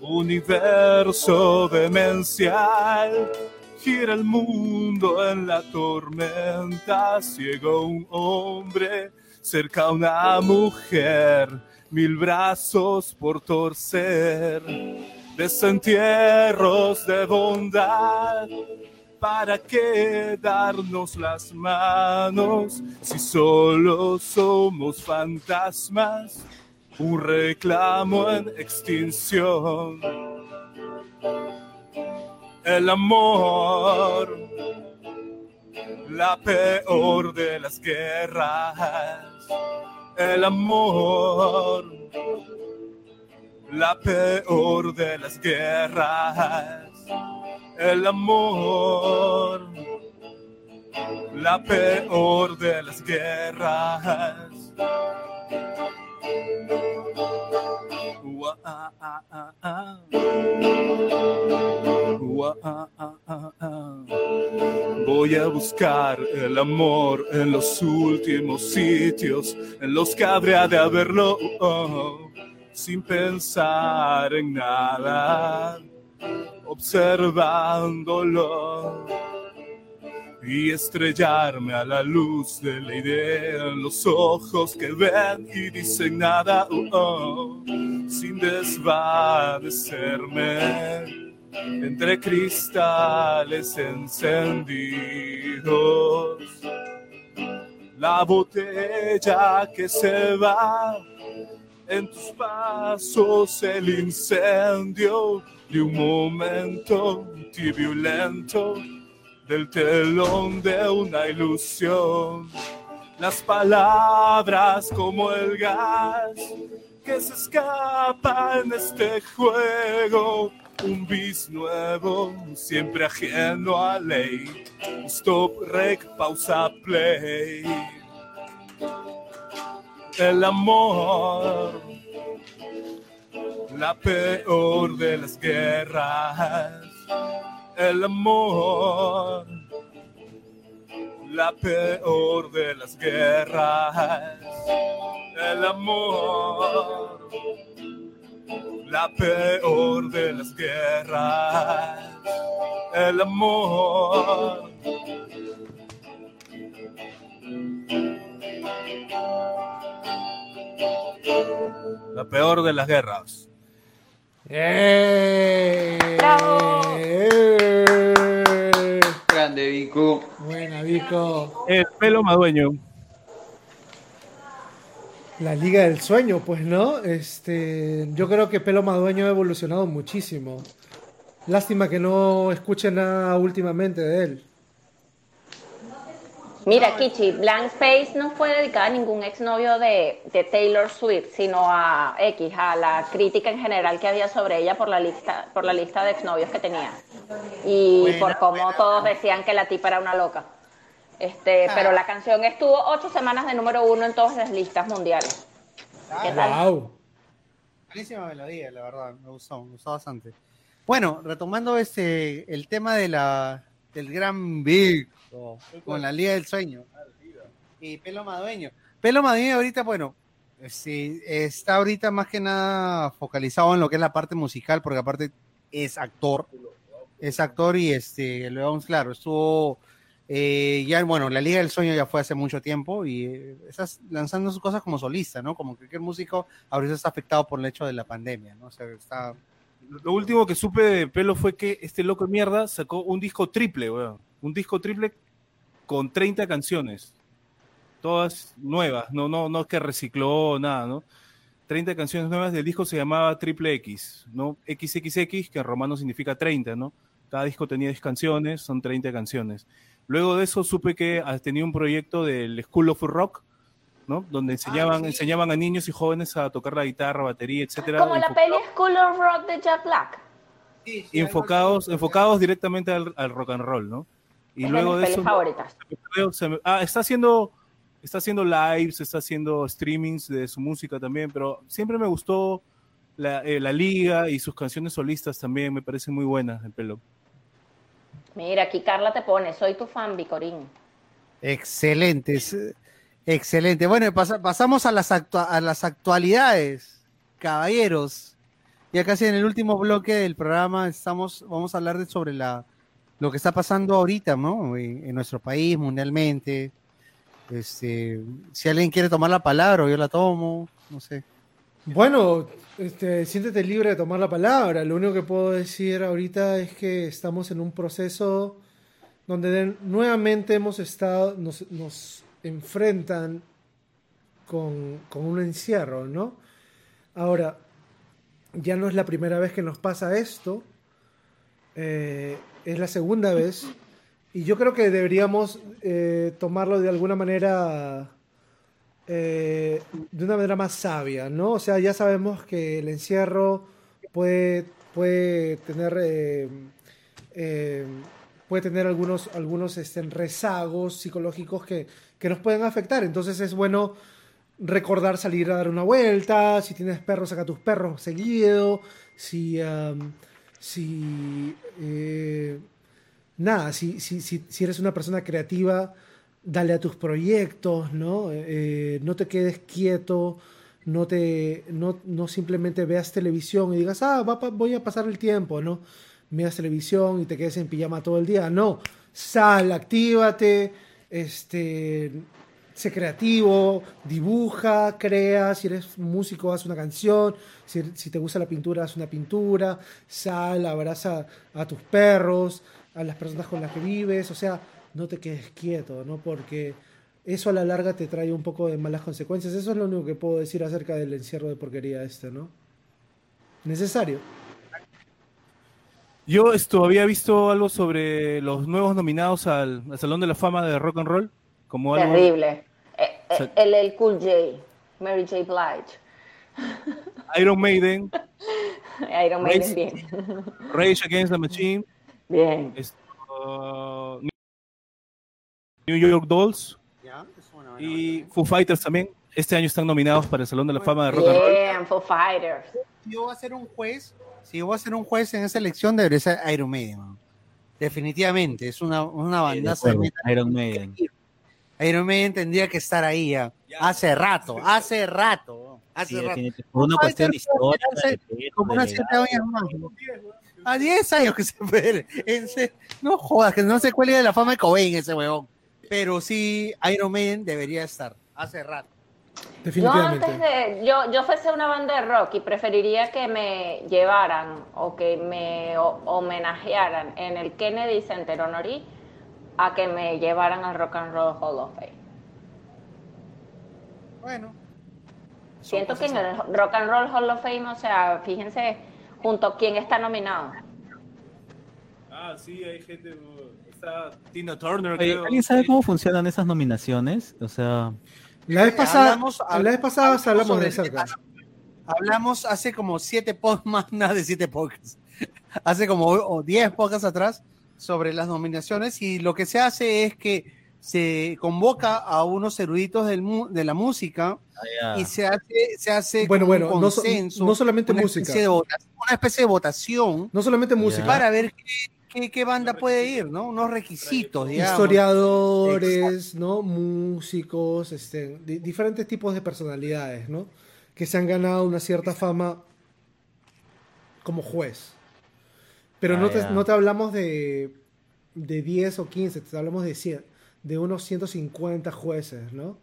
F: Universo demencial, gira el mundo en la tormenta, ciego un hombre, cerca una mujer, mil brazos por torcer, desentierros de bondad. ¿Para qué darnos las manos si solo somos fantasmas? Un reclamo en extinción. El amor, la peor de las guerras. El amor, la peor de las guerras. El amor, la peor de las guerras. Voy a buscar el amor en los últimos sitios en los que habría de haberlo oh, sin pensar en nada, observándolo y estrellarme a la luz de la idea los ojos que ven y dicen nada, oh, oh, sin desvanecerme entre cristales encendidos. La botella que se va en tus pasos, el incendio de un momento tibio y lento del telón de una ilusión. Las palabras como el gas que se escapa en este juego. Un bis nuevo, siempre ajeno a ley. Stop, rec, pausa, play. El amor, la peor de las guerras el amor, la peor de las guerras, el amor, la peor de las guerras, el amor. La peor de las guerras.
E: ¡Eh!
G: Grande, Vico.
E: Buena, Vico.
F: El pelo madueño.
E: La Liga del Sueño, pues, ¿no? Este, yo creo que Pelo Madueño ha evolucionado muchísimo. Lástima que no escuche nada últimamente de él.
H: Mira, Kichi, Blank Space no fue dedicada a ningún exnovio de, de Taylor Swift, sino a X, a la crítica en general que había sobre ella por la lista, por la lista de exnovios que tenía. Y
J: Buena,
H: por cómo
J: buena.
H: todos decían que la tipa era una loca. Este,
J: Ah.
H: pero la canción estuvo ocho semanas de número uno en todas las listas mundiales. ¿Qué tal?
E: ¡Wow!
J: Buenísima melodía, la verdad, me gustó, me gustó bastante. Bueno, retomando este el tema de la del gran Big con la Liga del Sueño y Pelo Madueño. Pelo Madueño ahorita, bueno, sí, está ahorita más que nada focalizado en lo que es la parte musical, porque aparte es actor, es actor y este, lo vamos claro, estuvo eh, ya, bueno, la Liga del Sueño ya fue hace mucho tiempo y eh, estás lanzando sus cosas como solista, ¿no? Como cualquier músico ahorita está afectado por el hecho de la pandemia, ¿no? O sea, está...
F: Lo último que supe de pelo fue que este loco de mierda sacó un disco triple, weón. Un disco triple con 30 canciones. Todas nuevas, no, no, no que recicló nada, ¿no? 30 canciones nuevas del disco se llamaba Triple X, ¿no? XXX, que en romano significa 30, ¿no? Cada disco tenía 10 canciones, son 30 canciones. Luego de eso supe que ah, tenía un proyecto del School of Rock, ¿no? Donde enseñaban, enseñaban a niños y jóvenes a tocar la guitarra, batería, etcétera.
H: Como la peli School of Rock de Jack Black.
F: enfocados, enfocados directamente al, al rock and roll, ¿no? Y
H: es
F: luego
H: de
F: eso,
H: favoritas.
F: creo, se me- ah, está haciendo, está haciendo lives, está haciendo streamings de su música también, pero siempre me gustó la, eh, la liga y sus canciones solistas también, me parecen muy buenas el pelo.
H: Mira, aquí Carla te pone, soy tu fan, Vicorín.
J: Excelente, es- excelente. Bueno, pasa- pasamos a las, actua- a las actualidades, caballeros. Ya casi en el último bloque del programa estamos, vamos a hablar de sobre la, lo que está pasando ahorita, ¿no? En, nuestro país, mundialmente. Este, si alguien quiere tomar la palabra, yo la tomo, no sé.
E: Bueno, este, siéntete libre de tomar la palabra. Lo único que puedo decir ahorita es que estamos en un proceso donde de- nuevamente hemos estado, nos, nos enfrentan con, con un encierro, ¿no? Ahora, ya no es la primera vez que nos pasa esto, eh, es la segunda vez, y yo creo que deberíamos eh, tomarlo de alguna manera eh, de una manera más sabia, ¿no? O sea, ya sabemos que el encierro puede, puede tener eh, puede tener algunos, algunos este, rezagos psicológicos que, que nos pueden afectar. Entonces es bueno recordar salir a dar una vuelta. Si tienes perros, saca tus perros seguido. Si, si, eh, nada, si, si, si, si eres una persona creativa, dale a tus proyectos, ¿no? Eh, no te quedes quieto, no, te, no, no simplemente veas televisión y digas, ah, va voy a pasar el tiempo, ¿no? Veas televisión y te quedes en pijama todo el día. No, sal, actívate, este, sé creativo, dibuja, crea, si eres músico, haz una canción, si, si te gusta la pintura, haz una pintura, sal, abraza a tus perros, a las personas con las que vives, o sea, no te quedes quieto, ¿no? Porque eso a la larga te trae un poco de malas consecuencias. Eso es lo único que puedo decir acerca del encierro de porquería este, ¿no? Necesario.
F: Yo esto había visto algo sobre los nuevos nominados al, al Salón de la Fama de Rock and Roll. Como algo,
H: Terrible. Eh,
F: sea-
H: el, el Cool J, Mary J. Blige. [laughs]
F: Iron Maiden,
H: Iron Maiden,
F: Rage-
H: bien.
F: Rage Against the Machine,
H: Bien.
F: uh, New York Dolls y Foo Fighters también. Este año están nominados para el Salón de la Fama de Rock and Roll.
H: Bien, Foo Fighters.
J: Si yo voy a ser un juez, si yo voy a ser un juez en esa elección, debería ser Iron Maiden. Definitivamente, es una, una metal.
I: Iron Maiden.
J: Iron Maiden tendría que estar ahí ya. Hace rato, hace rato. Hace
I: Sí,
J: rato.
I: Por una cuestión histórica.
J: Como
I: de
J: unas siete
I: legado.
J: años más. A 10 años que se serio, No jodas, que no se cuelgue de la fama de Cobain ese huevón. Pero sí, Iron Maiden debería estar. Hace rato.
H: Yo antes de, yo, yo fuese una banda de rock y preferiría que me llevaran o que me ho- homenajearan en el Kennedy Center Honorí a que me llevaran al Rock and Roll Hall of Fame.
J: Bueno.
H: Siento que en el Rock and Roll Hall of Fame, o sea, fíjense junto a quién está nominado.
F: Ah, sí, hay gente. Está Tina Turner,
I: Oye,
F: creo.
I: ¿Alguien sabe cómo funcionan esas nominaciones? O sea,
E: La vez pasada,
J: Hablamos-
E: la vez pasada
J: hablamos
E: hablamos de cerca.
J: Hablamos hace como siete podcasts, [laughs] más nada de siete podcasts. Hace como o 10 podcasts atrás sobre las nominaciones y lo que se hace es que se convoca a unos eruditos del mu- de la música
I: ya.
J: y se hace, se hace
E: Bueno,
J: un
E: bueno, no so- no solamente
J: una
E: música.
J: especie de una especie de votación
E: No solamente música.
J: para ver qué, qué- qué banda puede ir, ¿no? Unos requisitos, digamos.
E: historiadores, ¿no? Músicos, este, di- diferentes tipos de personalidades, ¿no? Que se han ganado una cierta fama como juez. Pero
I: Ah,
E: no, te,
I: ya.
E: no te hablamos de, de 10 o 15, te hablamos de 100, de unos 150 jueces, ¿no?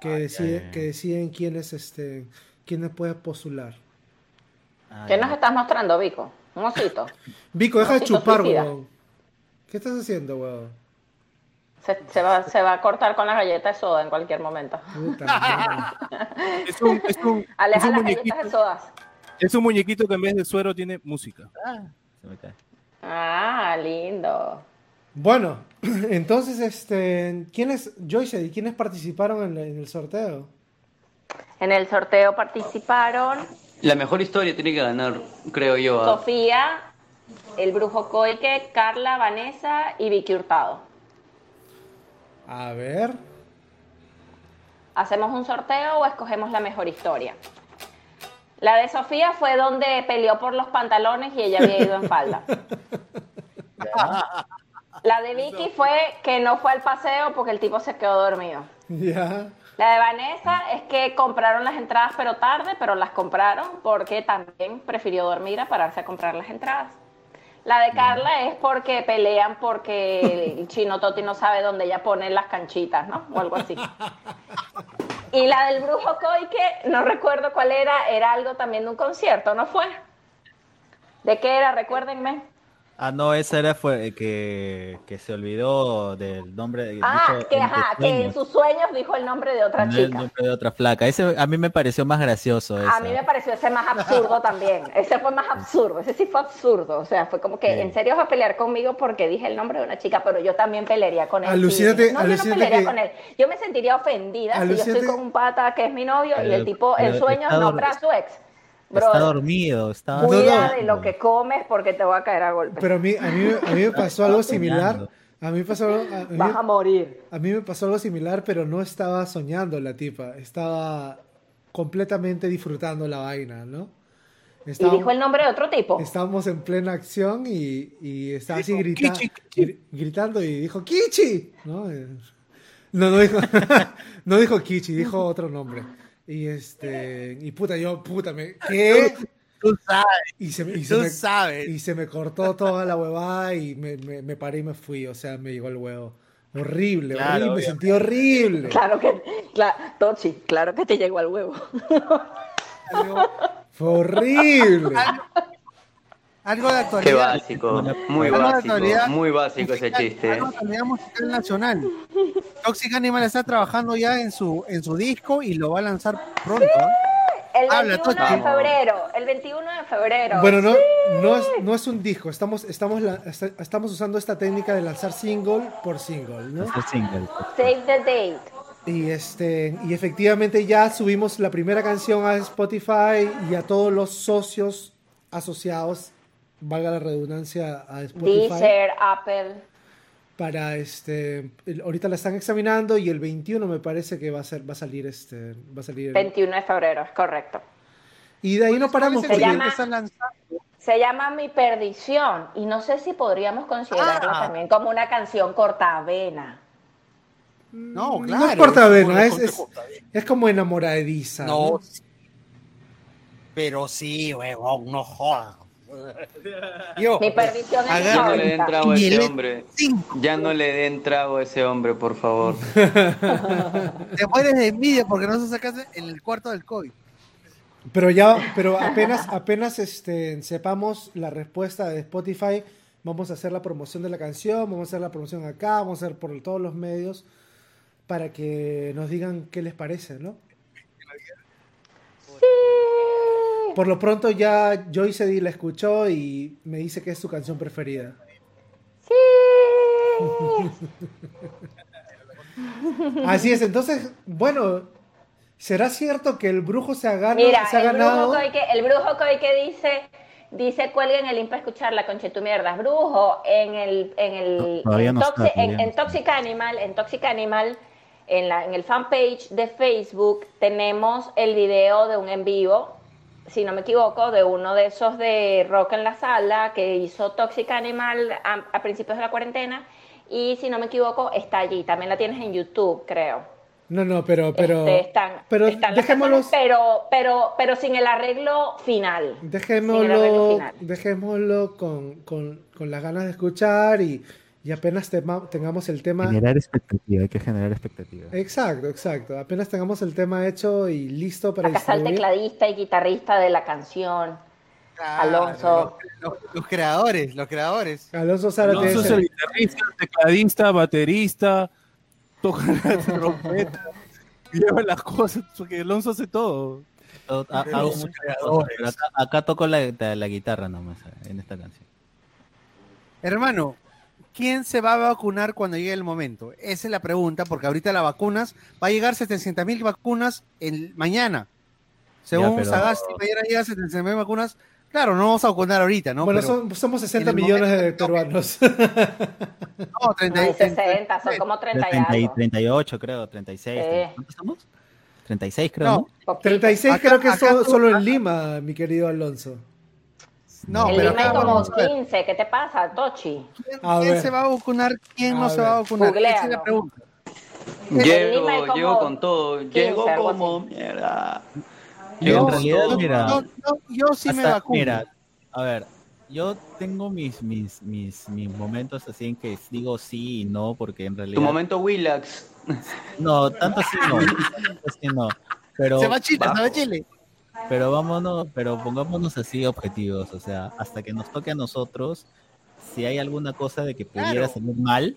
E: Que, deciden,
I: ya.
E: que deciden quiénes, este, quiénes puedes postular.
I: Ah,
H: ¿Qué nos estás mostrando, Vico? Un osito.
E: Vico, deja de chupar, weón. ¿Qué estás haciendo, weón?
H: Se, se va, se va a cortar con la galleta de soda en cualquier momento.
E: Puta. [laughs]
F: Es un, es un, es
H: Aleja
F: un
H: las
F: muñequito,
H: galletas de sodas.
F: es un muñequito que en vez de suero tiene música.
I: Se me cae.
H: Ah, lindo.
E: Bueno, [clears throat] entonces, este, ¿quiénes, Joyce, ¿y quiénes participaron en, la- en el sorteo?
H: En el sorteo participaron
G: La mejor historia tiene que ganar, creo yo. ¿ah?
H: Sofía, el brujo Coike, Carla, Vanessa y Vicky Hurtado.
E: A ver.
H: ¿Hacemos un sorteo o escogemos la mejor historia? La de Sofía fue donde peleó por los pantalones y ella había ido en falda. [laughs] La de Vicky fue que no fue al paseo porque el tipo se quedó dormido.
E: Ya.
H: La de Vanessa es que compraron las entradas pero tarde, pero las compraron porque también prefirió dormir a pararse a comprar las entradas. La de Carla es porque pelean porque el [laughs] chino Toti no sabe dónde ella pone las canchitas, ¿no? O algo así. [laughs] Y la del brujo Coike, no recuerdo cuál era, era algo también de un concierto, ¿no fue? ¿De qué era? Recuérdenme.
I: Ah, no, esa era fue que, que se olvidó del nombre.
H: Ah,
I: dijo
H: que,
I: en
H: ajá,
I: sus
H: que en
I: sueños,
H: sus sueños dijo el nombre de otra
I: no el
H: chica.
I: nombre de otra flaca. Ese a mí me pareció más gracioso.
H: A mí me pareció ese más absurdo [laughs] también. Ese fue más absurdo. Ese sí fue absurdo. O sea, fue como que
I: Sí.
H: en serio vas a pelear conmigo porque dije el nombre de una chica, pero yo también pelearía con él.
E: Alucínate-
H: Sí, no, yo no
E: alucínate
H: pelearía
E: que-
H: con él. Yo me sentiría ofendida si yo estoy
E: Alucínate-
H: con un pata que es mi novio y el tipo en
I: pero
H: sueños
I: está
H: nombra a su ex.
I: Está
H: Bro,
I: dormido, está
H: cuida de lo que comes porque te voy a caer a golpes.
E: Pero a mí, a mí, a mí me pasó algo similar. A mí, pasó, algo- a, mí,
H: Vas a morir.
E: a mí me pasó algo similar, pero no estaba soñando la tipa. Estaba completamente disfrutando la vaina, ¿no?
H: Y
E: Estábamos-
H: dijo el nombre de otro tipo.
E: Estábamos en plena acción y, y estaba así grita-
F: "Kichi,
E: gri- gritando y dijo ¡Kichi! ¿No? Eh, no, no dijo, [laughs] no dijo Kichi, dijo otro nombre. Y este, y puta, yo, puta, me, ¿qué?
K: Tú sabes,
E: Y se, me- y se
K: tú
E: me-
K: sabes.
E: y se me cortó toda la huevada y me, me, me paré y me fui, o sea, me llegó el huevo. Horrible,
K: Claro,
E: horrible, me sentí horrible.
H: Claro que, claro, Tochi, claro que te llegó al huevo.
E: Fue horrible.
J: Algo de
G: Qué
J: actualidad.
G: básico, muy
J: Algo de
G: básico,
J: actualidad.
G: muy básico ese chiste.
J: algo de actualidad musical nacional. Toxic Animal está trabajando ya en su, en su disco y lo va a lanzar pronto.
H: El
J: Habla,
H: 21 de febrero, el 21 de febrero.
E: Bueno, no, no, es, no es un disco, estamos, estamos, la- est- estamos usando esta técnica de lanzar single por single, ¿no?
I: Este single.
H: Save the date.
E: Y, este, y efectivamente ya subimos la primera canción a Spotify y a todos los socios asociados, valga la redundancia, a Spotify.
H: Deezer, Apple.
E: Para este, el- ahorita la están examinando y el 21 me parece que va a ser, va a salir este, va a salir.
H: 21 de febrero, es correcto.
E: Y de ahí no paramos.
H: Se llama, se llama Mi Perdición y no sé si podríamos considerarla
J: Ah.
H: también como una canción cortavena.
J: No,
E: No
J: claro.
E: es cortavena,
J: es
E: es, es como enamoradiza.
J: No,
E: ¿no?
J: Pero sí, huevón, no jodas. [laughs] Yo,
H: Mi perdición es
G: Ya no le den trago a ese hombre. Ya no le den trago a ese hombre, por favor. [laughs]
J: te mueres de envidia porque no se sacaste en el cuarto del COVID.
E: Pero ya, pero apenas, apenas este, sepamos la respuesta de Spotify, vamos a hacer la promoción de la canción, vamos a hacer la promoción acá, vamos a hacer por todos los medios para que nos digan qué les parece, ¿no? Por lo pronto ya Joyce Eddy la escuchó y me dice que es su canción preferida. [laughs] Así es, entonces, bueno, ¿será cierto que el brujo se ha, gana-
H: Mira,
E: se ha
H: el brujo,
E: ganado?
H: Coike, el brujo Coike dice, dice cuelguen el link para escucharla, conche tu mierda. Brujo, en el, en el en
I: no
H: en, en Toxic Animal, en Toxic Animal, en, la, en el fanpage de Facebook, tenemos el video de un en vivo, si no me equivoco, de uno de esos de Rock en la Sala que hizo Toxic Animal a, a principios de la cuarentena. Y si no me equivoco, está allí. También la tienes en YouTube, creo.
E: No, no, pero, pero,
H: Este, están,
E: pero
H: están
E: dejémoslos,
H: pero, pero, pero sin el arreglo final. El arreglo
E: dejémoslo,
H: final.
E: dejémoslo con, con, con las ganas de escuchar y, y apenas tema- tengamos el tema.
I: Generar expectativa, hay que generar expectativa.
E: Exacto, exacto. Apenas tengamos el tema hecho y listo para
H: Acá está el tecladista y guitarrista de la canción, Alonso.
J: Los, los creadores, los creadores.
E: Alonso Zárate
F: Alonso
E: es
F: el
E: el-
F: guitarrista, tecladista, baterista, toca la [laughs] trompeta, lleva las cosas, porque Alonso hace todo. Pero
I: hago
F: los
I: muchas
F: creadores.
I: cosas, pero acá, acá toco la, la- la guitarra nomás en esta canción.
J: Hermano, ¿quién se va a vacunar cuando llegue el momento? Esa es la pregunta, porque ahorita las vacunas, va a llegar 700 mil vacunas mañana. Según
I: pero-
J: Sagasti, mañana llegan 700 mil vacunas. Claro, no vamos a vacunar ahorita, ¿no?
E: Bueno, son- somos 60
J: en el
E: millones
J: momento
E: de peruanos.
J: No, 30
H: Ay, 60, son como 30 y
I: 30 y
H: algo.
I: 38 creo, 36.
H: Sí.
I: ¿Cuántos somos? 36 creo,
J: No,
I: ¿no?
E: 36
J: Acá-
E: creo que es
J: acá
E: solo en Lima, mi querido Alonso.
J: No,
H: en
J: pero
H: Lima hay como
J: vamos a ver.
H: 15, ¿qué te pasa, Tochi?
J: ¿Quién
E: ver.
J: se va a vacunar? ¿Quién
E: A
J: no se va a
E: ver.
J: vacunar? Esa es la pregunta.
G: Llego, llego con todo.
H: 15,
G: Llego como mierda.
I: Yo,
G: Llego
I: en
G: con
I: realidad,
G: todo.
I: mira,
J: No, no, yo sí me
I: hasta-
J: vacuno.
I: Mira, a ver, yo tengo mis, mis, mis, mis momentos así en que digo sí y no, porque en realidad.
G: Tu momento Willax.
I: No, tanto así no. tanto así no. Pero,
J: se va a Chile, se va a. Chile.
I: Pero vámonos, pero pongámonos así objetivos, o sea, hasta que nos toque a nosotros, si hay alguna cosa de que pudiera
J: Claro.
I: salir mal,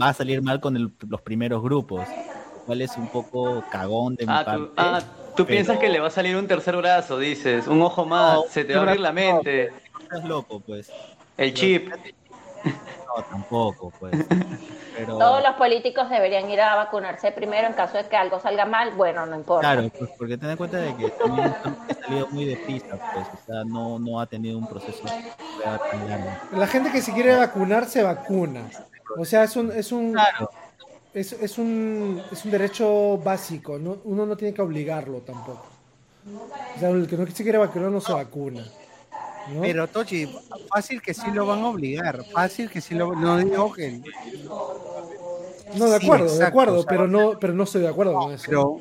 I: va a salir mal con el- los primeros grupos, lo cual es un poco cagón de mi
G: Ah,
I: parte.
G: tú, ah, tú
I: pero-
G: piensas que le va a salir un tercer brazo, dices. Un ojo más,
I: No,
G: se te va a abrir la mente.
I: No seas loco, pues.
G: El chip.
I: No, tampoco, pues. [laughs] Pero,
H: Todos los políticos deberían ir a vacunarse primero en caso de que algo salga mal. Bueno, no importa.
I: Claro, pues porque ten en cuenta de que también ha salido muy deprisa, pues, o sea, no, no ha tenido un proceso largo.
E: La gente que se quiere vacunar se vacuna. O sea, es un, es un,
I: Claro,
E: es, es un, es un derecho básico. ¿no? Uno no tiene que obligarlo tampoco. O sea, el que no se quiere vacunar no se vacuna. ¿No?
J: Pero Tochi, fácil que sí lo van a obligar, fácil que sí lo no digo que
E: no, de
J: sí,
E: acuerdo, de acuerdo,
J: o sea,
E: pero no, pero no estoy de acuerdo con eso.
J: pero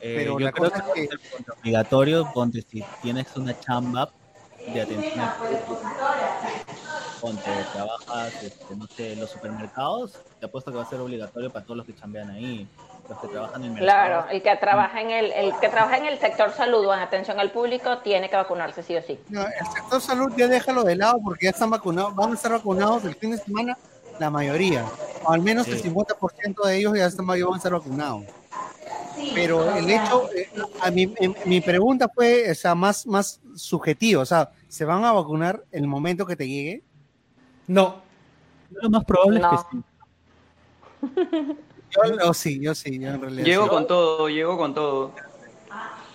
I: Eh,
J: Pero
I: yo
J: la
I: creo
J: cosa
I: que
J: es
I: es obligatorio, ponte si tienes una chamba de atención al público, ponte, trabajas, este, no sé, en los supermercados, te apuesto que va a ser obligatorio para todos los que chambean ahí, los que trabajan en el
H: Claro,
I: mercado.
H: el que trabaja en el, el que trabaja en el sector salud o en atención al público tiene que vacunarse sí o sí.
J: no, el sector salud ya déjalo de lado porque ya están vacunados, van a estar vacunados el fin de semana la mayoría, o al menos el
I: Sí.
J: 50% de ellos ya están ya van a estar vacunados. Pero el hecho, eh, a mi, em- mi pregunta fue, o sea, más, más subjetiva, o sea, ¿se van a vacunar el momento que te llegue?
E: No,
I: Lo más probable
H: No.
I: es que sí. [laughs]
J: Yo, yo sí, yo sí, yo en realidad.
G: Llego
J: sí.
G: con todo, llego con todo.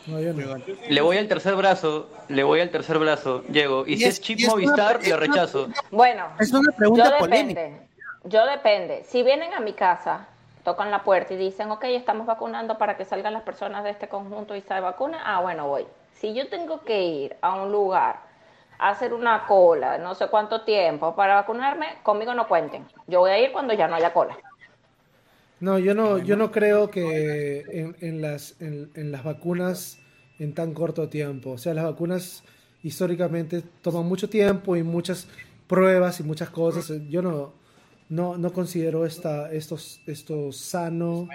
E: no, yo no.
G: Le voy al tercer brazo, le voy al tercer brazo, llego. Y
J: Y
G: si
J: es-
G: es chip
J: una-
G: Movistar,
J: una-
G: rechazo.
H: Bueno,
J: Es una
H: yo
J: pregunta polémica.
H: depende. Yo depende. Si vienen a mi casa, tocan la puerta y dicen, ok, estamos vacunando para que salgan las personas de este conjunto y se vacunen, ah, bueno, voy. Si yo tengo que ir a un lugar a hacer una cola, no sé cuánto tiempo, para vacunarme, conmigo no cuenten. Yo voy a ir cuando ya no haya cola.
E: No, yo no, yo no creo que en, en las, en, en las vacunas en tan corto tiempo. O sea, las vacunas históricamente toman mucho tiempo y muchas pruebas y muchas cosas. Yo no, no, no considero esta, estos, esto sano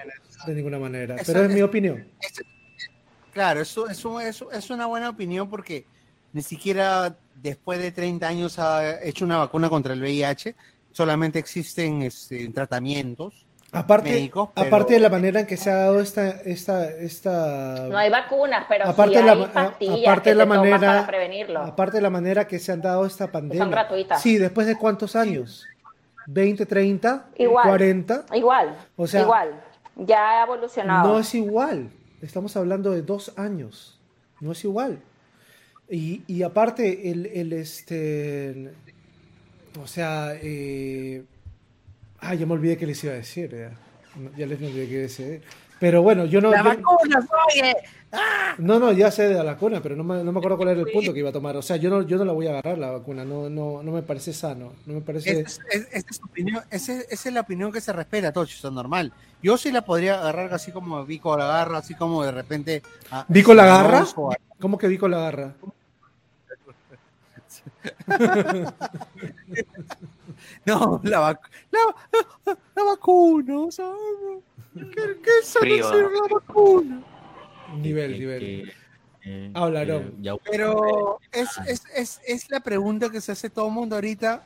E: de ninguna manera. Pero es mi
J: es-
E: opinión.
J: Claro, eso, eso, eso es una buena opinión porque ni siquiera después de 30 años ha hecho una vacuna contra el VIH, solamente existen este, tratamientos.
E: Aparte,
J: médicos, pero-
E: aparte de la manera en que se ha dado esta, esta, esta
H: No hay vacunas, pero
E: aparte
H: sí
E: de la,
H: hay
E: ma-
H: pastillas
E: aparte
H: que
E: de la
H: se toman
E: manera
H: para prevenirlo.
E: aparte de la manera que se han dado esta pandemia
H: gratuitas.
E: sí después de cuántos años 20 30
H: Igual.
E: 40
H: Igual,
E: O sea,
H: igual. Ya ha evolucionado.
E: no es igual estamos hablando de dos años no es igual y, y aparte el, el este o sea eh, ah ya me olvidé que les iba a decir ya, les me olvidé que decir pero bueno yo no
J: ¡La
E: yo-
J: vacuna, oye!
E: No, no, ya sé de la vacuna, pero no me, no me acuerdo cuál era el punto que iba a tomar. O sea, yo no, yo no la voy a agarrar la vacuna, no, no, no me parece sano, no me parece...
J: Esa es, es- opinión, esa es la opinión que se respeta, Tocho, es normal. Yo sí la podría agarrar así como Vico la agarra, así como de repente... a-
E: ¿Vico la agarra?
J: Alonso, a-
E: ¿Cómo que Vico la agarra? [laughs]
J: No, la, vac- la, la vacuna, o sea, ¿qué, qué sabe la vacuna?
E: Nivel, nivel.
I: eh,
E: Hablaron.
I: eh, ya-
J: Pero es, es, es, es la pregunta que se hace todo el mundo ahorita,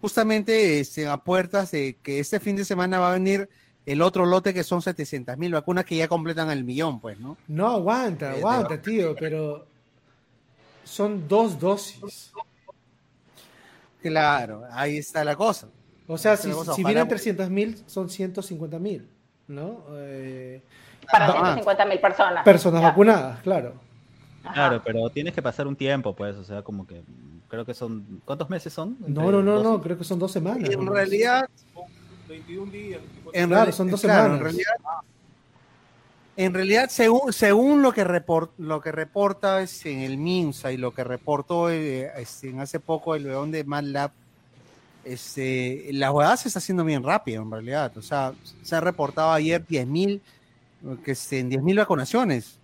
J: justamente este, a puertas de que este fin de semana va a venir el otro lote que son 700 mil vacunas que ya completan el millón, pues, ¿no?
E: No, aguanta,
J: Eh,
E: aguanta, tío, pero son dos dosis.
J: Claro, ahí está la cosa.
E: O sea, si,
J: cosa,
E: vienen 300 mil, son 150 mil, ¿no? Eh,
H: Para
J: Ah.
H: 150 mil personas.
E: personas
H: Ya.
E: vacunadas, claro.
H: Ajá.
I: Claro, pero tienes que pasar un tiempo, pues, o sea, como que creo que son, ¿cuántos meses son?
E: No, no, no,
I: dos-
E: no, creo que son dos semanas.
J: En realidad,
F: 21 días.
J: en
E: Claro,
J: reali-
E: son dos
J: claro,
E: semanas.
J: En realidad, en realidad, según, según lo que report, lo que reporta es en el MINSA y lo que reportó eh, este, en hace poco el león de MATLAB, este, la hueá se está haciendo bien rápido en realidad. O sea, se ha reportado ayer 10.000, que es en 10.000 vacunaciones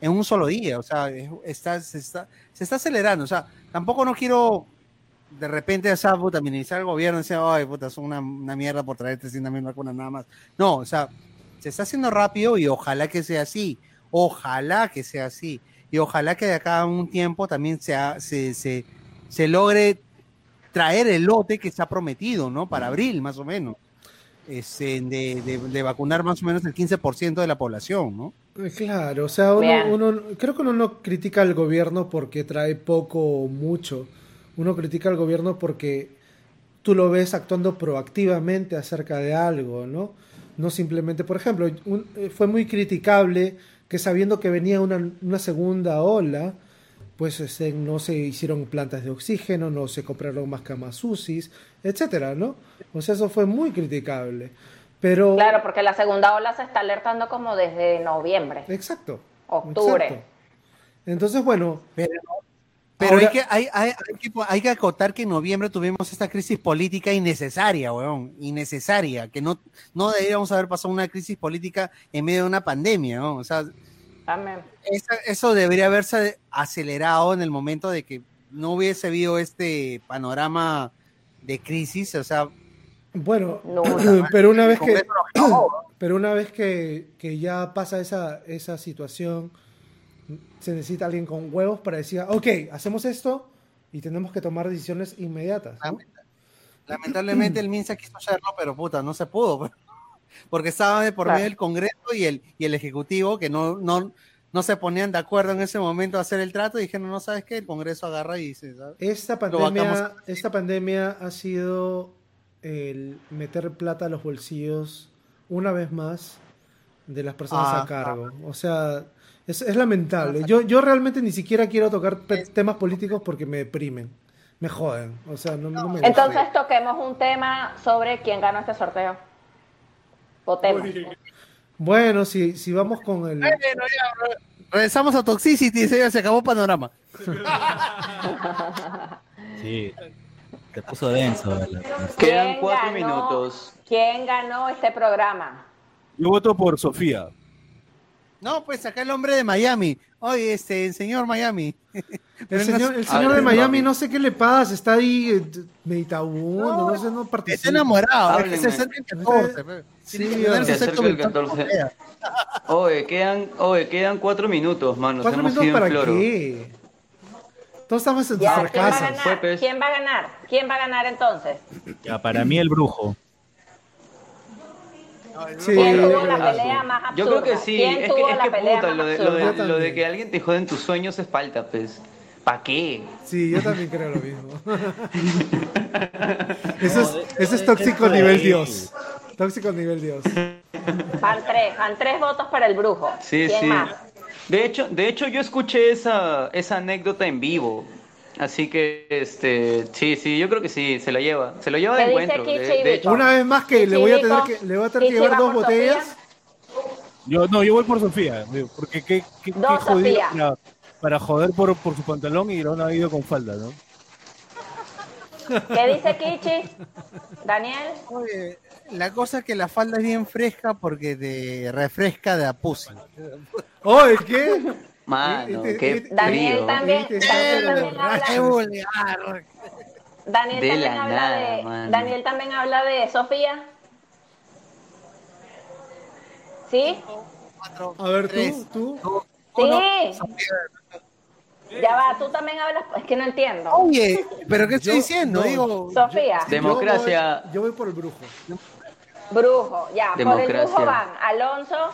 J: en un solo día. O sea, es- está, se, está, se está acelerando. O sea, tampoco no quiero de repente, o sea, puta, minimizar el gobierno y decir, ay, puta, son una, una mierda por traer 300.000 vacunas nada más. No, o sea, se está haciendo rápido y ojalá que sea así. Ojalá que sea así. Y ojalá que de acá a un tiempo también sea, se, se, se logre traer el lote que se ha prometido, ¿no? Para abril, más o menos. Este, de, de- de vacunar más o menos el 15% de la población, ¿no?
E: Eh, Claro, o sea, uno, uno- creo que uno no critica al gobierno porque trae poco o mucho. Uno critica al gobierno porque tú lo ves actuando proactivamente acerca de algo, ¿no? No simplemente, por ejemplo, un- eh, fue muy criticable que sabiendo que venía una, una segunda ola, pues este, no se hicieron plantas de oxígeno, no se compraron más camas UCIs, etcétera, ¿no? O sea, eso fue muy criticable. Pero,
H: Claro, porque la segunda ola se está alertando como desde noviembre,
E: exacto.
H: octubre.
E: exacto. Entonces, bueno,
J: Pero, pero
E: Ahora-
J: hay, que, hay, hay, hay que, hay que acotar que en noviembre tuvimos esta crisis política innecesaria, weón. Innecesaria. Que no, no deberíamos haber pasado una crisis política en medio de una pandemia, ¿no? O sea, esa- eso debería haberse acelerado en el momento de que no hubiese habido este panorama de crisis. O sea,
E: bueno,
H: No, [clears throat]
E: pero una vez que, [clears throat] pero una vez que, que ya pasa esa, esa situación, se necesita alguien con huevos para decir, ok, hacemos esto y tenemos que tomar decisiones inmediatas. ¿no?
J: Lamentablemente el MINSA quiso hacerlo, pero puta, no se pudo. pues. Porque estaba de por
H: Claro.
J: medio el Congreso y el, y el Ejecutivo que no, no, no se ponían de acuerdo en ese momento a hacer el trato y dijeron, no sabes qué, el Congreso agarra y dice, ¿sabes?
E: Esta
J: Lo
E: pandemia, esta pandemia ha sido el meter plata a los bolsillos una vez más de las personas
J: Ah,
E: a cargo. O sea, es, es lamentable. Yo, yo realmente ni siquiera quiero tocar temas políticos porque me deprimen, me joden. O sea, no, no me gusta.
H: Entonces toquemos un tema sobre quién ganó este sorteo. Votemos.
E: Bueno, si, si vamos con el...
J: Regresamos a Toxicity, se, se acabó Panorama. [laughs]
I: Sí. Se puso denso.
G: Quedan
H: ¿Quién
G: cuatro
H: ganó?
G: minutos.
H: ¿Quién ganó este programa?
F: Yo voto por Sofía.
J: No, pues acá el hombre de Miami. Oye, este, el señor Miami. [laughs]
E: El señor, el señor
G: Ah,
E: de
G: sí,
E: Miami no sé qué le pasa, está ahí eh, meditabundo, no, sé, no participa.
J: Está enamorado, es que se acerca el 14. pe.
E: Sí, ya.
J: tener
G: Se acerca el
J: virtual
G: 14.
J: como sea. [laughs]
G: Oye, quedan, oye, quedan cuatro minutos, manos.
E: ¿Cuatro
G: Hemos
E: minutos para
G: floro.
E: qué? Todos estamos en
H: Ya,
E: nuestras
H: ¿quién va a
E: casas.
H: ganar?
G: Fue, pues.
H: ¿Quién va a ganar? ¿Quién va a ganar entonces?
I: Ya, para mí el brujo.
E: Sí,
H: ¿Quién
E: yo
H: tuvo la
E: creo-
H: pelea más absurda?
G: Yo creo que sí,
H: ¿Quién
G: es
H: tuvo
G: que, es
H: la
G: que
H: pelea
G: puta,
H: más
G: lo de, lo,
H: absurda?
G: de,
E: Yo
G: lo de
E: también.
G: que alguien te jode en tus sueños es falta, pues. ¿Para qué?
E: Sí, yo también creo lo mismo. [laughs] eso es, eso es tóxico nivel Dios. Tóxico nivel Dios.
H: Van tres, van tres votos para el brujo.
G: Sí,
H: ¿Quién
G: sí.
H: más?
G: De hecho, de hecho yo escuché esa, esa anécdota en vivo. Así que, este, sí, sí, yo creo que sí, se la lleva. Se lo lleva de
H: ¿Qué dice
G: encuentro. De,
H: Kichi,
G: de hecho,
E: Una vez más que le voy a tener que, le voy a tener que llevar
H: va
E: dos botellas.
F: Yo, no, yo voy por Sofía. Porque qué, qué, qué jodido
H: Sofía.
F: para, para joder por, por su pantalón y lo han ido con falda, ¿no?
H: ¿Qué dice Kichi? Daniel.
J: Oye, la cosa es que la falda es bien fresca porque te refresca de a pussy.
E: Oye, ¿qué?
G: Mano,
E: Este-
G: qué
E: este-
H: Daniel
G: frío.
H: también,
E: Este-
H: Daniel
E: este-
H: también habla,
J: vulgar.
H: Daniel
G: De
H: también
G: la
H: habla
G: nada,
H: de,
G: mano.
H: Daniel también habla de Sofía. ¿Sí?
E: A ver,
J: Tres.
E: tú, tú.
H: Sí. Ya va, tú también hablas, es que no entiendo.
J: Oye, pero ¿qué estoy
E: Yo-
J: diciendo?
E: no.
J: Digo,
H: Sofía,
G: De- Democracia.
E: Yo voy, yo voy por el brujo.
H: brujo, ya, por el
G: Democracia.
H: brujo van Alonso,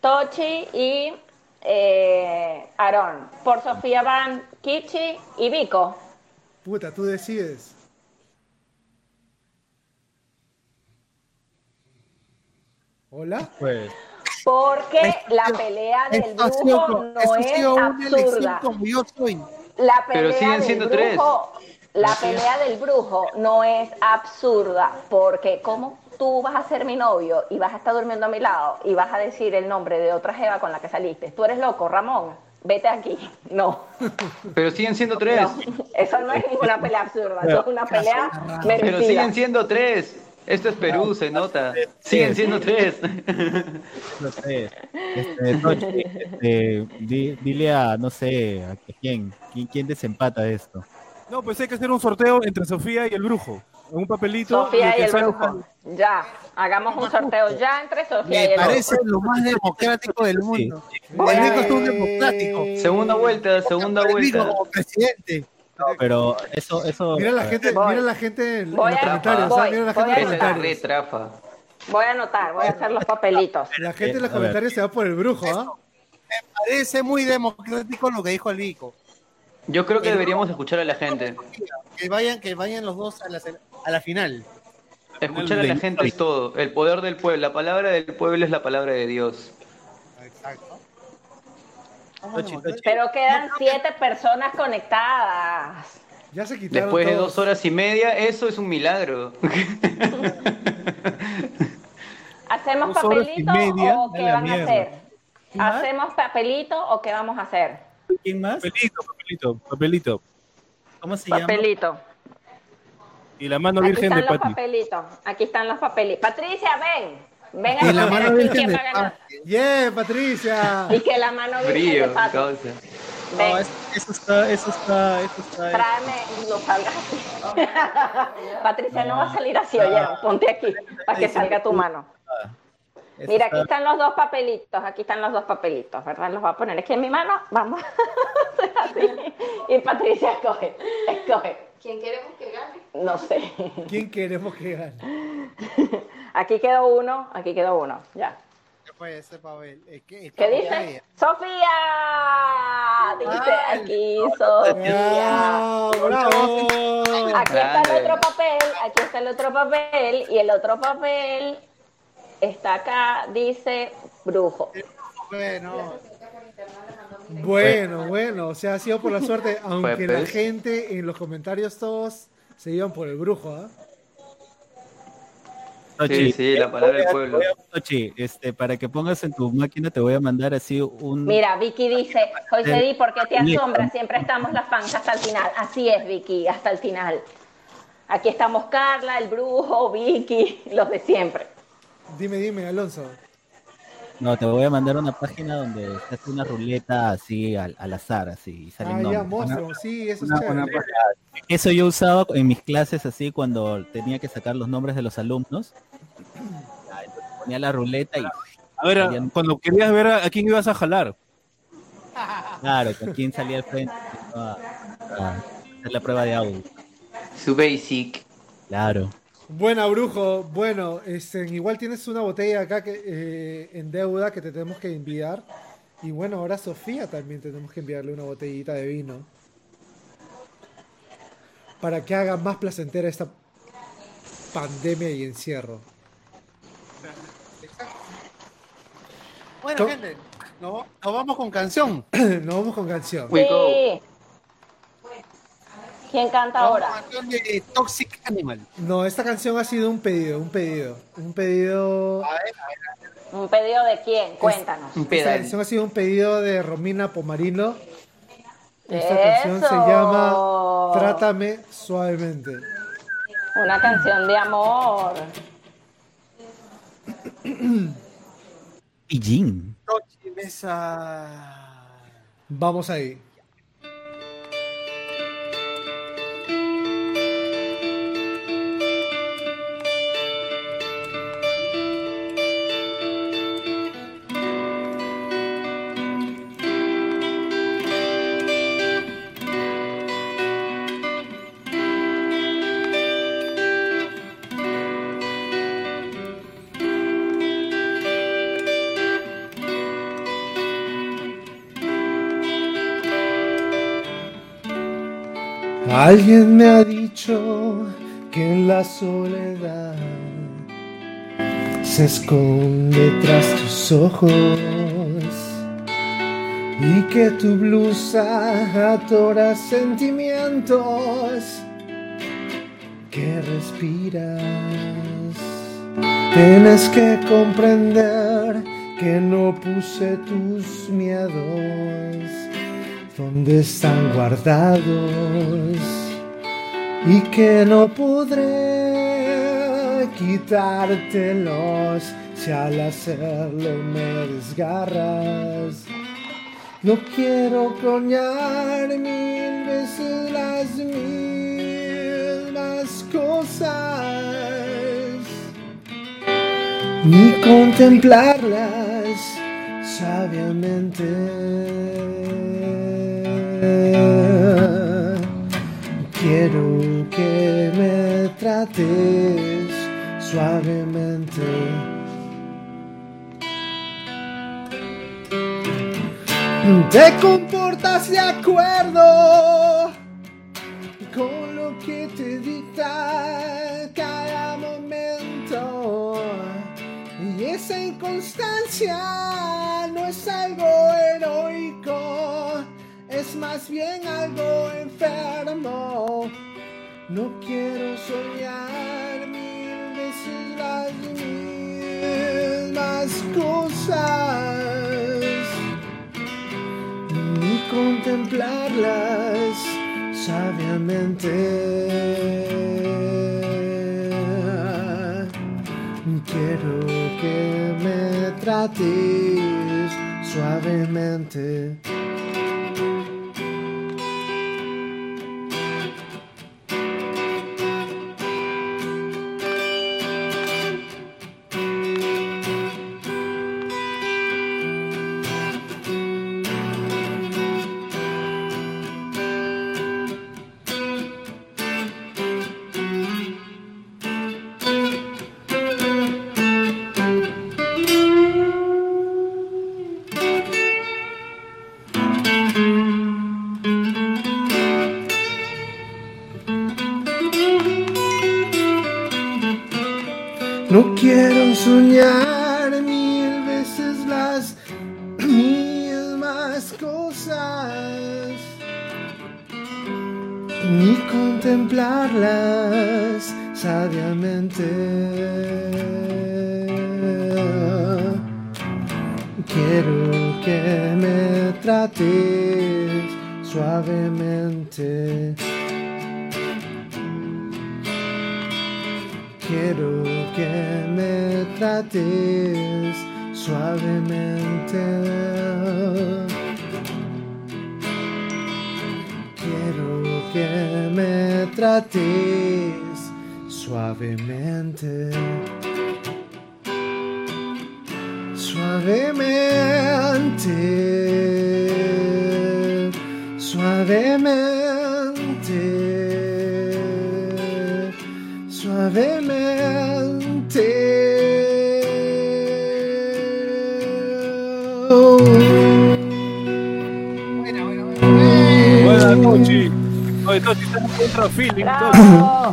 H: Tochi y eh, Aarón. Por Sofía van Kichi y Vico.
E: Puta, tú decides. ¿Hola?
F: Pues,
H: Porque la pelea del
J: esto ha sido,
H: brujo no es
J: sido una elección
H: absurda.
J: como yo soy.
H: La
G: Pero
H: pelea
G: siguen
H: del
G: siendo tres.
H: brujo, la pelea del brujo no es absurda, porque ¿cómo tú vas a ser mi novio y vas a estar durmiendo a mi lado y vas a decir el nombre de otra jeva con la que saliste? Tú eres loco, Ramón. Vete aquí. [laughs] No,
G: Pero siguen siendo tres.
H: no. Eso no es ninguna pelea absurda, eso es una pelea
G: Pero
H: merecida.
G: siguen siendo tres. Esto es Perú, se nota. Siguen siendo tres.
I: No sé. Este, Tochi, este, di- dile a, no sé, a quién, quién, quién desempata esto.
F: no, pues hay que hacer un sorteo entre Sofía y el brujo. En un papelito.
H: Sofía y el brujo. Ya, hagamos un sorteo ya entre Sofía y
J: Me
H: el
J: parece
H: brujo.
J: lo más democrático del mundo. El
H: a
J: Vico es un
E: Eh,
J: democrático.
G: Segunda vuelta, segunda
J: El
G: vuelta.
J: como presidente.
I: No, pero eso, eso.
E: Mira la
I: eh,
E: gente,
H: Voy.
E: mira la gente en,
H: Voy
E: los
H: a-
E: comentarios.
H: voy,
E: ¿ah? Mira la gente en los comentarios.
G: trafa.
H: Voy a anotar, voy a hacer los papelitos.
E: La gente en los
I: Eh,
E: comentarios se va por el brujo, ¿ah?
J: Parece muy democrático lo que dijo el Vico.
G: Yo creo que deberíamos escuchar a la gente.
J: Que vayan, que vayan los dos a la, a la final.
G: Escuchar a la gente es todo. El poder del pueblo. La palabra del pueblo es la palabra de Dios.
J: Exacto.
H: Pero quedan siete personas conectadas.
E: Ya se quitaron
G: Después de
E: todos.
G: dos horas y media, eso es un milagro. [laughs]
H: ¿Hacemos
F: Dos
H: papelito
F: media,
H: o
F: a
H: qué van a hacer? ¿Hacemos papelito o qué vamos a hacer?
I: ¿Quién más?
F: Papelito, papelito, papelito.
I: ¿Cómo se llama?
H: Papelito.
F: Y la mano
H: Aquí
F: virgen
H: están
F: de
H: los
F: Pati.
H: papelitos. Aquí están los papelitos. Patricia, ven. Ven
E: Y la
H: aquí,
E: mano
H: aquí,
E: virgen
H: ¿quién
E: de
H: va a ganar?
E: ¡Yeah, Patricia!
H: Y que la mano virgen de
G: Frío,
H: Pati.
G: causa.
H: Ven.
I: No, eso, eso está, eso está, eso está.
H: Tráeme, [laughs] no salgas así. Patricia no va a salir así, oyeron. Ponte aquí para que salga tu mano.
I: Eso
H: Mira, aquí
I: está-
H: están los dos papelitos, aquí están los dos papelitos, ¿verdad? Los voy a poner aquí en mi mano, vamos a hacer así. Y Patricia escoge, escoge.
K: ¿Quién queremos que gane?
H: No sé.
E: ¿Quién queremos que gane?
H: Aquí quedó uno, aquí quedó uno, ya.
J: ¿Qué fue ese papel? ¿Qué,
H: ¿Qué dice? ¡Sofía! Dice aquí Sofía.
E: ¡Bravo! ¡Bravo!
H: Aquí está el otro papel, aquí está el otro papel, y el otro papel está acá, dice brujo.
J: Bueno,
E: Bueno, bueno, o sea, ha sido por la suerte, [laughs] aunque la gente en los comentarios todos se iban por el brujo, ¿ah?
G: Sí, sí, la palabra del pueblo.
I: Tochi, este, para que pongas en tu máquina te voy a mandar así un...
H: Mira, Vicky dice, José Di, ¿por qué te asombra? Siempre estamos las fans hasta el final. Así es, Vicky, hasta el final. Aquí estamos Carla, el brujo, Vicky, los de siempre.
E: Dime, dime, Alonso.
I: No, te voy a mandar una página donde se hace una ruleta así al, al azar, así, y salen
E: Ah, ya, monstruo. Sí, eso es
I: Una-
E: chévere.
I: una página- Eso yo usaba en mis clases así cuando tenía que sacar los nombres de los alumnos. Ponía la ruleta y
F: A ver, a- cuando querías ver a, a quién ibas a jalar.
I: claro, con quién salía al frente a hacer la prueba de audio.
G: Su basic.
I: Claro.
E: Buena, brujo. Bueno, este, igual tienes una botella acá que, eh, en deuda que te tenemos que enviar. Y bueno, ahora a Sofía también tenemos que enviarle una botellita de vino. Para que haga más placentera esta pandemia y encierro.
J: bueno gente, no, nos vamos con canción. [clears throat]
E: Nos vamos con canción.
G: We go.
H: ¿Quién canta ahora?
J: con canción de Toxic Animal.
E: No, esta canción ha sido un pedido, un pedido. Un pedido.
J: A ver, a ver,
H: ¿Un pedido de quién? Cuéntanos.
G: Un
E: Esta canción ha sido un pedido de Romina Pomarino. Esta
H: Eso.
E: canción se llama Trátame suavemente.
H: Una canción de amor.
I: Pillín.
E: Vamos ahí. Alguien me ha dicho que en la soledad se esconde tras tus ojos y que tu blusa atora sentimientos que respiras. Tienes que comprender que no puse tus miedos donde están guardados y que no podré quitártelos si al hacerlo me desgarras. No quiero cloñar mil veces las mismas cosas ni contemplarlas sabiamente. Quiero que me trates suavemente. Te comportas de acuerdo con lo que te dicta cada momento. Y esa inconstancia no es algo heroico, es más bien algo enfermo. No quiero soñar mil veces las mismas cosas y contemplarlas sabiamente. Quiero que me trates suavemente.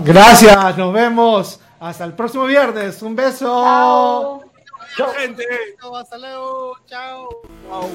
E: Gracias, nos vemos. Hasta el próximo viernes. Un beso.
H: Chao.
F: Gente.
J: Hasta luego. Chao.
F: Chao.